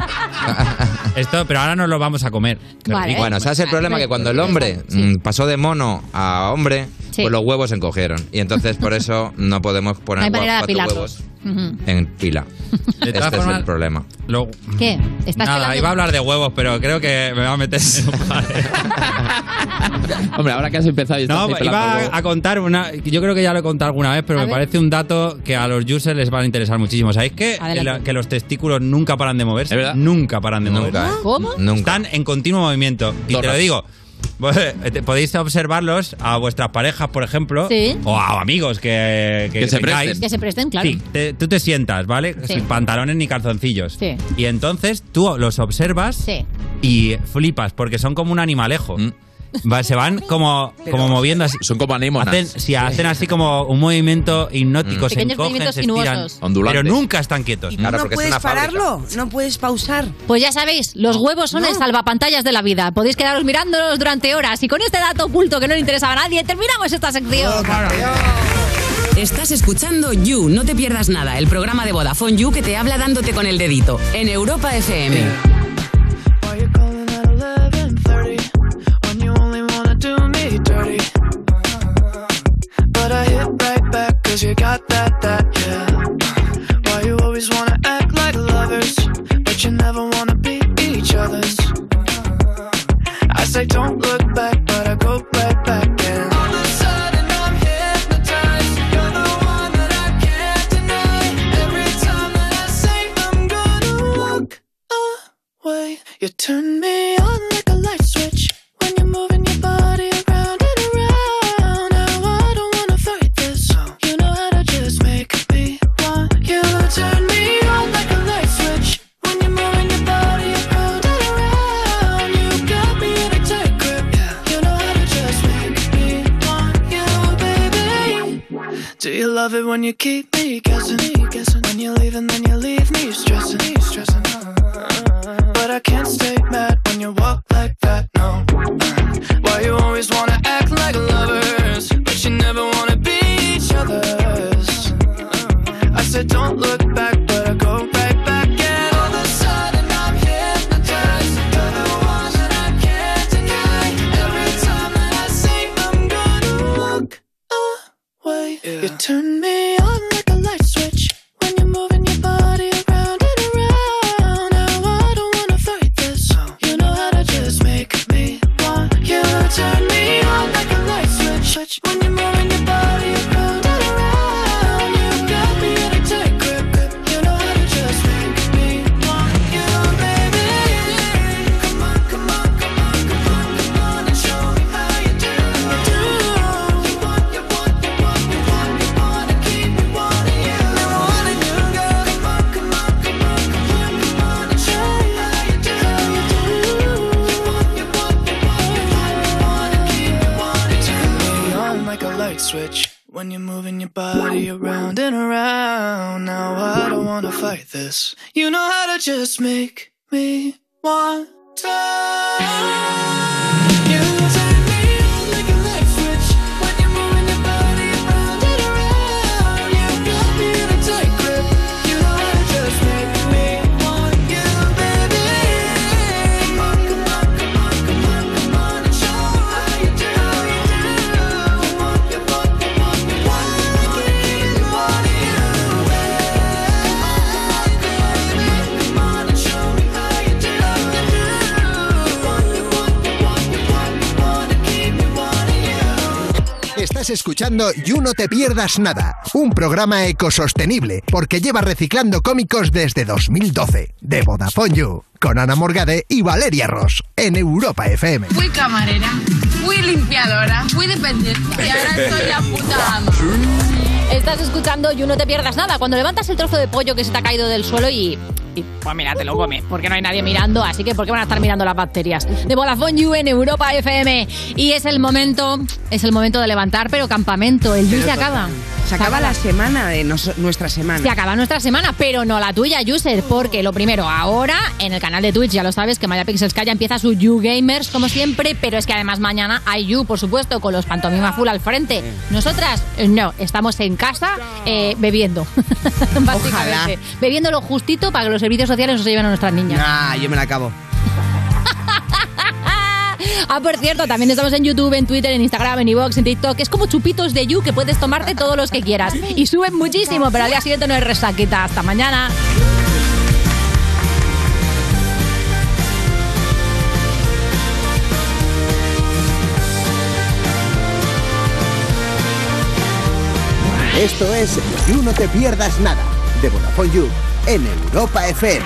esto, pero ahora nos lo vamos a comer. Vale. Bueno, ¿sabes el problema? Que cuando el hombre mm, pasó de mono a hombre, Sí. pues los huevos se encogieron. Y entonces por eso no podemos No poner cuatro apilarlos. huevos en pila. Este es el problema. Lo- ¿Qué? ¿Estás Nada, pelando? iba a hablar de huevos, pero creo que me va a meter en un [laughs] Hombre, ahora que has empezado y estás No, iba huevos. a contar una. Yo creo que ya lo he contado alguna vez, pero A me ver. parece un dato que a los users les va a interesar muchísimo. ¿Sabéis que, la- que los testículos nunca paran de moverse? Nunca paran de Nunca, moverse. ¿eh? ¿Cómo? Están en continuo movimiento. Y te lo digo. Te- Podéis observarlos a vuestras parejas, por ejemplo, Sí. o a amigos que, que, Que se presten. Que se presten, claro. Sí, te- tú te sientas, ¿vale? Sí. Sin pantalones ni calzoncillos. Sí. Y entonces tú los observas Sí. y flipas, porque son como un animalejo. Va- se van como, como moviendo así. Son como anémonas. Hacen, sí, hacen así como un movimiento hipnótico, se Pequeños encogen, movimientos se estiran. sinuosos. Ondulantes. Pero nunca están quietos. ¿No puedes pararlo? ¿No puedes pausar? Pues ya sabéis, los huevos son el salvapantallas de la vida. Podéis quedaros mirándolos durante horas. Y con este dato oculto que no le interesaba a nadie, terminamos esta sección. Estás escuchando You, no te pierdas nada, el programa de Vodafone You que te habla dándote con el dedito en Europa FM. Cause you got that, that, yeah. Why you always wanna act like lovers, but you never wanna be each other's. I say don't look back, but I go right back and all of a sudden I'm hypnotized. You're the one that I can't deny. Every time that I say I'm gonna walk away, you turn me on like a light switch when you keep me guessing? guessing? When you leave and then you leave me stressing, stressing. Uh. But I can't stay mad when you walk like that, no. Why you always wanna act like lovers, but you never wanna be each other's? I said don't look turn me just make escuchando You No Te Pierdas Nada, un programa ecosostenible porque lleva reciclando cómicos desde 2012. De Vodafone You, con Ana Morgade y Valeria Ross, en Europa FM. Fui camarera, fui limpiadora, fui dependiente y ahora soy la puta ama. Estás escuchando You No Te Pierdas Nada. Cuando levantas el trozo de pollo que se te ha caído del suelo y... y, pues mira, te lo comes, porque no hay nadie mirando, así que ¿por qué van a estar mirando las bacterias? De Vodafone You en Europa FM. Y es el momento, es el momento de levantar, pero campamento, el You se acaba. Se acaba la semana de nos- nuestra semana. Se acaba nuestra semana, pero no la tuya, user, porque lo primero, ahora en el canal de Twitch, ya lo sabes, que Maya Pixels ya empieza su You Gamers, como siempre, pero es que además mañana hay You, por supuesto, con los pantomima full al frente. Nosotras, eh, no, estamos en casa eh, bebiendo, [laughs] básicamente. Bebiendo lo justito para que los servicios sociales no se lleven a nuestras niñas. Ah, yo me la acabo. [laughs] Ah, por cierto, también estamos en YouTube, en Twitter, en Instagram, en iVoox, en TikTok. Es como chupitos de You que puedes tomarte todos los que quieras. Y suben muchísimo, pero al día siguiente no hay resaquita. Hasta mañana. Esto es You No Te Pierdas Nada, de Vodafone en Europa FM.